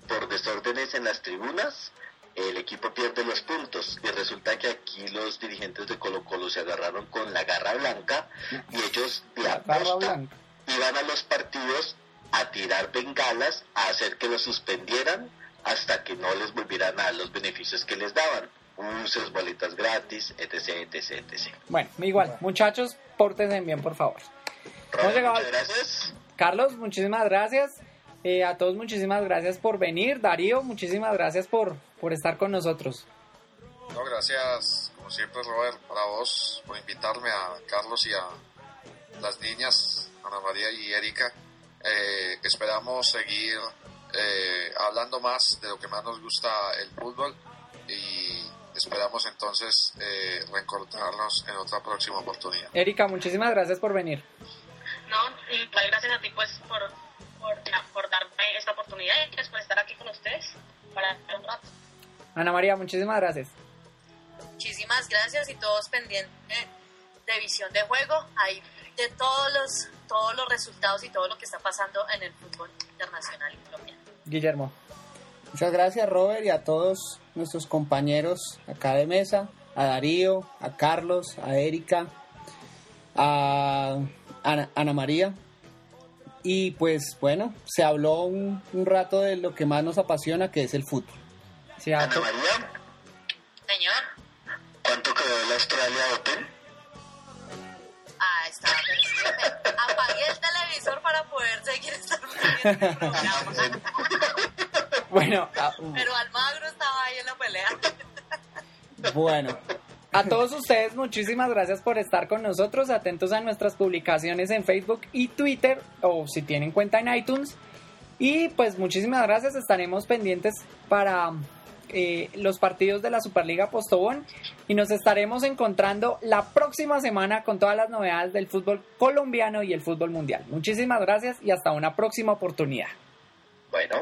por desórdenes en las tribunas, el equipo pierde los puntos. Y resulta que aquí los dirigentes de Colo Colo se agarraron con la garra blanca y ellos de aposta iban a los partidos a tirar bengalas, a hacer que los suspendieran hasta que no les volvieran a dar los beneficios que les daban. Buses, boletas gratis, etc, etc, etc. Bueno, igual, muchachos, pórtense bien, por favor. Robert, llegado muchas gracias. Carlos, muchísimas gracias. Eh, a todos, muchísimas gracias por venir. Darío, muchísimas gracias por, por estar con nosotros. No, gracias, como siempre, Robert, para vos, por invitarme a Carlos y a las niñas, Ana María y Erika. Eh, esperamos seguir eh, hablando más de lo que más nos gusta el fútbol y esperamos entonces eh, reencontrarnos en otra próxima oportunidad. Erika, muchísimas gracias por venir. No, igual gracias a ti pues por, por, por darme esta oportunidad y pues por estar aquí con ustedes para un rato. Ana María, muchísimas gracias. Muchísimas gracias y todos pendientes de visión de juego. Hay de todos los, todos los resultados y todo lo que está pasando en el fútbol internacional y colombiano. Guillermo. Muchas gracias Robert y a todos nuestros compañeros acá de mesa, a Darío, a Carlos, a Erika, a Ana, Ana María. Y pues bueno, se habló un, un rato de lo que más nos apasiona, que es el fútbol. Ana María, Señor, ¿cuánto quedó el Australia Open? ah, estaba perdido. Apagué el televisor para poder seguir del programa. Bueno, a, Pero Almagro estaba ahí en la pelea. Bueno, a todos ustedes, muchísimas gracias por estar con nosotros. Atentos a nuestras publicaciones en Facebook y Twitter, o si tienen cuenta en iTunes. Y pues muchísimas gracias. Estaremos pendientes para eh, los partidos de la Superliga Postobón. Y nos estaremos encontrando la próxima semana con todas las novedades del fútbol colombiano y el fútbol mundial. Muchísimas gracias y hasta una próxima oportunidad. Bueno,